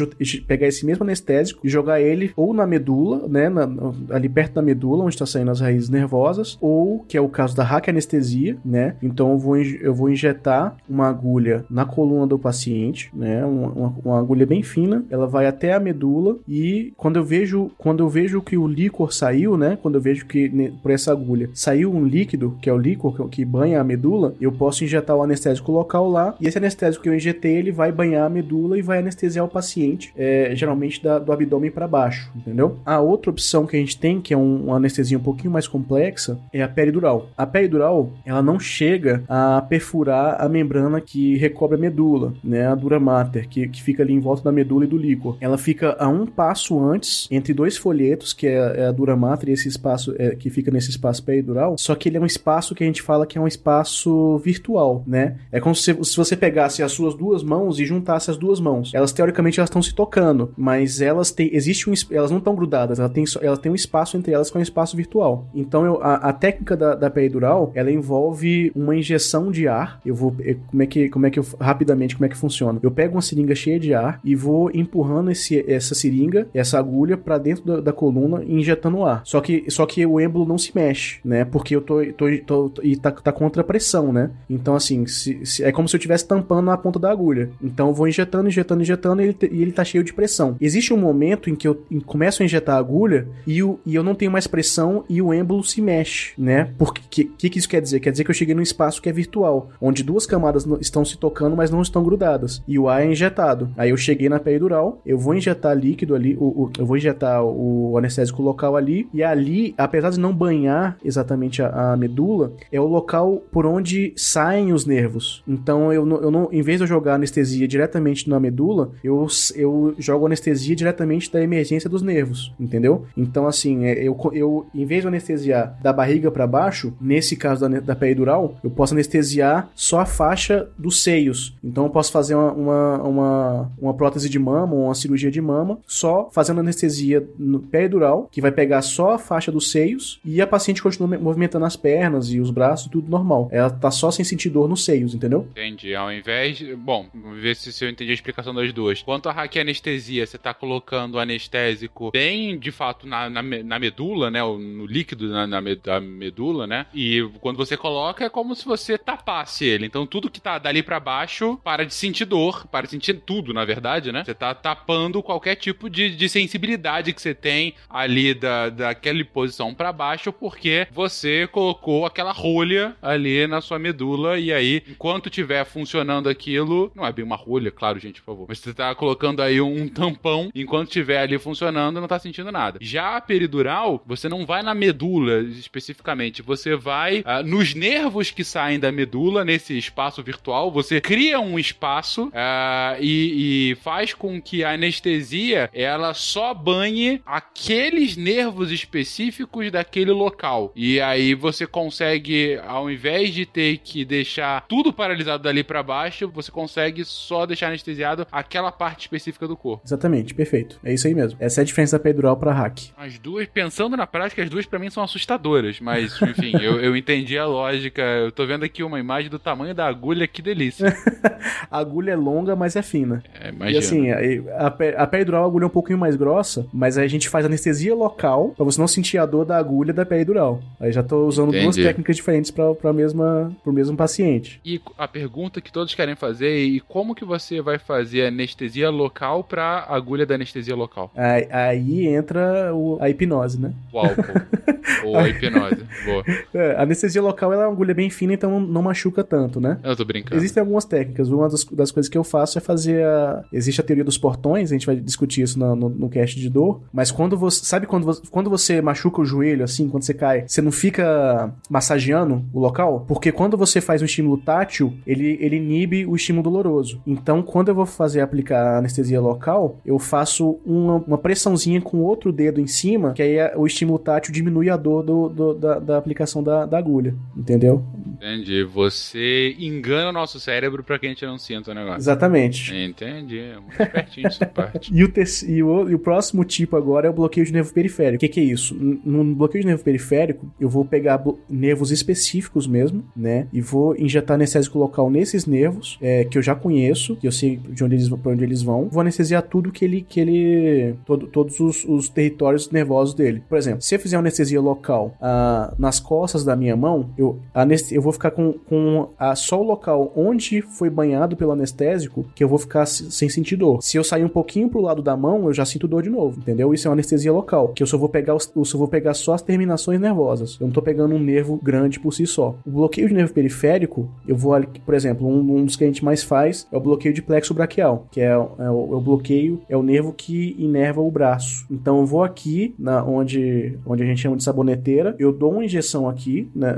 pegar esse mesmo anestésico e jogar ele ou na medula, né, na- ali perto da medula, onde está saindo as raízes nervosas, ou, que é o caso da raquianestesia, né, então eu vou, eu vou injetar uma agulha na coluna do paciente, né, uma, uma- agulha bem fina, ela vai até a medula e quando eu vejo, quando eu vejo que o líquor saiu, né, quando eu vejo que por essa agulha saiu um líquido, que é o líquor que, que banha a medula, eu posso injetar o anestésico local lá e esse anestésico que eu injetei, ele vai banhar a medula e vai anestesiar o paciente, é, geralmente da- do abdômen para baixo, entendeu? A outra opção que a gente tem, que é um, uma anestesia um pouquinho mais complexa, é a peridural. A peridural, ela não chega a perfurar a membrana que recobre a medula, né, a dura mater, que, que fica ali em volta da medula e do líquor. Ela fica a um passo antes, entre dois folhetos, que é, é a dura mater e esse espaço é, que fica nesse espaço peridural, só que ele é um espaço que a gente fala que é um espaço virtual, né? É como se, se você pegasse as suas duas mãos e juntasse as duas mãos. Elas, teoricamente, elas estão se tocando, mas elas têm, existe um, elas não estão grudadas, elas têm, só- elas têm um espaço entre elas que é um espaço virtual. Então, eu- a, a técnica da, da peridural, ela envolve uma injeção de ar. Eu vou, eh, como é que, como é que eu, rapidamente, como é que funciona? Eu pego uma seringa cheia de ar e vou empurrando esse, essa seringa, essa agulha pra dentro da, da coluna e injetando ar. Só que, só que o êmbolo não se mexe, né? Porque eu tô, tô, tô- tô- e tá, tá contra a pressão, né? Então, assim, se- se- é como se eu estivesse tampando na ponta da agulha. Então, eu vou injetando, injetando, injetando e ele, e ele tá cheio de pressão. Existe um momento em que eu começo a injetar a agulha e, o, e eu não tenho mais pressão e o êmbolo se mexe, né? Porque que, que, que isso quer dizer? Quer dizer que eu cheguei num espaço que é virtual, onde duas camadas estão se tocando, mas não estão grudadas. E o ar é injetado. Aí eu cheguei na peridural, eu vou injetar líquido ali, o, o- eu vou injetar o anestésico local ali, e ali, apesar de não banhar exatamente a, a medula, é o local por onde saem os nervos. Então eu eu não em vez de eu jogar anestesia diretamente na medula, eu, eu jogo anestesia diretamente da emergência dos nervos, entendeu? Então assim, é, eu, eu em vez de anestesiar da barriga para baixo, nesse caso da, da peridural, eu posso anestesiar só a faixa dos seios. Então eu posso fazer uma, uma, uma, uma prótese de mama ou uma cirurgia de mama só fazendo anestesia no peridural, que vai pegar só a faixa dos seios e a paciente continua me- movimentando as pernas e os braços, tudo normal. Ela tá só sem sentir dor nos seios, entendeu? Entendi. Ao invés. Bom, vamos ver se eu entendi a explicação das duas. Quanto à raquianestesia, você tá colocando o anestésico bem, de fato, na, na, na medula, né? No líquido na, na medula, né? E quando você coloca, é como se você tapasse ele. Então tudo que tá dali pra baixo para de sentir dor, para de sentir tudo, na verdade, né? Você tá tapando qualquer tipo de, de sensibilidade que você tem ali da, daquela posição pra baixo, porque você colocou aquela rolha ali na sua medula e aí, enquanto tiver funcionando aquilo, não é bem uma rolha, claro, gente, por favor, mas você tá colocando aí um tampão, enquanto tiver ali funcionando, não tá sentindo nada. Já a peridural, você não vai na medula especificamente, você vai ah, nos nervos que saem da medula, nesse espaço virtual, você cria um espaço ah, e, e faz com que a anestesia ela só banhe aqueles nervos específicos daquele local. E aí você consegue, ao invés de ter que deixar tudo paralisado dali pra baixo, você consegue só deixar anestesiado aquela parte específica do corpo. Exatamente, perfeito. É isso aí mesmo. Essa é a diferença da peridural para hack. As duas, pensando na prática, as duas pra mim são assustadoras, mas enfim, eu, eu entendi a lógica. Eu tô vendo aqui uma imagem do tamanho da agulha, que delícia. A agulha é longa, mas é fina. É, E assim, a, a, a peridural a agulha é um pouquinho mais grossa, mas aí a gente faz anestesia local pra você não sentir a dor da agulha da peridural. Aí já tô usando duas Entendi. técnicas diferentes para para mesma pro mesmo paciente. E a pergunta que todos querem fazer é: e como que você vai fazer anestesia local pra agulha da anestesia local? Aí, aí entra o- a hipnose, né? O álcool. Ou a hipnose. Boa. É, a anestesia local ela é uma agulha bem fina, então não, não machuca tanto, né? Eu tô brincando. Existem algumas técnicas. Uma das, das coisas que eu faço é fazer a. Existe a teoria dos portões, a gente vai discutir isso no, no, no cast de dor. Mas quando você. Sabe quando você, quando você machuca o joelho, assim, quando você cai, você não fica massageando o local? Porque quando você faz um estímulo tátil, ele, ele inibe o estímulo doloroso. Então, quando eu vou fazer aplicar anestesia local, eu faço uma, uma pressãozinha com outro dedo em cima, que aí a- o estímulo tátil diminui a dor do, do- da, da aplicação da, da agulha. Entendeu? Entendi. Você engana o nosso cérebro pra que a gente não sinta o negócio. Exatamente. Entendi. É muito espertinho essa parte. E o, e, o, e o próximo tipo agora é o bloqueio de nervo periférico. O que, que é isso? No bloqueio de nervo periférico, eu vou pegar nervos específicos mesmo, né? E vou injetar anestésico local nesses nervos, é, que eu já conheço, que eu sei de onde eles, vão- pra onde eles vão. Vou anestesiar tudo que ele. Que ele todo- todos os, os territórios nervosos dele. Por exemplo, se eu fizer uma anestesia local ah, nas costas da minha mão, eu, aneste- eu vou ficar com, com a, só o local onde foi banhado pelo anestésico que eu vou ficar se- sem sentir dor. Se eu sair um pouquinho pro lado da mão, eu já sinto dor de novo, entendeu? Isso é uma anestesia local, que eu só vou pegar, os, eu só vou pegar só as terminações nervosas. Eu não tô pegando um nervo grande por si só. O bloqueio de nervo periférico, eu vou, por exemplo, um, um dos que a gente mais faz é o bloqueio de plexo braquial, que é, é o, é o bloqueio, é o nervo que inerva o braço. Então eu vou aqui, na, onde, onde a gente chama de saboneteira, eu dou uma injeção aqui, né?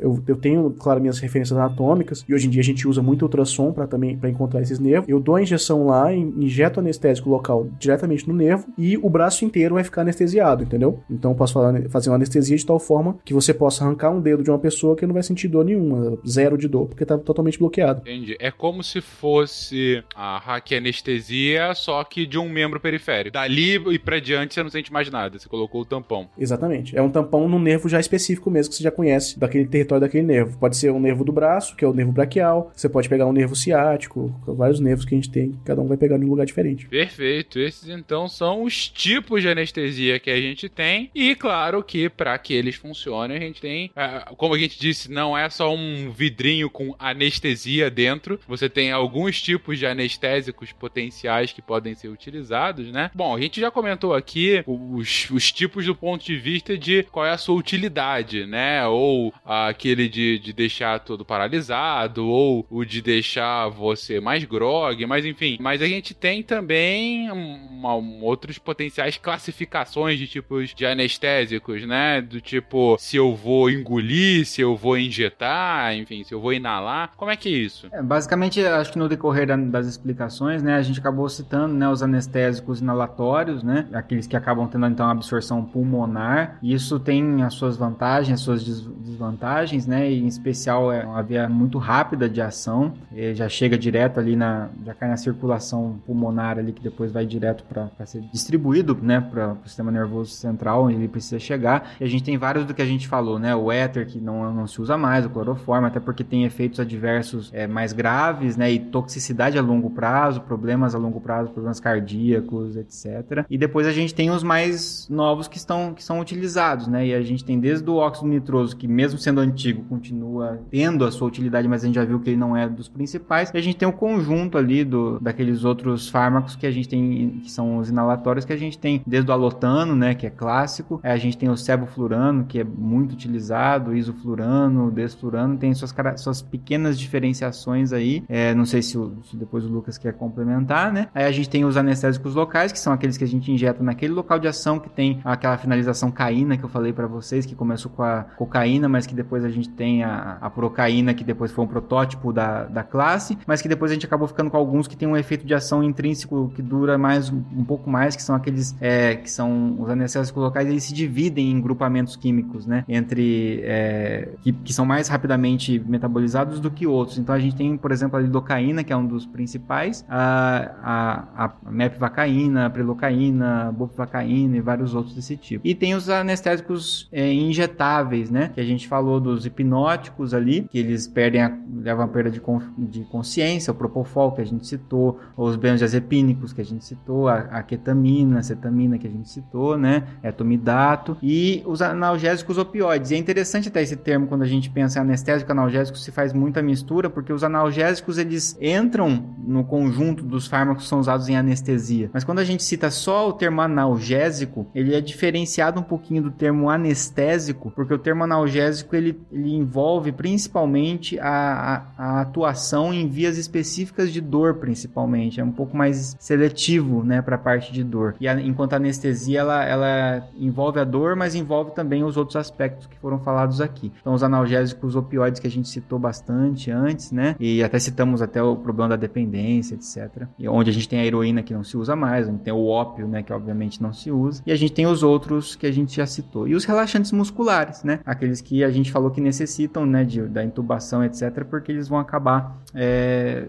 Eu, eu tenho, claro, minhas referências anatômicas, e hoje em dia a gente usa muito ultrassom para também para encontrar esses nervos. Eu dou a injeção lá, in- injeto anestésico local diretamente no nervo, e o braço inteiro vai ficar anestesiado, entendeu? Então eu posso fazer uma anestesia de tal forma que você possa arrancar um dedo de uma pessoa que não vai sentir dor nenhuma, zero de dor, porque tá totalmente bloqueado. Entendi. É como se fosse a raquianestesia, só que de um membro periférico. Dali e pra diante você não sente mais nada. Você colocou o tampão. Exatamente. É um tampão no nervo já específico mesmo, que você já conhece, daquele território daquele nervo. Pode ser um nervo do braço, que é o nervo braquial. Você pode pegar um nervo ciático, vários nervos que a gente tem, cada um vai pegar de um lugar diferente. Perfeito. Esses então são os tipos de anestesia que a gente tem. E claro que para que eles funcionem, a gente tem, ah, como a gente disse, não é só um vidrinho com anestesia dentro. Você tem alguns tipos de anestésicos potenciais que podem ser utilizados, né? Bom, a gente já comentou aqui os, os tipos do ponto de vista de qual é a sua utilidade, né? Ou aquele de, de deixar todo paralisado, ou o de deixar você mais grog, mas enfim. Mas a gente tem também uma- um- outros potenciais classificações de tipos de anestésicos, né? Do tipo, se eu vou engolir, se eu vou injetar, enfim, se eu vou inalar. Como é que é isso? É, basicamente, acho que no decorrer da- das explicações, né, a gente acabou citando, né, os anestésicos inalatórios, né, aqueles que acabam tendo então absorção pulmonar. Isso tem as suas vantagens, as suas des- desvantagens, né, e em especial é uma via muito rápida de ação, eh, já chega direto ali na, já cai na circulação pulmonar ali que depois vai direto para ser distribuído, né, para o sistema nervoso central onde ele precisa chegar. E a gente tem vários do que a gente falou, né, o éter que não, não se usa mais, o cloroformo, até porque tem efeitos adversos é, mais graves, né, e toxicidade a longo prazo, problemas a longo prazo, problemas cardíacos, etc. E depois a gente tem os mais novos que estão que são utilizados, né, e a gente tem desde o óxido nitroso, que mesmo sendo antigo, continua tendo a sua utilidade, mas a gente já viu que ele não é dos principais. E a gente tem o conjunto ali do, daqueles outros fármacos que a gente tem, que são os inalatórios, que a gente tem desde o alotano, né, que é clássico, Aí a gente tem o seboflurano, que é muito utilizado, isoflurano, desflurano, tem suas, suas pequenas diferenciações aí. É, não sei se, o- se depois o Lucas quer complementar, né? Aí a gente tem os anestésicos locais, que são aqueles que a gente injeta naquele local de ação que tem aquela finalização caína que eu falei pra vocês, que começou com a cocaína, mas que depois a gente tem a, a procaína, que depois foi um protótipo da, da classe, mas que depois a gente acabou ficando com alguns que tem um efeito de ação intrínseco que dura mais um pouco mais, que são aqueles é, que são os anestésicos locais, eles se dividem em grupamentos químicos, né? Entre é, que, que são mais rapidamente metabolizados do que outros. Então a gente tem, por exemplo, a lidocaína, que é um dos principais, a, a, a mepvacaína, a prelocaína, a bupivacaína e vários outros desse tipo. E tem os anestésicos é, injetáveis, né? Que a gente falou dos hipnóticos ali, que eles perdem a, levam a perda de, de consciência, o propofol que a gente citou, os benzodiazepínicos que a gente citou, a, a ketamina, a cetamina que a gente citou, né? Etomidato e os analgésicos opioides. E é interessante até esse termo quando a gente pensa em anestésico analgésico se faz muita mistura, porque os analgésicos eles entram no conjunto dos fármacos que são usados em anestesia. Mas quando a gente cita só o termo analgésico, ele é diferenciado um pouquinho do termo anestésico, porque o termo analgésico ele, ele envolve principalmente a, a, a atuação em vias específicas de dor, principalmente. É um pouco mais seletivo, né, para a parte de dor. E a, enquanto a anestesia ela, ela envolve a dor, mas envolve também os outros aspectos que foram falados aqui. Então, os analgésicos opioides que a gente citou bastante antes, né, e até citamos até o problema da dependência, etc. E onde a gente tem a heroína que não se usa mais, onde tem o ópio, né, que obviamente não se usa. E a gente tem os outros que a gente já citou. E os relaxantes musculares, né, aqueles que a gente falou que necessitam, né, de, da intubação, etc, porque eles vão acabar é,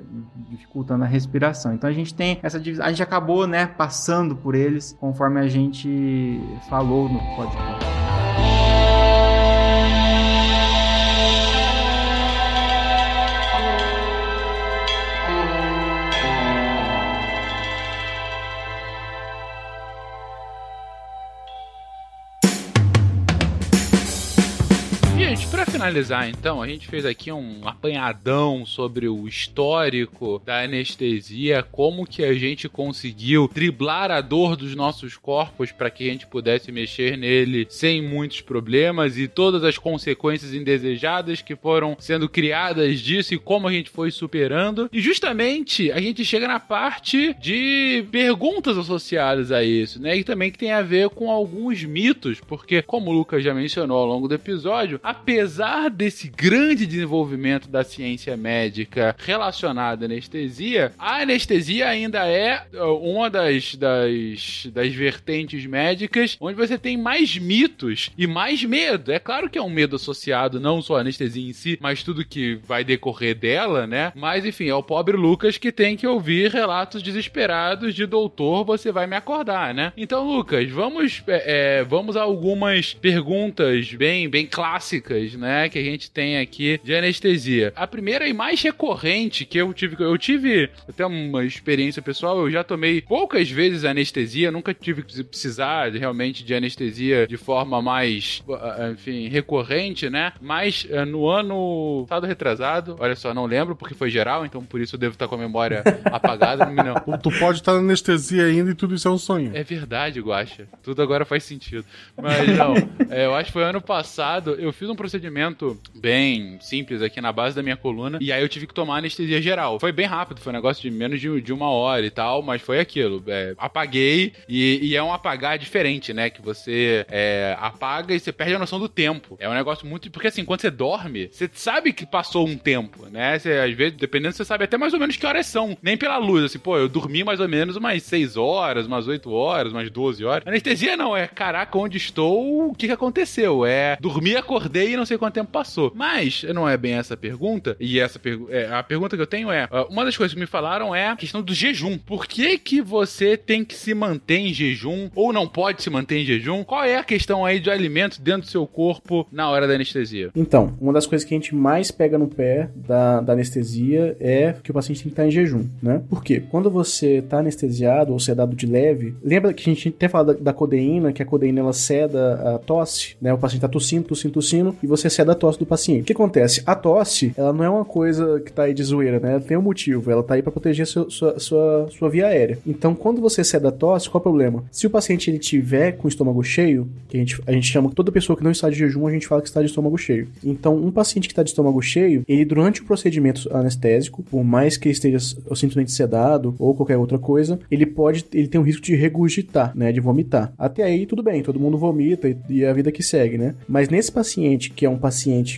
dificultando a respiração. Então a gente tem essa divisão, a gente acabou, né, passando por eles conforme a gente falou no podcast. Finalizar então, a gente fez aqui um apanhadão sobre o histórico da anestesia, como que a gente conseguiu driblar a dor dos nossos corpos para que a gente pudesse mexer nele sem muitos problemas e todas as consequências indesejadas que foram sendo criadas disso e como a gente foi superando. E justamente a gente chega na parte de perguntas associadas a isso, né? E também que tem a ver com alguns mitos, porque como o Lucas já mencionou ao longo do episódio, apesar desse grande desenvolvimento da ciência médica relacionada à anestesia, a anestesia ainda é uh, uma das, das, das vertentes médicas onde você tem mais mitos e mais medo. É claro que é um medo associado não só à anestesia em si, mas tudo que vai decorrer dela, né? Mas enfim, é o pobre Lucas que tem que ouvir relatos desesperados de doutor, você vai me acordar, né? Então, Lucas, vamos, é, é, vamos a algumas perguntas bem, bem clássicas, né? Que a gente tem aqui de anestesia. A primeira e mais recorrente que eu tive, eu tive até uma experiência pessoal, eu já tomei poucas vezes anestesia, nunca tive que precisar realmente de anestesia de forma mais, enfim, recorrente, né? Mas eh, no ano passado retrasado, olha só, não lembro porque foi geral, então por isso eu devo estar com a memória apagada, não me não. Tu pode estar na anestesia ainda e tudo isso é um sonho. É verdade, Guaxa. Tudo agora faz sentido. Mas não, é, eu acho que foi ano passado, eu fiz um procedimento bem simples aqui na base da minha coluna, e aí eu tive que tomar anestesia geral. Foi bem rápido, foi um negócio de menos de, de uma hora e tal, mas foi aquilo. É, apaguei, e, e, é um apagar diferente, né? Que você é, apaga e você perde a noção do tempo. É um negócio muito. Porque assim, quando você dorme, você sabe que passou um tempo, né? Você, às vezes, dependendo, você sabe até mais ou menos que horas são. Nem pela luz, assim, pô, eu dormi mais ou menos umas 6 horas, umas 8 horas, umas 12 horas. Anestesia não, é caraca, onde estou, o que, que aconteceu? É dormi, acordei e não sei quanto tempo passou. Mas não é bem essa pergunta. E essa pergu é, a pergunta que eu tenho é: uh, uma das coisas que me falaram é a questão do jejum. Por que, que você tem que se manter em jejum ou não pode se manter em jejum? Qual é a questão aí de alimentos dentro do seu corpo na hora da anestesia? Então, uma das coisas que a gente mais pega no pé da, da anestesia é que o paciente tem que estar em jejum, né? Por quê? Quando você está anestesiado ou sedado de leve, lembra que a gente até fala da, da codeína, que a codeína ela ceda a tosse, né? O paciente está tossindo, tossindo, tossindo, e você ceda a tosse do paciente. O que acontece? A tosse, ela não é uma coisa que tá aí de zoeira, né? Ela tem um motivo, ela tá aí para proteger sua, sua, sua, sua via aérea. Então, quando você ceda a tosse, qual é o problema? Se o paciente ele tiver com o estômago cheio, que a gente, a gente chama toda pessoa que não está de jejum, a gente fala que está de estômago cheio. Então, um paciente que está de estômago cheio, ele durante o procedimento anestésico, por mais que ele esteja simplesmente sedado ou qualquer outra coisa, ele pode, ele tem o risco de regurgitar, né, de vomitar. Até aí tudo bem, todo mundo vomita e, e é a vida que segue, né? Mas nesse paciente que é um paciente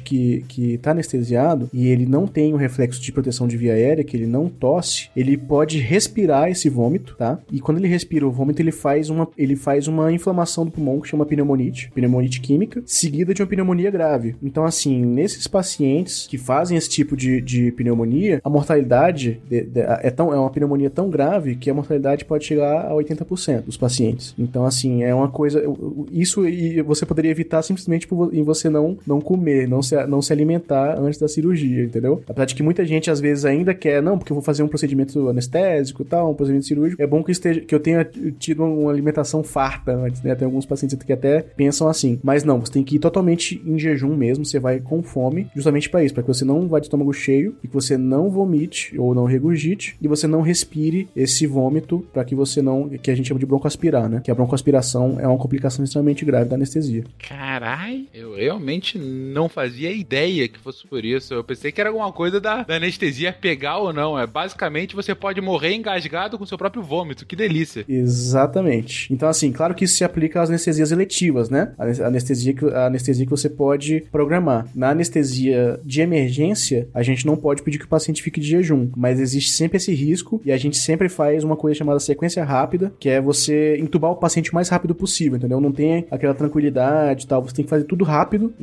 que que está anestesiado e ele não tem o reflexo de proteção de via aérea, que ele não tosse, ele pode respirar esse vômito, tá? E quando ele respira o vômito, ele faz uma ele faz uma inflamação do pulmão que chama pneumonite, pneumonite química, seguida de uma pneumonia grave. Então assim, nesses pacientes que fazem esse tipo de, de pneumonia, a mortalidade de, de, é, tão, é uma pneumonia tão grave que a mortalidade pode chegar a 80% dos pacientes. Então, assim, é uma coisa. Isso você poderia evitar simplesmente por você não não, não comer, não se, não se alimentar antes da cirurgia, entendeu? Apesar de que muita gente às vezes ainda quer, não, porque eu vou fazer um procedimento anestésico e tal, um procedimento cirúrgico, é bom que, esteja, que eu tenha tido uma alimentação farta antes, né? Tem alguns pacientes que até pensam assim. Mas não, você tem que ir totalmente em jejum mesmo, você vai com fome, justamente para isso, para que você não vá de estômago cheio e que você não vomite ou não regurgite e você não respire esse vômito para que você não, que a gente chama de broncoaspirar, né? Que a broncoaspiração é uma complicação extremamente grave da anestesia. Carai, eu realmente não fazia ideia que fosse por isso. Eu pensei que era alguma coisa da, da anestesia pegar ou não. É basicamente você pode morrer engasgado com seu próprio vômito. Que delícia. Exatamente. Então, assim, claro que isso se aplica às anestesias eletivas, né? A anestesia que, a anestesia que você pode programar. Na anestesia de emergência, a gente não pode pedir que o paciente fique de jejum, mas existe sempre esse risco e a gente sempre faz uma coisa chamada sequência rápida, que é você entubar o paciente o mais rápido possível, entendeu? Não tem aquela tranquilidade e tal. Você tem que fazer tudo rápido,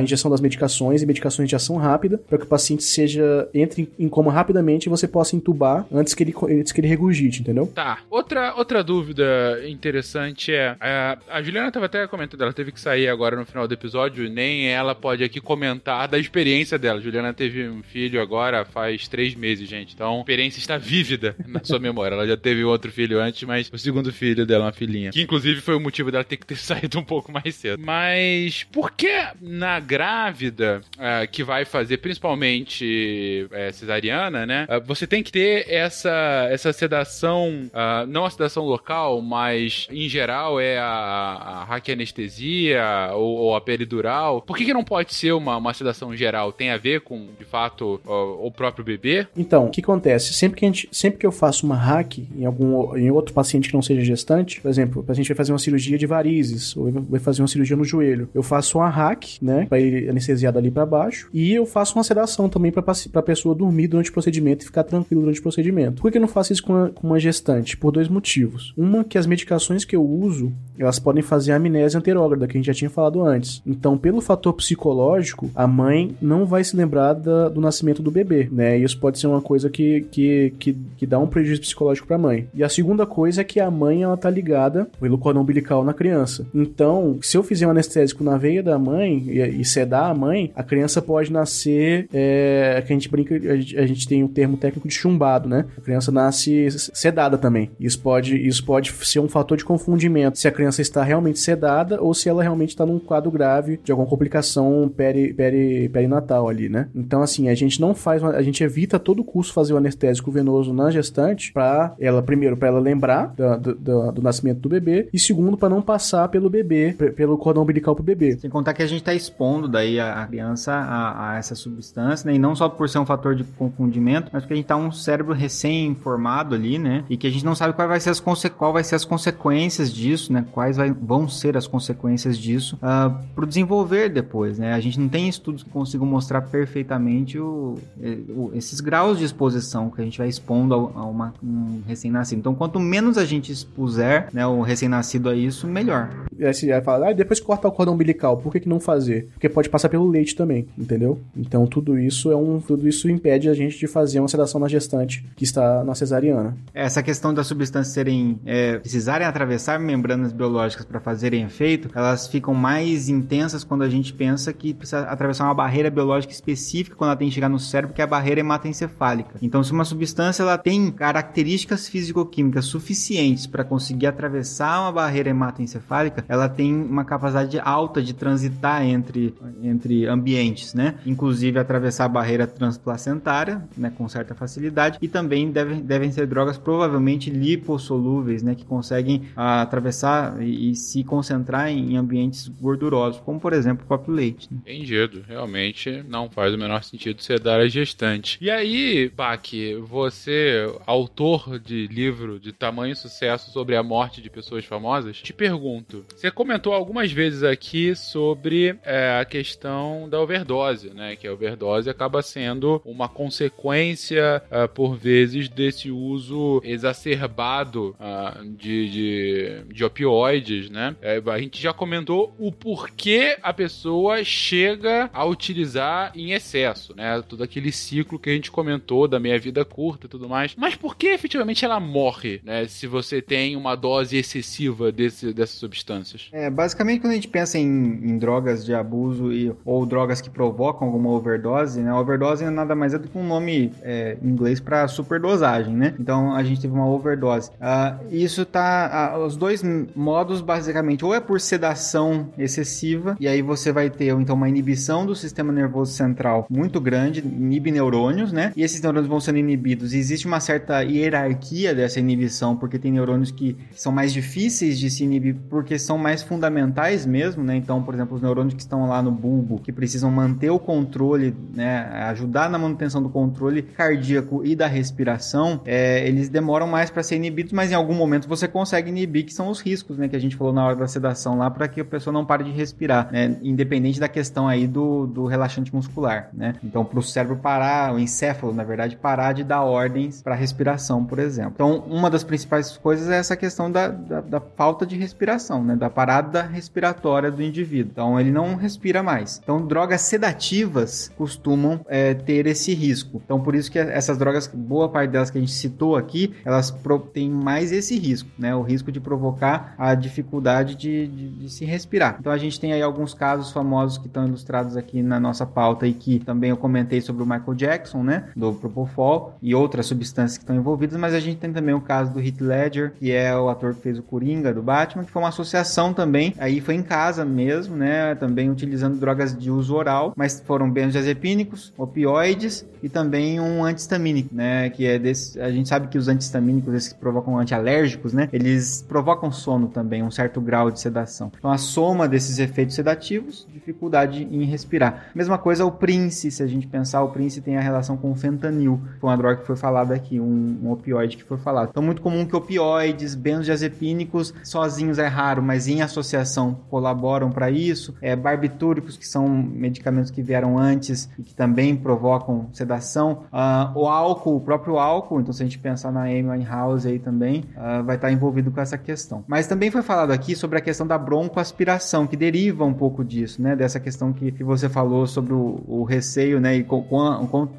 a injeção das medicações e medicações de ação rápida, para que o paciente seja entre em coma rapidamente e você possa entubar antes que ele, antes que ele regurgite, entendeu? Tá. Outra, outra dúvida interessante é, é, a Juliana estava até comentando, ela teve que sair agora no final do episódio, nem ela pode aqui comentar da experiência dela. Juliana teve um filho agora faz três meses, gente. Então, a experiência está vívida na sua memória. Ela já teve outro filho antes, mas o segundo filho dela é uma filhinha. Que inclusive foi o motivo dela ter que ter saído um pouco mais cedo. Mas por que na grávida é, que vai fazer principalmente é, cesariana, né? é, você tem que ter essa, essa sedação, ah, não a sedação local, mas em geral é a, a raquianestesia ou, ou a peridural. Por que, que não pode ser uma, uma sedação geral? Tem a ver com, de fato, o, próprio bebê? Então, o que acontece? Sempre que, gente, sempre que eu faço uma hack em algum em outro paciente que não seja gestante, por exemplo, o paciente vai fazer uma cirurgia de varizes ou vai fazer uma cirurgia no joelho, eu faço uma hack, né, ele anestesiado ali para baixo, e eu faço uma sedação também para a pessoa dormir durante o procedimento e ficar tranquilo durante o procedimento. Por que eu não faço isso com uma, com uma gestante? Por dois motivos. Uma, que as medicações que eu uso, elas podem fazer amnésia anterógrada, que a gente já tinha falado antes. Então, pelo fator psicológico, a mãe não vai se lembrar da, do nascimento do bebê, né? Isso pode ser uma coisa que, que, que, que dá um prejuízo psicológico para a mãe. E a segunda coisa é que a mãe, ela tá ligada pelo cordão umbilical na criança. Então, se eu fizer um anestésico na veia da mãe e, e sedar a mãe, a criança pode nascer, é, que a gente brinca, a a gente tem o um termo técnico de chumbado, né? A criança nasce sedada também. Isso pode, isso pode ser um fator de confundimento se a criança está realmente sedada ou se ela realmente está num quadro grave de alguma complicação peri, peri, perinatal ali, né? Então, assim, a gente não faz, uma, a gente evita todo custo fazer o anestésico venoso na gestante para ela, primeiro, para ela lembrar do, do, do, nascimento do bebê e segundo, para não passar pelo bebê, pelo cordão umbilical pro bebê. Sem contar que a gente tá expondo daí a criança a, a essa substância, né? E não só por ser um fator de confundimento, mas porque a gente tá um cérebro recém-formado ali, né? E que a gente não sabe qual vai ser as, qual vai ser as consequências disso, né? Quais vai, vão ser as consequências disso uh, pro desenvolver depois, né? A gente não tem estudos que consigam mostrar perfeitamente o, o, esses graus de exposição que a gente vai expondo a, uma, um recém-nascido. Então, quanto menos a gente expuser né, o recém-nascido a isso, melhor. E aí você vai falar, ah, depois que cortar o cordão umbilical, por que, que não fazer? Porque pode passar pelo leite também, entendeu? Então tudo isso é um. Tudo isso impede a gente de fazer uma sedação na gestante que está na cesariana. Essa questão das substâncias serem. É, precisarem atravessar membranas biológicas para fazerem efeito, elas ficam mais intensas quando a gente pensa que precisa atravessar uma barreira biológica específica quando ela tem que chegar no cérebro, que é a barreira hematoencefálica. Então, se uma substância ela tem características físico-químicas suficientes para conseguir atravessar uma barreira hematoencefálica, ela tem uma capacidade alta de transitar entre, entre ambientes, né? Inclusive atravessar a barreira transplacentária, né, com certa facilidade, e também devem, devem ser drogas provavelmente lipossolúveis, né, que conseguem ah, atravessar e, se concentrar em, ambientes gordurosos, como por exemplo o próprio leite. Né? Entendido, realmente não faz o menor sentido ser dar a gestante. E aí, Bach, você, autor de livro de tamanho sucesso sobre a morte de pessoas famosas, te pergunto: você comentou algumas vezes aqui sobre é, a questão da overdose, né? Que a overdose acaba sendo uma consequência, uh, por vezes, desse uso exacerbado uh, de, de, de, opioides, né? É, a gente já comentou o porquê a pessoa chega a utilizar em excesso, né? Todo aquele ciclo que a gente comentou da meia-vida curta e tudo mais. Mas por que efetivamente ela morre, né? Se você tem uma dose excessiva desse, dessa substância? substâncias. É, basicamente, quando a gente pensa em, em drogas de abuso e, ou drogas que provocam alguma overdose, né? Overdose nada mais é do que um nome é, em inglês para superdosagem, né? Então a gente teve uma overdose. Ah, isso tá. ah, os dois modos, basicamente, ou é por sedação excessiva, e aí você vai ter então uma inibição do sistema nervoso central muito grande, inibe neurônios, né? E esses neurônios vão sendo inibidos. E existe uma certa hierarquia dessa inibição, porque tem neurônios que são mais difíceis de se inibir porque são mais fundamentais mesmo, né? Então, por exemplo, os neurônios que estão lá no bulbo, que precisam manter o controle, né? Ajudar na manutenção do controle cardíaco e da respiração, é, eles demoram mais para ser inibidos, mas em algum momento você consegue inibir, que são os riscos, né? Que a gente falou na hora da sedação lá, para que a pessoa não pare de respirar, né? Independente da questão aí do, do relaxante muscular, né? Então, para o cérebro parar, o encéfalo, na verdade, parar de dar ordens para respiração, por exemplo. Então, uma das principais coisas é essa questão da, da, da falta de respiração, né? Da parada respiratória do indivíduo. Então, ele não respira mais. Então, drogas sedativas costumam é, ter esse risco. Então, por isso que essas drogas, boa parte delas que a gente citou aqui, elas têm mais esse risco, né? O risco de provocar a dificuldade de, de- de se respirar. Então, a gente tem aí alguns casos famosos que estão ilustrados aqui na nossa pauta e que também eu comentei sobre o Michael Jackson, né? Do Propofol e outras substâncias que estão envolvidas, mas a gente tem também o caso do Heath Ledger, que é o ator que fez o Coringa do Batman, que foi uma associação também, aí foi em casa mesmo, né? Também utilizando drogas de uso oral, mas foram benzodiazepínicos, opioides e também um antihistamínico, né? Que é desse, a gente sabe que os antihistamínicos, esses que provocam antialérgicos, né? Eles provocam sono também, um certo grau de sedação. Então a soma desses efeitos sedativos, dificuldade em respirar. Mesma coisa o Prince, se a gente pensar, o Prince tem a relação com o fentanil, que foi uma droga que foi falada aqui, um, um opioide que foi falado. Então muito comum que opioides, benzodiazepínicos sozinhos é raro, mas em associação colaboram para isso. É, barbitúricos, que são medicamentos que vieram antes e que também provocam sedação. Ah, o álcool, o próprio álcool, então se a gente pensar na Amy Winehouse aí também, ah, vai estar envolvido com essa questão. Mas também foi falado aqui sobre a questão da broncoaspiração, que deriva um pouco disso, né? Dessa questão que, que você falou sobre o, o receio, né? E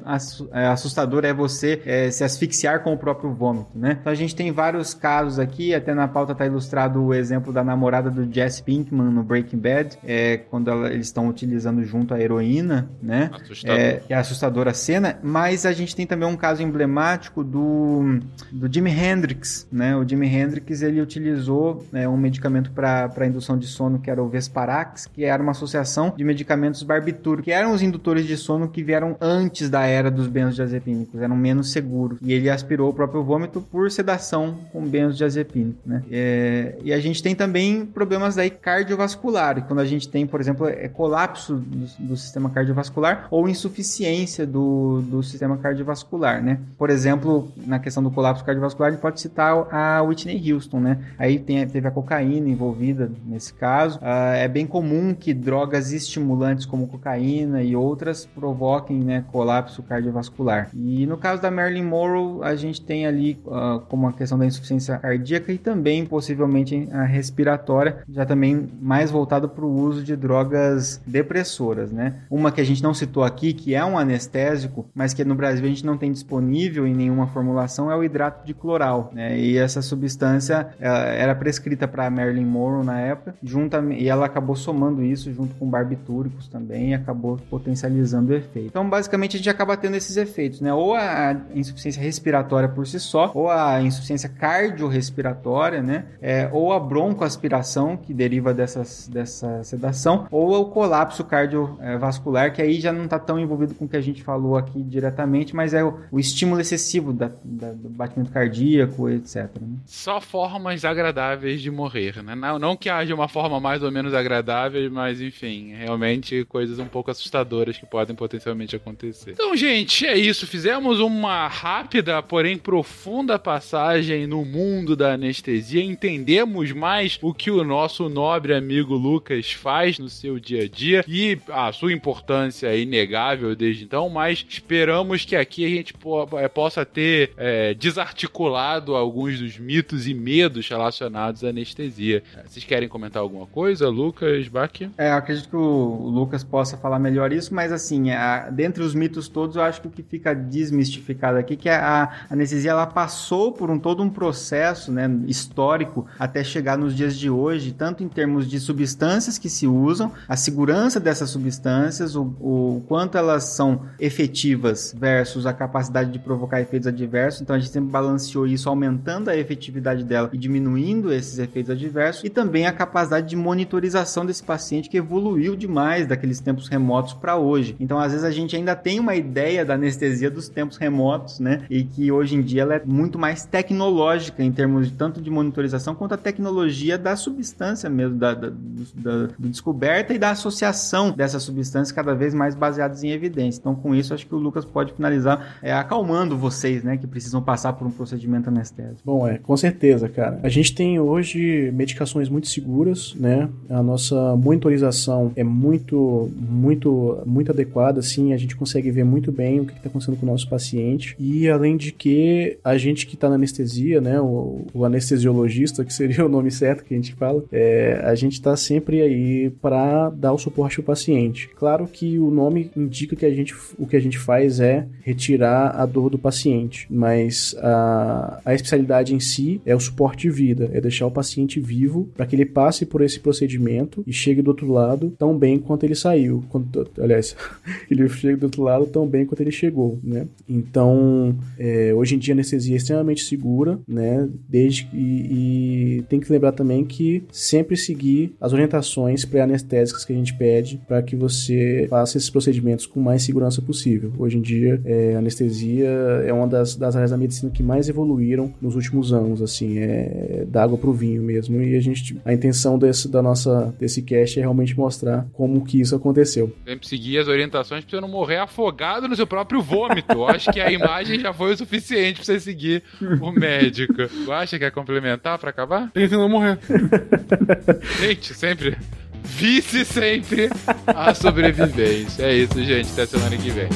assu- é, assustador é você é, se asfixiar com o próprio vômito, né? Então a gente tem vários casos aqui, até na pauta tá ilustrado o exemplo da namorada do Jesse Pinkman no Breaking Bad, é, quando ela- eles estão utilizando junto a heroína, né? Assustador. É, é assustadora a cena, mas a gente tem também um caso emblemático do, do Jimi Hendrix, né? O Jimi Hendrix, ele utilizou né, um medicamento para indução de sono que era o Vesparax, que era uma associação de medicamentos barbitúricos, que eram os indutores de sono que vieram antes da era dos benzodiazepínicos, eram menos seguros. E ele aspirou o próprio vômito por sedação com benzodiazepínico, né? É, e a gente tem também problemas daí cardiovasculares, quando a gente tem, por exemplo, é colapso do, do sistema cardiovascular ou insuficiência do, do sistema cardiovascular, né? Por exemplo, na questão do colapso cardiovascular, a gente pode citar a Whitney Houston, né? Aí tem, teve a cocaína envolvida nesse caso. Ah, é bem comum que drogas estimulantes como cocaína e outras provoquem, né, colapso cardiovascular. E no caso da Marilyn Monroe, a gente tem ali ah, como a questão da insuficiência cardíaca e também possivelmente a respiratória, já também mais voltado para o uso de drogas depressoras, né? Uma que a gente não citou aqui, que é um anestésico, mas que no Brasil a gente não tem disponível em nenhuma formulação, é o hidrato de cloral, né? E essa substância era prescrita para Marilyn Monroe na época, junta, e ela acabou somando isso junto com barbitúricos também e acabou potencializando o efeito. Então, basicamente, a gente acaba tendo esses efeitos, né? Ou a insuficiência respiratória por si só, ou a insuficiência cardiorrespiratória, né? É, ou a broncoaspiração, que deriva dessas, dessa sedação, ou o colapso cardiovascular, que aí já não está tão envolvido com o que a gente falou aqui diretamente, mas é o, o estímulo excessivo da- da- do batimento cardíaco, etc. né? Só formas agradáveis de morrer, né? Não, não que haja uma forma mais ou menos agradável, mas enfim, realmente coisas um pouco assustadoras que podem potencialmente acontecer. Então, gente, é isso. Fizemos uma rápida, porém profunda passagem no mundo da anestesia. Entendemos mais o que o nosso nobre amigo Lucas faz no seu dia a dia e a sua importância é inegável desde então, mas esperamos que aqui a gente po- eh, possa ter eh, desarticulado alguns dos mitos e medos relacionados à anestesia. Vocês querem comentar alguma coisa, Lucas, Bach? É, acredito que o Lucas possa falar melhor isso, mas assim, a, dentre os mitos todos, eu acho que o que fica desmistificado aqui é que a anestesia ela passou por um todo um processo, né, histórico até chegar nos dias de hoje, tanto em termos de substâncias que se usam, a segurança dessas substâncias, o, o quanto elas são efetivas versus a capacidade de provocar efeitos adversos. Então a gente sempre balanceou isso, aumentando a efetividade dela e diminuindo esses efeitos adversos, e também a capacidade de monitorização desse paciente que evoluiu demais daqueles tempos remotos para hoje. Então às vezes a gente ainda tem uma ideia da anestesia dos tempos remotos, né? E que hoje em dia ela é muito mais tecnológica em termos de tanto de monitorização quanto a tecnologia da substância mesmo, da, da, da- da descoberta e da associação dessas substâncias cada vez mais baseadas em evidência. Então, com isso, acho que o Lucas pode finalizar é, acalmando vocês, né, que precisam passar por um procedimento anestésico. Bom, é, com certeza, cara. A gente tem hoje medicações muito seguras, né? A nossa monitorização é muito, muito, muito adequada, assim. A gente consegue ver muito bem o que está acontecendo com o nosso paciente. E além de que a gente que está na anestesia, né? O, o anestesiologista, que seria o nome certo que a gente fala, é, a gente está sempre aí para dar o suporte ao paciente. Claro que o nome indica que a gente, o que a gente faz é retirar a dor do paciente, mas a, a especialidade em si é o suporte de vida, é deixar o paciente vivo para que ele passe por esse procedimento e chegue do outro lado tão bem quanto ele saiu. Quanto, aliás, ele chegue do outro lado tão bem quanto ele chegou, né? Então, é, hoje em dia a anestesia é extremamente segura, né? Desde e, e tem que lembrar também que sempre seguir as orientações pré-anestésicas que a gente pede para que você faça esses procedimentos com mais segurança possível. Hoje em dia, é, a anestesia é uma das, das áreas da medicina que mais evoluíram nos últimos anos, assim, é da água pro vinho mesmo. E a gente, a intenção desse, da nossa, desse cast é realmente mostrar como que isso aconteceu. Sempre seguir as orientações pra você não morrer afogado no seu próprio vômito. Eu acho que a imagem já foi o suficiente pra você seguir o médico. Tu acha que é complementar pra acabar? Tenta não morrer. Gente, sempre. Vice sempre a sobrevivência. É isso, gente. Até semana que vem.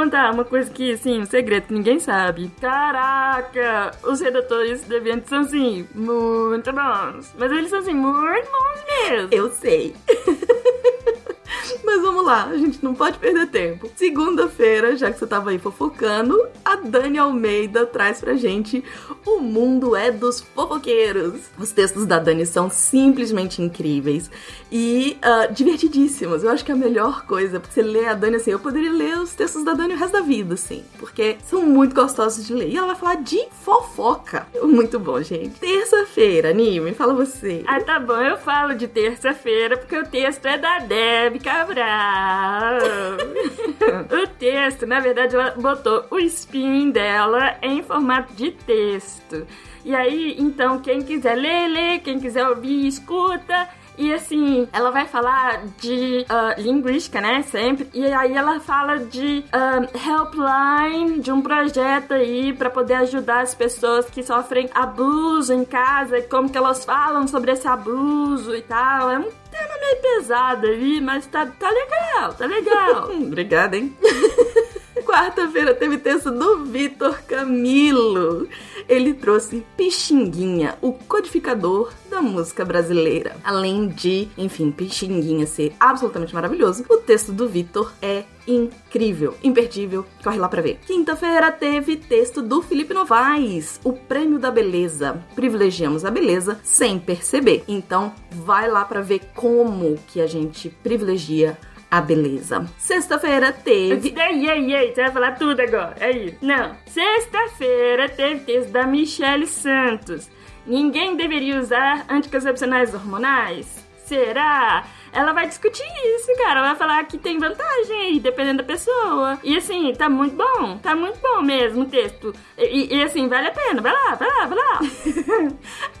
Contar uma coisa que, assim, um segredo que ninguém sabe. Caraca, os redatores deviantes são assim, muito bons. Mas eles são assim, muito bons mesmo. Eu sei. Mas vamos lá, a gente não pode perder tempo. Segunda-feira, já que você tava aí fofocando, a Dani Almeida traz pra gente O Mundo é dos Fofoqueiros. Os textos da Dani são simplesmente incríveis e ah, divertidíssimos. Eu acho que é a melhor coisa, porque você lê a Dani assim, eu poderia ler os textos da Dani o resto da vida, assim, porque são muito gostosos de ler. E ela vai falar de fofoca. Muito bom, gente. Terça-feira, Anime, fala você. Ah, tá bom, eu falo de terça-feira porque o texto é da Deb Cabral. o texto, na verdade, ela botou o spin dela em formato de texto. E aí, então, quem quiser ler, lê, quem quiser ouvir, escuta. E assim, ela vai falar de ah, linguística, né? Sempre. E aí ela fala de ah, helpline, de um projeto aí pra poder ajudar as pessoas que sofrem abuso em casa e como que elas falam sobre esse abuso e tal. É um tema meio pesado ali, mas tá, tá legal, tá legal. Obrigada, hein? Quarta-feira teve texto do Vitor Camilo. Ele trouxe Pixinguinha, o codificador da música brasileira. Além de, enfim, Pixinguinha ser absolutamente maravilhoso, o texto do Vitor é incrível, imperdível. Corre lá pra ver. Quinta-feira teve texto do Felipe Novaes, o Prêmio da Beleza. Privilegiamos a beleza sem perceber. Então, vai lá pra ver como que a gente privilegia a beleza. Sexta-feira teve. Ei, ei, ei, você vai falar tudo agora. É isso. Não. Sexta-feira teve texto da Michelle Santos. Ninguém deveria usar anticoncepcionais hormonais? Será? Ela vai discutir isso, cara. Ela vai falar que tem vantagem aí, dependendo da pessoa. E assim, tá muito bom. Tá muito bom mesmo o texto. E, e, assim, vale a pena. Vai lá, vai lá, vai lá.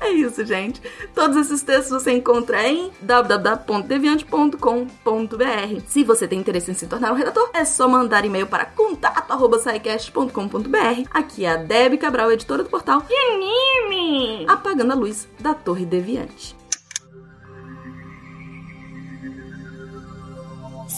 é isso, gente. Todos esses textos você encontra em www.deviante.com.br. Se você tem interesse em se tornar um redator, é só mandar e-mail para contato.sicast.com.br. Aqui é a Debbie Cabral, editora do portal. E anime! apagando a luz da Torre Deviante.